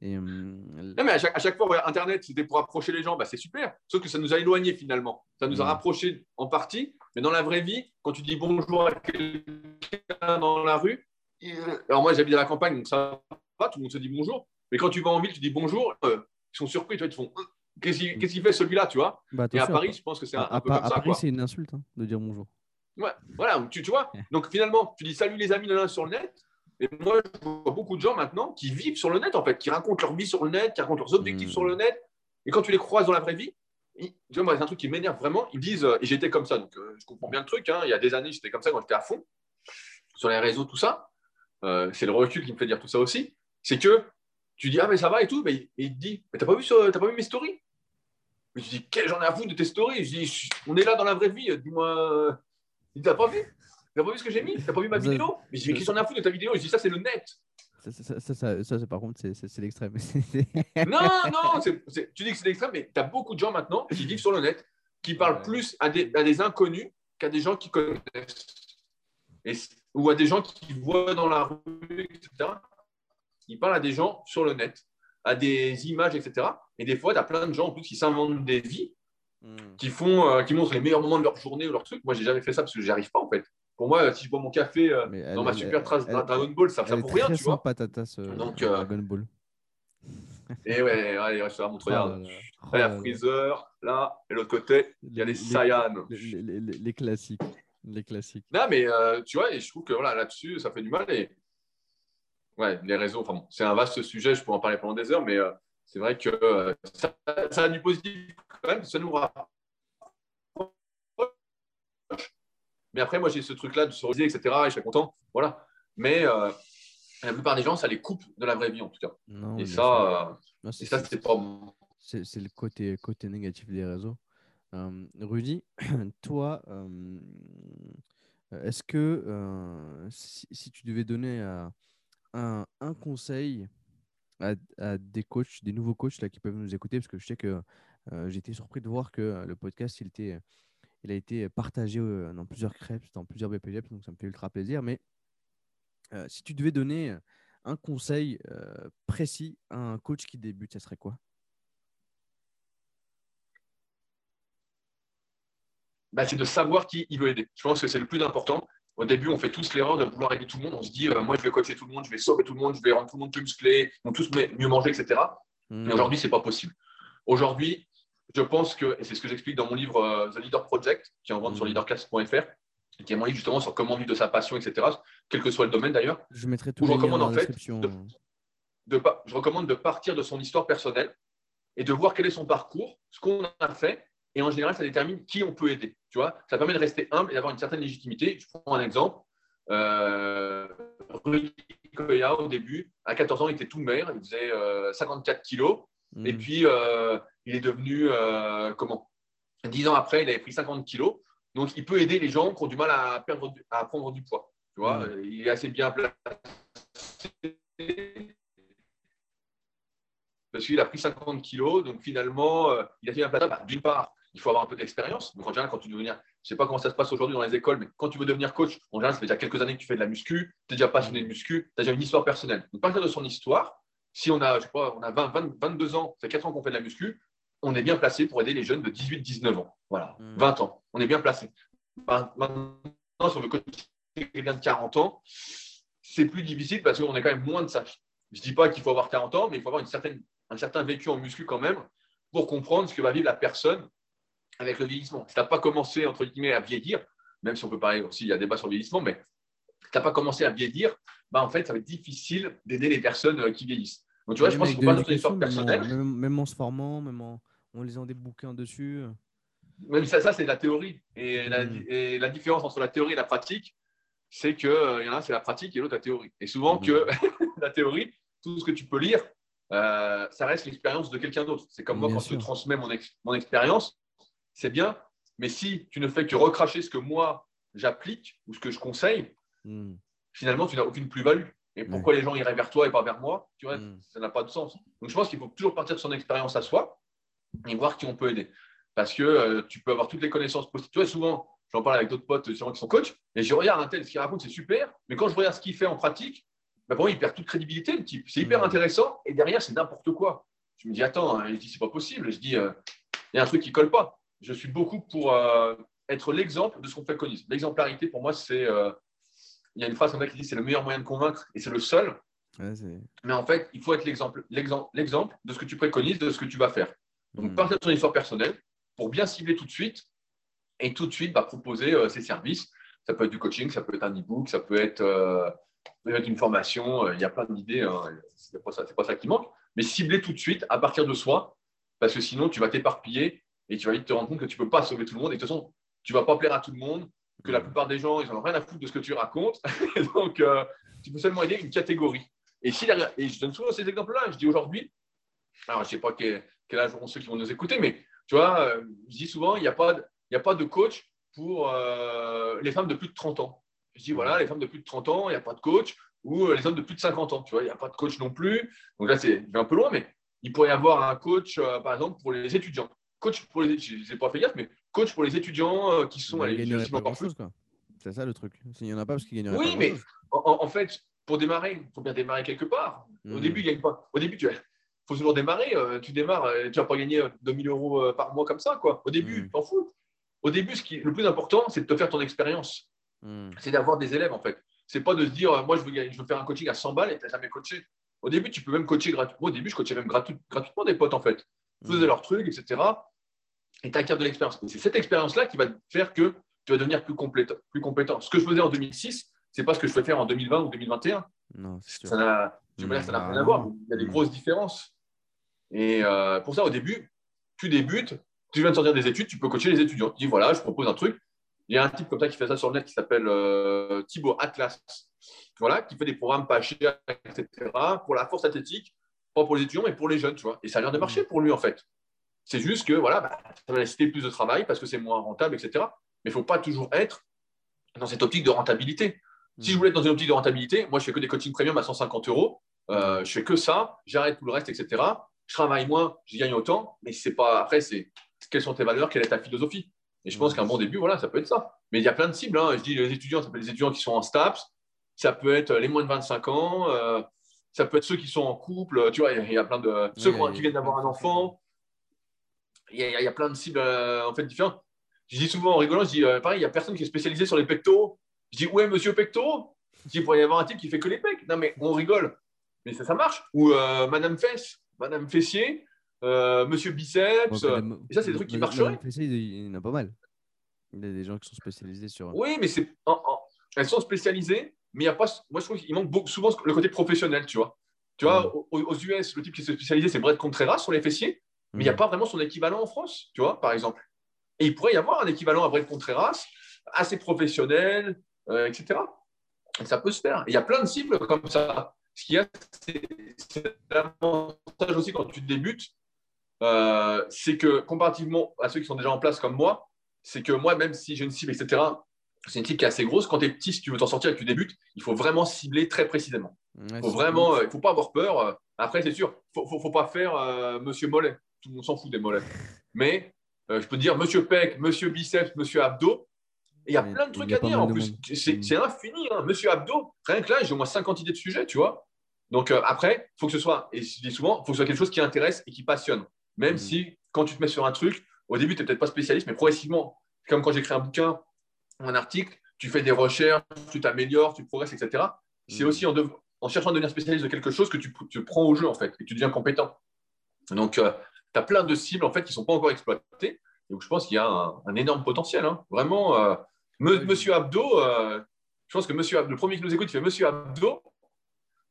Et, hum, non, mais à chaque, à chaque fois, Internet, c'était pour approcher les gens, bah, c'est super. Sauf que ça nous a éloignés finalement. Ça nous a mm. rapprochés en partie. Mais dans la vraie vie, quand tu dis bonjour à quelqu'un dans la rue, alors moi j'habite à la campagne, donc ça tout le monde se dit bonjour. Mais quand tu vas en ville, tu dis bonjour, euh, ils sont surpris, tu ils te font euh, qu'est-ce qu'il fait celui-là, tu vois? Bah, Et à Paris, je pense que c'est un, peu comme ça. À Paris, c'est une insulte hein, de dire bonjour. Ouais, voilà, tu, tu vois. Donc finalement, tu dis salut les amis sur le net. Et moi, je vois beaucoup de gens maintenant qui vivent sur le net, en fait, qui racontent leur vie sur le net, qui racontent leurs objectifs sur le net. Et quand tu les croises dans la vraie vie, tu vois, moi, c'est un truc qui m'énerve vraiment. Ils disent, euh, et j'étais comme ça, donc je comprends bien le truc. Hein, il y a des années, j'étais comme ça quand j'étais à fond sur les réseaux, tout ça. c'est le recul qui me fait dire tout ça aussi c'est que tu dis, ah, mais ça va et tout, mais il te dit, mais t'as pas, vu pas vu mes stories? Mais tu dis, j'en ai à foutre de tes stories? Je dis, on est là dans la vraie vie, dis-moi, t'as pas vu? T'as pas vu ce que j'ai mis? T'as pas vu ma vidéo? Mais dis, mais qu'est-ce qu'on a à foutre de ta vidéo Je dis, ça, c'est le net. Ça, ça, ça, par contre, c'est l'extrême. non, non, tu dis que c'est l'extrême, mais tu as beaucoup de gens maintenant qui vivent sur le net, qui parlent plus à des, à des inconnus qu'à des gens qui connaissent. Et, ou à des gens qui voient dans la rue, etc il parle à des gens sur le net, à des images, etc. Et des fois, tu as plein de gens en plus qui s'inventent des vies hmm. qui font, euh, qui montrent les meilleurs moments de leur journée ou leur truc. Moi, j'ai jamais fait ça parce que j'y arrive pas en fait. Pour moi, si je bois mon café euh, dans ma super trace Dragon Ball, ça, ça vaut rien, tu vois. patata, ce Donc, euh, Dragon Ball. Et ouais, allez, je te la montre. Regarde. Oh, là, Freezer, là, et l'autre côté, il y a les, Saiyans. Les, les, les, classiques. Les classiques. Non, mais tu vois, et je trouve que voilà, là-dessus, ça fait du mal. Et ouais, les réseaux, enfin, c'est un vaste sujet, je pourrais en parler pendant des heures, mais c'est vrai que euh, ça, a du positif quand même, ça nous rapproche. Mais après, moi, j'ai ce truc-là de se relier, etc. Et je suis content. Voilà. Mais euh, la plupart des gens, ça les coupe de la vraie vie, en tout cas. et ça, euh, ça c'est pas bon. C'est le côté, côté négatif des réseaux. Rudy, toi, est-ce que si, tu devais donner un, un conseil à, des coachs, des nouveaux coachs là, qui peuvent nous écouter, parce que je sais que euh, j'ai été surpris de voir que euh, le podcast, il, a été partagé euh, dans plusieurs crêpes, dans plusieurs BPGEPS, donc ça me fait ultra plaisir. Mais si tu devais donner un conseil précis à un coach qui débute, ça serait quoi? Bah, C'est de savoir qui il veut aider. Je pense que c'est le plus important. Au début, on fait tous l'erreur de vouloir aider tout le monde. On se dit, euh, moi, je vais coacher tout le monde, je vais sauver tout le monde, je vais rendre tout le monde plus musclé, vont tous mieux manger, etc. Hmm. Mais aujourd'hui, ce n'est pas possible. Aujourd'hui, je pense que, et c'est ce que j'explique dans mon livre euh, The Leader Project, qui est en vente sur hmm. leaderclass.fr, qui est mon livre justement sur comment vivre de sa passion, etc., quel que soit le domaine d'ailleurs. Je mettrai tout je recommande en fait de, je recommande de partir de son histoire personnelle et de voir quel est son parcours, ce qu'on a fait, et en général, ça détermine qui on peut aider. Tu vois, ça permet de rester humble et d'avoir une certaine légitimité. Je prends un exemple. Euh, Rudy Koya, au début, à 14 ans, il était tout maigre, il faisait 54 euh, kilos. Hmm. Et puis, euh, il est devenu, comment? 10 ans après, il avait pris 50 kilos. Donc, il peut aider les gens qui ont du mal à, perdre, à prendre du poids. Tu vois, hmm. il est assez bien placé. Parce qu'il a pris 50 kilos, donc finalement, il a fait un plateau. Bah, d'une part, il faut avoir un peu d'expérience. Donc, en général, quand tu veux devenir, je ne sais pas comment ça se passe aujourd'hui dans les écoles, mais quand tu veux devenir coach, en général, ça fait déjà quelques années que tu fais de la muscu, tu es déjà passionné de muscu, tu as déjà une histoire personnelle. Donc, partir de son histoire, si on a, je pas, on a 20, 22 ans, ça fait 4 ans qu'on fait de la muscu, on est bien placé pour aider les jeunes de 18, 19 ans. Voilà, 20 hmm. ans. On est bien placé. Maintenant, si on veut coacher quelqu'un de 40 ans, c'est plus difficile parce qu'on est quand même moins de ça. Je ne dis pas qu'il faut avoir 40 ans, mais il faut avoir une certaine, un certain vécu en muscu quand même pour comprendre ce que va vivre la personne avec le vieillissement. Si tu n'as pas commencé, entre guillemets, à vieillir, même si on peut parler aussi, il y a débat sur le vieillissement, mais si tu n'as pas commencé à vieillir, bah, en fait, ça va être difficile d'aider les personnes euh, qui vieillissent. Donc, tu vois, je pense qu'il faut pas notre histoire personnelle. Même, en se formant, même en, lisant des bouquins dessus. Même ça, ça c'est la théorie. Et, la, mm. et, la, différence entre la théorie et la pratique, c'est qu'il euh, y en a, c'est la pratique et l'autre, la théorie. Et souvent, mm. que la théorie, tout ce que tu peux lire, euh, ça reste l'expérience de quelqu'un d'autre. C'est comme moi, quand je transmets mon, mon expérience, c'est bien. Mais si tu ne fais que recracher ce que moi j'applique ou ce que je conseille, hmm. finalement, tu n'as aucune plus-value. Et pourquoi les gens iraient vers toi et pas vers moi tu vois, hmm. Ça n'a pas de sens. Donc, je pense qu'il faut toujours partir de son expérience à soi et voir qui on peut aider. Parce que euh, tu peux avoir toutes les connaissances possibles. Tu vois, souvent, j'en parle avec d'autres potes gens qui sont coachs, et je regarde un tel, ce qu'il raconte, c'est super. Mais quand je regarde ce qu'il fait en pratique, bah, pour moi, il perd toute crédibilité, le type. C'est hyper hmm. intéressant, et derrière, c'est n'importe quoi. Je me dis, attends, hein, je dis, c'est pas possible. Je dis, euh, il y a un truc qui colle pas je suis beaucoup pour euh, être l'exemple de ce qu'on fait préconiser. L'exemplarité, pour moi, c'est. Euh, il y a une phrase qui dit c'est le meilleur moyen de convaincre et c'est le seul. Mais en fait, il faut être l'exemple, l'exemple de ce que tu préconises, de ce que tu vas faire. Donc, hmm. partir de ton histoire personnelle pour bien cibler tout de suite et tout de suite bah, proposer euh, ses services. Ça peut être du coaching, ça peut être un e-book, ça peut être, une formation. Il y a plein d'idées. Hein, Ce n'est pas, pas, ça qui manque. Mais cibler tout de suite à partir de soi parce que sinon, tu vas t'éparpiller et tu vas vite te rendre compte que tu ne peux pas sauver tout le monde. Et de toute façon, tu ne vas pas plaire à tout le monde, que la plupart des gens, ils n'en ont rien à foutre de ce que tu racontes. donc, euh, tu peux seulement aider une catégorie. Et, si et je donne souvent ces exemples-là. Je dis aujourd'hui, alors je ne sais pas quel, âge auront ceux qui vont nous écouter, mais tu vois, euh, je dis souvent, il n'y a, pas de, a pas de coach pour euh, les femmes de plus de 30 ans. Je dis, voilà, les femmes de plus de 30 ans, il n'y a pas de coach, ou les hommes de plus de 50 ans, tu vois, il n'y a pas de coach non plus. Donc là, c'est un peu loin, mais il pourrait y avoir un coach, par exemple, pour les étudiants coach pour les étudiants, pas fait gaffe, mais coach pour les étudiants euh, qui sont à l'étudiant. C'est ça le truc. S'il n'y en a pas, parce qu'il gagneraient oui, mais en, fait, pour démarrer, il faut bien démarrer quelque part. Au hmm. début, il gagne pas. Au début, tu faut toujours démarrer. tu démarres, tu vas pas gagner 2000 euros par mois comme ça. Quoi. Au début, Mm. t'en fous. Au début, ce qui, le plus important, c'est de te faire ton expérience. Hmm. C'est d'avoir des élèves, en fait. C'est pas de se dire, moi, je veux, gagner- je veux faire un coaching à 100 balles et tu n'as jamais coaché. Au début, tu peux même coacher gratuitement. Au début, je coachais même gratu- gratuitement des potes, en fait. Ils faisaient Hmm. leurs trucs, etc. Et tu acquiers de l'expérience. C'est cette expérience-là qui va te faire que tu vas devenir plus compétent. Plus compétent. Ce que je faisais en 2006, c'est pas ce que je fais faire en 2020 ou 2021. Non. Ça n'a je veux dire, ça n'a rien à voir. Il y a des grosses différences. Et euh, pour ça, au début, tu débutes, tu viens de sortir des études, tu peux coacher les étudiants. Tu dis voilà, je propose un truc. Il y a un type comme ça qui fait ça sur le net qui s'appelle euh, Thibaut Atlas. Voilà, qui fait des programmes pas chers, etc. pour la force athlétique, pas pour les étudiants, mais pour les jeunes, tu vois. Et ça a l'air de marcher pour lui, en fait. C'est juste que voilà, bah, ça va nécessiter plus de travail parce que c'est moins rentable, etc. Mais il ne faut pas toujours être dans cette optique de rentabilité. Si je voulais être dans une optique de rentabilité, moi, je fais que des coachings premium à 150 euros. Euh, je fais que ça, j'arrête tout le reste, etc. Je travaille moins, je gagne autant, mais c'est pas. Après, c'est quelles sont tes valeurs, quelle est ta philosophie? Et je pense qu'un bon début, voilà, ça peut être ça. Mais il y a plein de cibles. hein. Je dis les étudiants, ça peut être les étudiants qui sont en STAPS, ça peut être les moins de 25 ans, euh, ça peut être ceux qui sont en couple. Tu vois, il y a- plein de ceux qui viennent d'avoir un enfant. Il y, a, il y a plein de cibles euh, en fait différentes. Je dis souvent en rigolant, je dis euh, pareil, il n'y a personne qui est spécialisé sur les pectoraux. Je dis ouais, monsieur pectoraux. Je dis il pourrait y avoir un type qui fait que les pecs. Non mais on rigole, mais ça, ça marche. Ou euh, Madame Fesse, Madame Fessier, euh, Monsieur Biceps. Ouais, euh, Madame- et ça, c'est des trucs qui marcheraient. Il y en a pas mal. Il y a des gens qui sont spécialisés sur. Oui, mais c'est, en- en- elles sont spécialisées, mais il y a pas. Moi, je trouve qu'il manque souvent le côté professionnel, tu vois. Tu vois, aux, aux US, le type qui s'est spécialisé, c'est Brett Contreras sur les fessiers, mais il n'y a pas vraiment son équivalent en France, tu vois, par exemple. Et il pourrait y avoir un équivalent à Brett Contreras, assez professionnel, euh, etc. Et ça peut se faire. Il y a plein de cibles comme ça. Ce qu'il y a, c'est l'avantage aussi quand tu débutes, euh, c'est que comparativement à ceux qui sont déjà en place comme moi, c'est que moi, même si j'ai une cible, etc., c'est une cible qui est assez grosse. Quand tu es petit, si tu veux t'en sortir et que tu débutes, il faut vraiment cibler très précisément. Ouais, Il faut c'est vraiment, cool. euh, il faut pas avoir peur. Après, c'est sûr, faut, faut, faut pas faire euh, Monsieur Mollet. Tout le monde s'en fout des mollets. Mais euh, je peux dire Monsieur Peck, Monsieur Biceps, Monsieur Abdo. Et il y a plein de trucs à dire. En plus, c'est Mm. infini. hein. Monsieur Abdo, rien que là, j'ai au moins 50 idées de sujets, tu vois. Donc euh, après, il faut que ce soit, et je dis souvent, il faut que ce soit quelque chose qui intéresse et qui passionne. Même Mm. si, quand tu te mets sur un truc, au début, tu n'es peut-être pas spécialiste, mais progressivement, comme quand j'écris un bouquin, un article, tu fais des recherches, tu t'améliores, tu progresses, etc. C'est Mm. aussi en, en cherchant à devenir spécialiste de quelque chose que tu, tu prends au jeu, en fait, et tu deviens compétent. Donc, tu as plein de cibles, en fait, qui ne sont pas encore exploitées. Et où je pense qu'il y a un, un énorme potentiel. hein. Vraiment, euh, me- Monsieur Abdo, euh, je pense que Monsieur Abdo, le premier qui nous écoute, il fait Monsieur Abdo.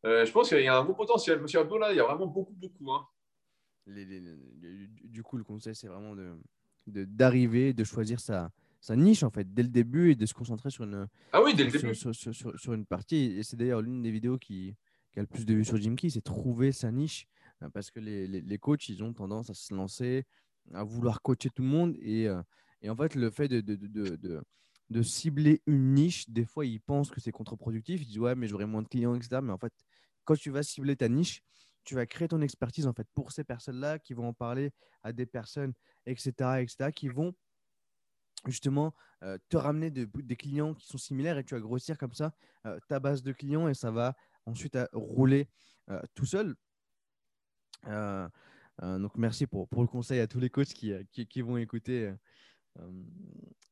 Euh, je pense qu'il y a un beau potentiel. Monsieur Abdo, là, il y a vraiment beaucoup, beaucoup. hein. Les- les- les- du- coup, le conseil, c'est vraiment de de- d'arriver, de, choisir sa, sa niche, en fait, dès le début et de se concentrer sur une, Ah oui, dès le sur, début. sur- sur- sur- sur une partie. Et c'est d'ailleurs l'une des vidéos qui, qui a le plus de vues sur Jim Key, c'est trouver sa niche. Euh, Parce que les, les, coachs, ils ont tendance à se lancer, à vouloir coacher tout le monde. Et, euh, et en fait, le fait de, de, de, de, cibler une niche, des fois, ils pensent que c'est contre-productif. Ils disent, ouais, mais j'aurai moins de clients, etc. Mais en fait, quand tu vas cibler ta niche, tu vas créer ton expertise en fait pour ces personnes-là qui vont en parler à des personnes, etc., etc., qui vont justement euh, te ramener de- des clients qui sont similaires et tu vas grossir comme ça ta base de clients et ça va ensuite rouler tout seul. Euh, euh, donc merci pour, pour le conseil à tous les coachs qui, euh, qui, qui vont écouter.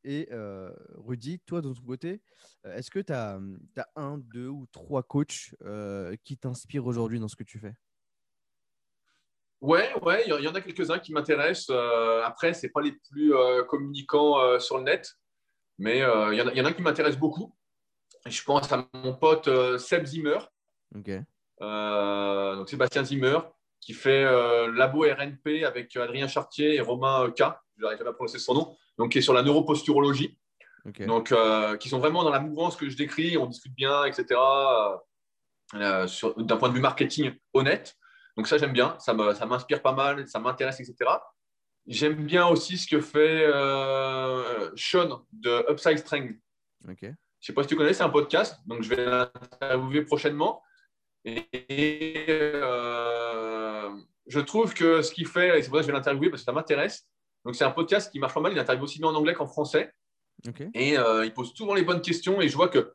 et euh, Rudy, toi de ton côté, est-ce que tu as, un, deux ou trois coachs euh, qui t'inspirent aujourd'hui dans ce que tu fais? Ouais, ouais, il y, en a quelques-uns qui m'intéressent. Euh, après, ce pas les plus communicants sur le net, mais il y, en a- y en a qui m'intéressent beaucoup. Je pense à mon pote Seb Zimmer, Ok. euh, donc Sébastien Zimmer, qui fait euh, Labo RNP avec Adrien Chartier et Romain euh, K, je n'arrive jamais à prononcer son nom, donc qui est sur la neuroposturologie. Donc, euh, qui sont vraiment dans la mouvance que je décris, on discute bien, etc. euh, D'un point de vue marketing honnête. Donc, ça, j'aime bien. Ça m'inspire pas mal, ça m'intéresse, etc. J'aime bien aussi ce que fait euh, Sean de Upside Strength. Je ne sais pas si tu connais, c'est un podcast. Donc, je vais l'interviewer prochainement. Et euh, je trouve que ce qu'il fait, et c'est pour ça que je vais l'interviewer parce que ça m'intéresse. Donc, c'est un podcast qui marche pas mal. Il interviewe aussi bien en anglais qu'en français. Et euh, il pose souvent les bonnes questions et je vois que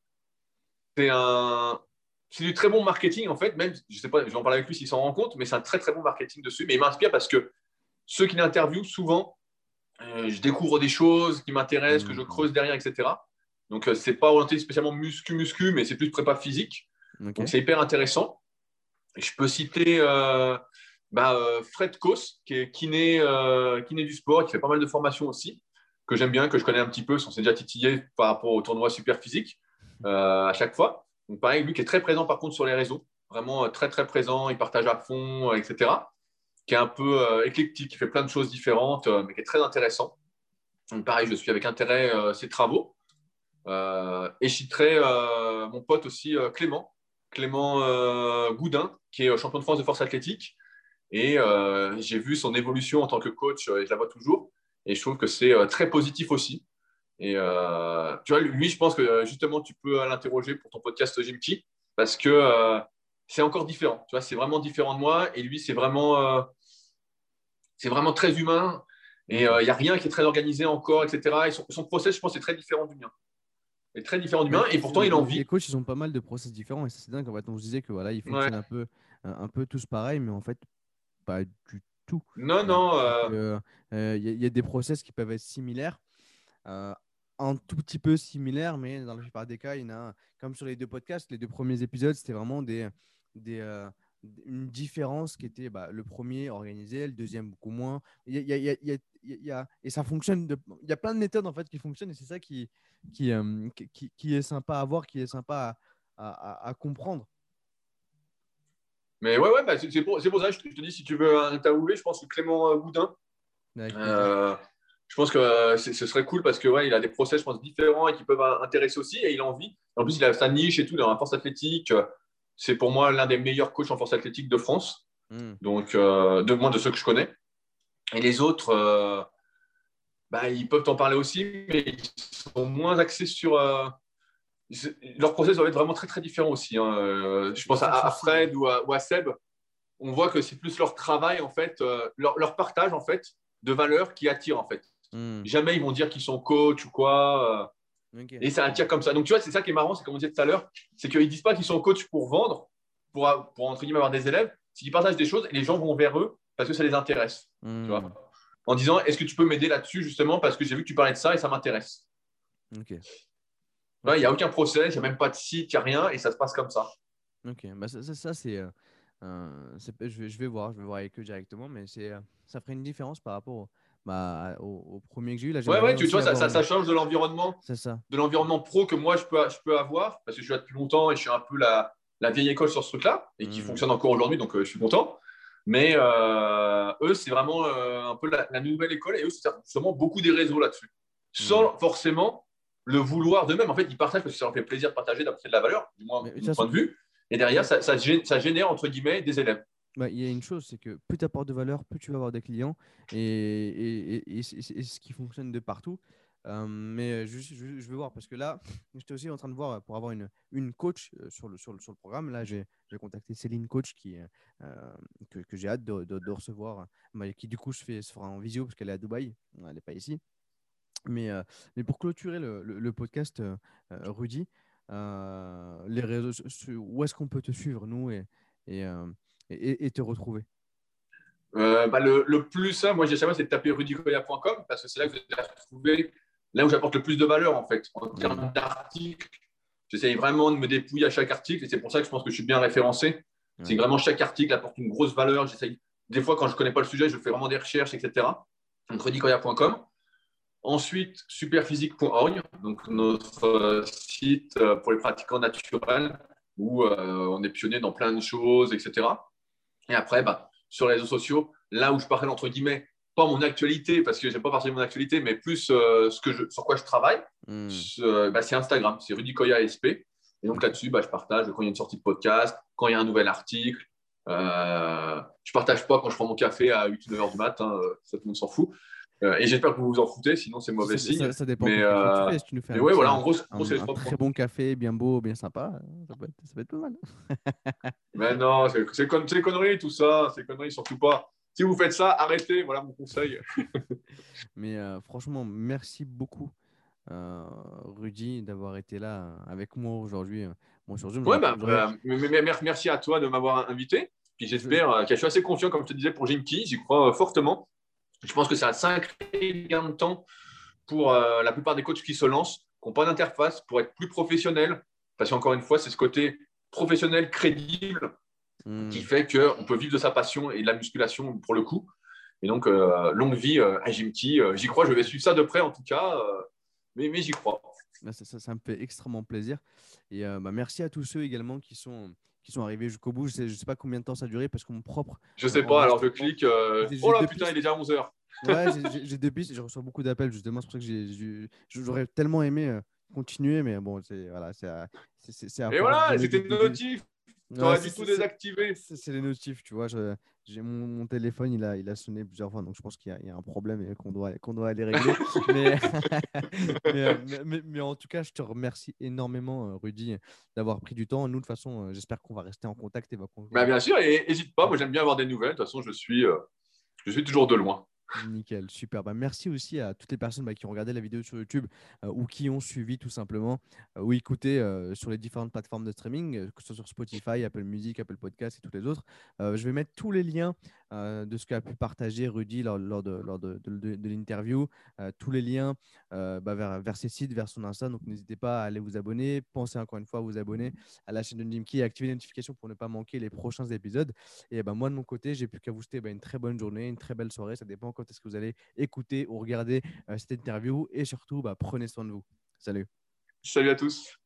c'est un, c'est du très bon marketing, en fait. Même, je sais pas, je vais en parler avec lui s'il s'en rend compte, mais c'est un très, très bon marketing dessus. Mais il m'inspire parce que ceux qui l'interviewent, souvent, euh, je découvre des choses qui m'intéressent, que je mmh. creuse derrière, etc. Donc, ce c'est pas orienté spécialement muscu-muscu, mais c'est plus prépa physique. Donc, c'est hyper intéressant. je peux citer bah, Fred Kos, qui est kiné, kiné du sport, qui fait pas mal de formations aussi que j'aime bien, que je connais un petit peu, on s'est déjà titillé par rapport au tournoi super physique euh, à chaque fois. Donc pareil, lui qui est très présent par contre sur les réseaux, vraiment euh, très très présent, il partage à fond, euh, etc. Qui est un peu éclectique, qui fait plein de choses différentes, mais qui est très intéressant. Donc pareil, je suis avec intérêt ses travaux. et je citerai mon pote aussi Clément, Clément Goudin, qui est champion de France de force athlétique. Et j'ai vu son évolution en tant que coach, et je la vois toujours. Et je trouve que c'est euh, très positif aussi. Et euh, tu vois, lui, je pense que euh, justement, tu peux l'interroger pour ton podcast Jimki parce que c'est encore différent. Tu vois, c'est vraiment différent de moi. Et lui, c'est vraiment, c'est vraiment très humain. Et il n'y a rien qui est très organisé encore, etc. Et son, process, je pense, est très différent du mien. Est très différent du mien. Et pourtant, il en vit. Les coachs, ils ont pas mal de process différents. Et c'est dingue. En fait, on se disait que voilà, ils fonctionnent un, peu, un peu tous pareil, mais en fait, pas du tout. Non, non. Il y, a des process qui peuvent être similaires, un tout petit peu similaires, mais dans la plupart des cas, il y en a, comme sur les deux podcasts, les deux premiers épisodes, c'était vraiment des, des, une différence qui était bah, le premier organisé, le deuxième beaucoup moins. Il y a, y a, y a, et ça fonctionne. Il y a plein de méthodes en fait qui fonctionnent et c'est ça qui, qui, qui, qui, est sympa à voir, qui est sympa à, à, à comprendre. Mais ouais, ouais bah, c'est pour, pour, ça que je te dis, si tu veux interviewer, je pense que Clément Boudin, euh, je pense que euh, ce serait cool parce que ouais, il a des process, je pense, différents et qui peuvent intéresser aussi et il a envie. En plus, il a sa niche et tout dans la force athlétique. C'est pour moi l'un des meilleurs coachs en force athlétique de France. Hmm. Donc, euh, de moins de ceux que je connais. Et les autres, bah, ils peuvent en parler aussi, mais ils sont moins axés sur. Leur process doit être vraiment très très différent aussi. Hein. je pense à, Fred ou à, Seb. On voit que c'est plus leur travail, en fait, leur, leur, partage, en fait, de valeurs qui attirent en fait. Hmm. Jamais ils vont dire qu'ils sont coach ou quoi. Euh, et ça attire comme ça. Donc tu vois, c'est ça qui est marrant, c'est comme on disait tout à l'heure, c'est qu'ils disent pas qu'ils sont coach pour vendre, pour, pour entre guillemets avoir des élèves, c'est qu'ils partagent des choses et les gens vont vers eux parce que ça les intéresse. Tu vois hmm. en disant, est-ce que tu peux m'aider là-dessus justement parce que j'ai vu que tu parlais de ça et ça m'intéresse. Ok. Il n'y a aucun process, il n'y a même pas de site, il n'y a rien et ça se passe comme ça. Ok, bah, ça, ça, c'est. Euh, euh, je, vais, je vais voir, je vais voir avec eux directement, mais c'est ça ferait une différence par rapport au, bah, au, premier que j'ai eu. Là, ouais, ouais, tu, vois, ça, ça, change de l'environnement. C'est ça. De l'environnement pro que moi, je peux, je peux avoir, parce que je suis là depuis longtemps et je suis un peu la, la vieille école sur ce truc-là, et qui mmh. fonctionne encore aujourd'hui, donc euh, je suis content. Mais euh, eux, c'est vraiment euh, un peu la, nouvelle école, et eux, c'est justement beaucoup des réseaux là-dessus. Sans mmh. forcément le vouloir d'eux-mêmes. En fait, ils partagent parce que ça leur fait plaisir de partager, d'apporter de la valeur, du moins mon point de vue. Et derrière, ça, ça, génère, entre guillemets, des élèves. Bah, il y a une chose, c'est que plus tu apportes de valeur, plus tu vas avoir des clients. Et, et, c'est ce qui fonctionne de partout. mais je, je, vais voir parce que là, j'étais aussi en train de voir pour avoir une, une coach sur le, sur le, sur le programme. Là, j'ai contacté Céline Coach qui, que, que j'ai hâte de, de, recevoir, qui du coup se, fait, se fera en visio parce qu'elle est à Dubaï, elle n'est pas ici. Mais, mais pour clôturer le, le, podcast, Rudy, les réseaux, où est-ce qu'on peut te suivre, nous et, et et, te retrouver? Euh, bah, le, plus simple, moi, j'ai c'est de taper rudicoya.com parce que c'est là que vous allez retrouver là où j'apporte le plus de valeur en fait en termes d'articles. J'essaye vraiment de me dépouiller à chaque article et c'est pour ça que je pense que je suis bien référencé. C'est vraiment chaque article apporte une grosse valeur. J'essaye des fois quand je ne connais pas le sujet, je fais vraiment des recherches, etc. Donc rudicoya.com. Ensuite, superphysique.org, donc notre euh, site euh, pour les pratiquants naturels où on est pionnier dans plein de choses, etc. Et après, bah, sur les réseaux sociaux, là où je parle entre guillemets, pas mon actualité, parce que je n'ai pas partagé mon actualité, mais plus euh, ce que je, sur quoi je travaille, hmm. euh, bah, c'est Instagram, c'est Rudy Koya SP. Et donc là-dessus, bah, je partage quand il y a une sortie de podcast, quand il y a un nouvel article. Euh, je ne partage pas quand je prends mon café à 8 9 h du matin, ça tout le monde s'en fout. Euh, et j'espère que vous vous en foutez, sinon c'est mauvais signe. Ça, dépend. Mais, euh... tu fais. Si tu nous fais un, ouais, voilà, en gros, c'est un, très bon café, bien beau, bien sympa, ça peut être, ça peut être pas mal. mais non, c'est con... conneries tout ça, c'est conneries surtout pas. Si vous faites ça, arrêtez, voilà mon conseil. mais euh, franchement, merci beaucoup Rudy, d'avoir été là avec moi aujourd'hui. Bon, ouais, bah, bah merci à toi de m'avoir invité. Puis j'espère je suis assez confiant, comme je te disais, pour Jimki. J'y crois fortement. Je pense que c'est un sacré gain de temps pour la plupart des coachs qui se lancent, qui n'ont pas d'interface, pour être plus professionnels. Parce qu'encore une fois, c'est ce côté professionnel, crédible, hmm. qui fait qu'on peut vivre de sa passion et de la musculation pour le coup. Et donc, euh, longue vie euh, à. Euh, j'y crois, je vais suivre ça de près en tout cas, mais, mais j'y crois. Ça, ça, me fait extrêmement plaisir. Et bah, merci à tous ceux également qui sont, qui sont arrivés jusqu'au bout. Je ne sais, pas combien de temps ça a duré parce que mon propre. Je sais pas, alors je clique. Oh là putain, il est déjà 11h. Ouais, j'ai deux pistes, je reçois beaucoup d'appels justement. C'est pour ça que j'aurais tellement aimé continuer, mais bon, c'est voilà, c'est Et voilà, c'était notif. Tu aurais dû tout désactiver. C'est les notifs, tu vois. J'ai mon, mon, téléphone, il a, il a sonné plusieurs fois, donc je pense qu'il y, y, a un problème et qu'on doit, qu'on doit aller régler. Euh, mais, mais, en tout cas, je te remercie énormément, euh, Rudy, d'avoir pris du temps. Nous, de toute façon, euh, j'espère qu'on va rester en contact. Et va... Bah, bien sûr, et n'hésite pas. Moi, j'aime bien avoir des nouvelles. De toute façon, je suis, je suis toujours de loin. Nickel, super. Bah, merci aussi à toutes les personnes bah, qui ont regardé la vidéo sur YouTube euh, ou qui ont suivi tout simplement euh, ou écouté euh, sur les différentes plateformes de streaming, que ce soit sur Spotify, Apple Music, Apple Podcast et toutes les autres. je vais mettre tous les liens de ce qu'a pu partager Rudy lors, de, lors de, de, l'interview, tous les liens bah, vers, vers ses sites, vers son Insta. Donc n'hésitez pas à aller vous abonner. Pensez encore une fois à vous abonner à la chaîne de Nimki et activer les notifications pour ne pas manquer les prochains épisodes. Et bah, moi, de mon côté, j'ai plus qu'à vous souhaiter une très bonne journée, une très belle soirée. Ça dépend quand est-ce que vous allez écouter ou regarder euh, cette interview. Et surtout, bah, prenez soin de vous. Salut. Salut à tous.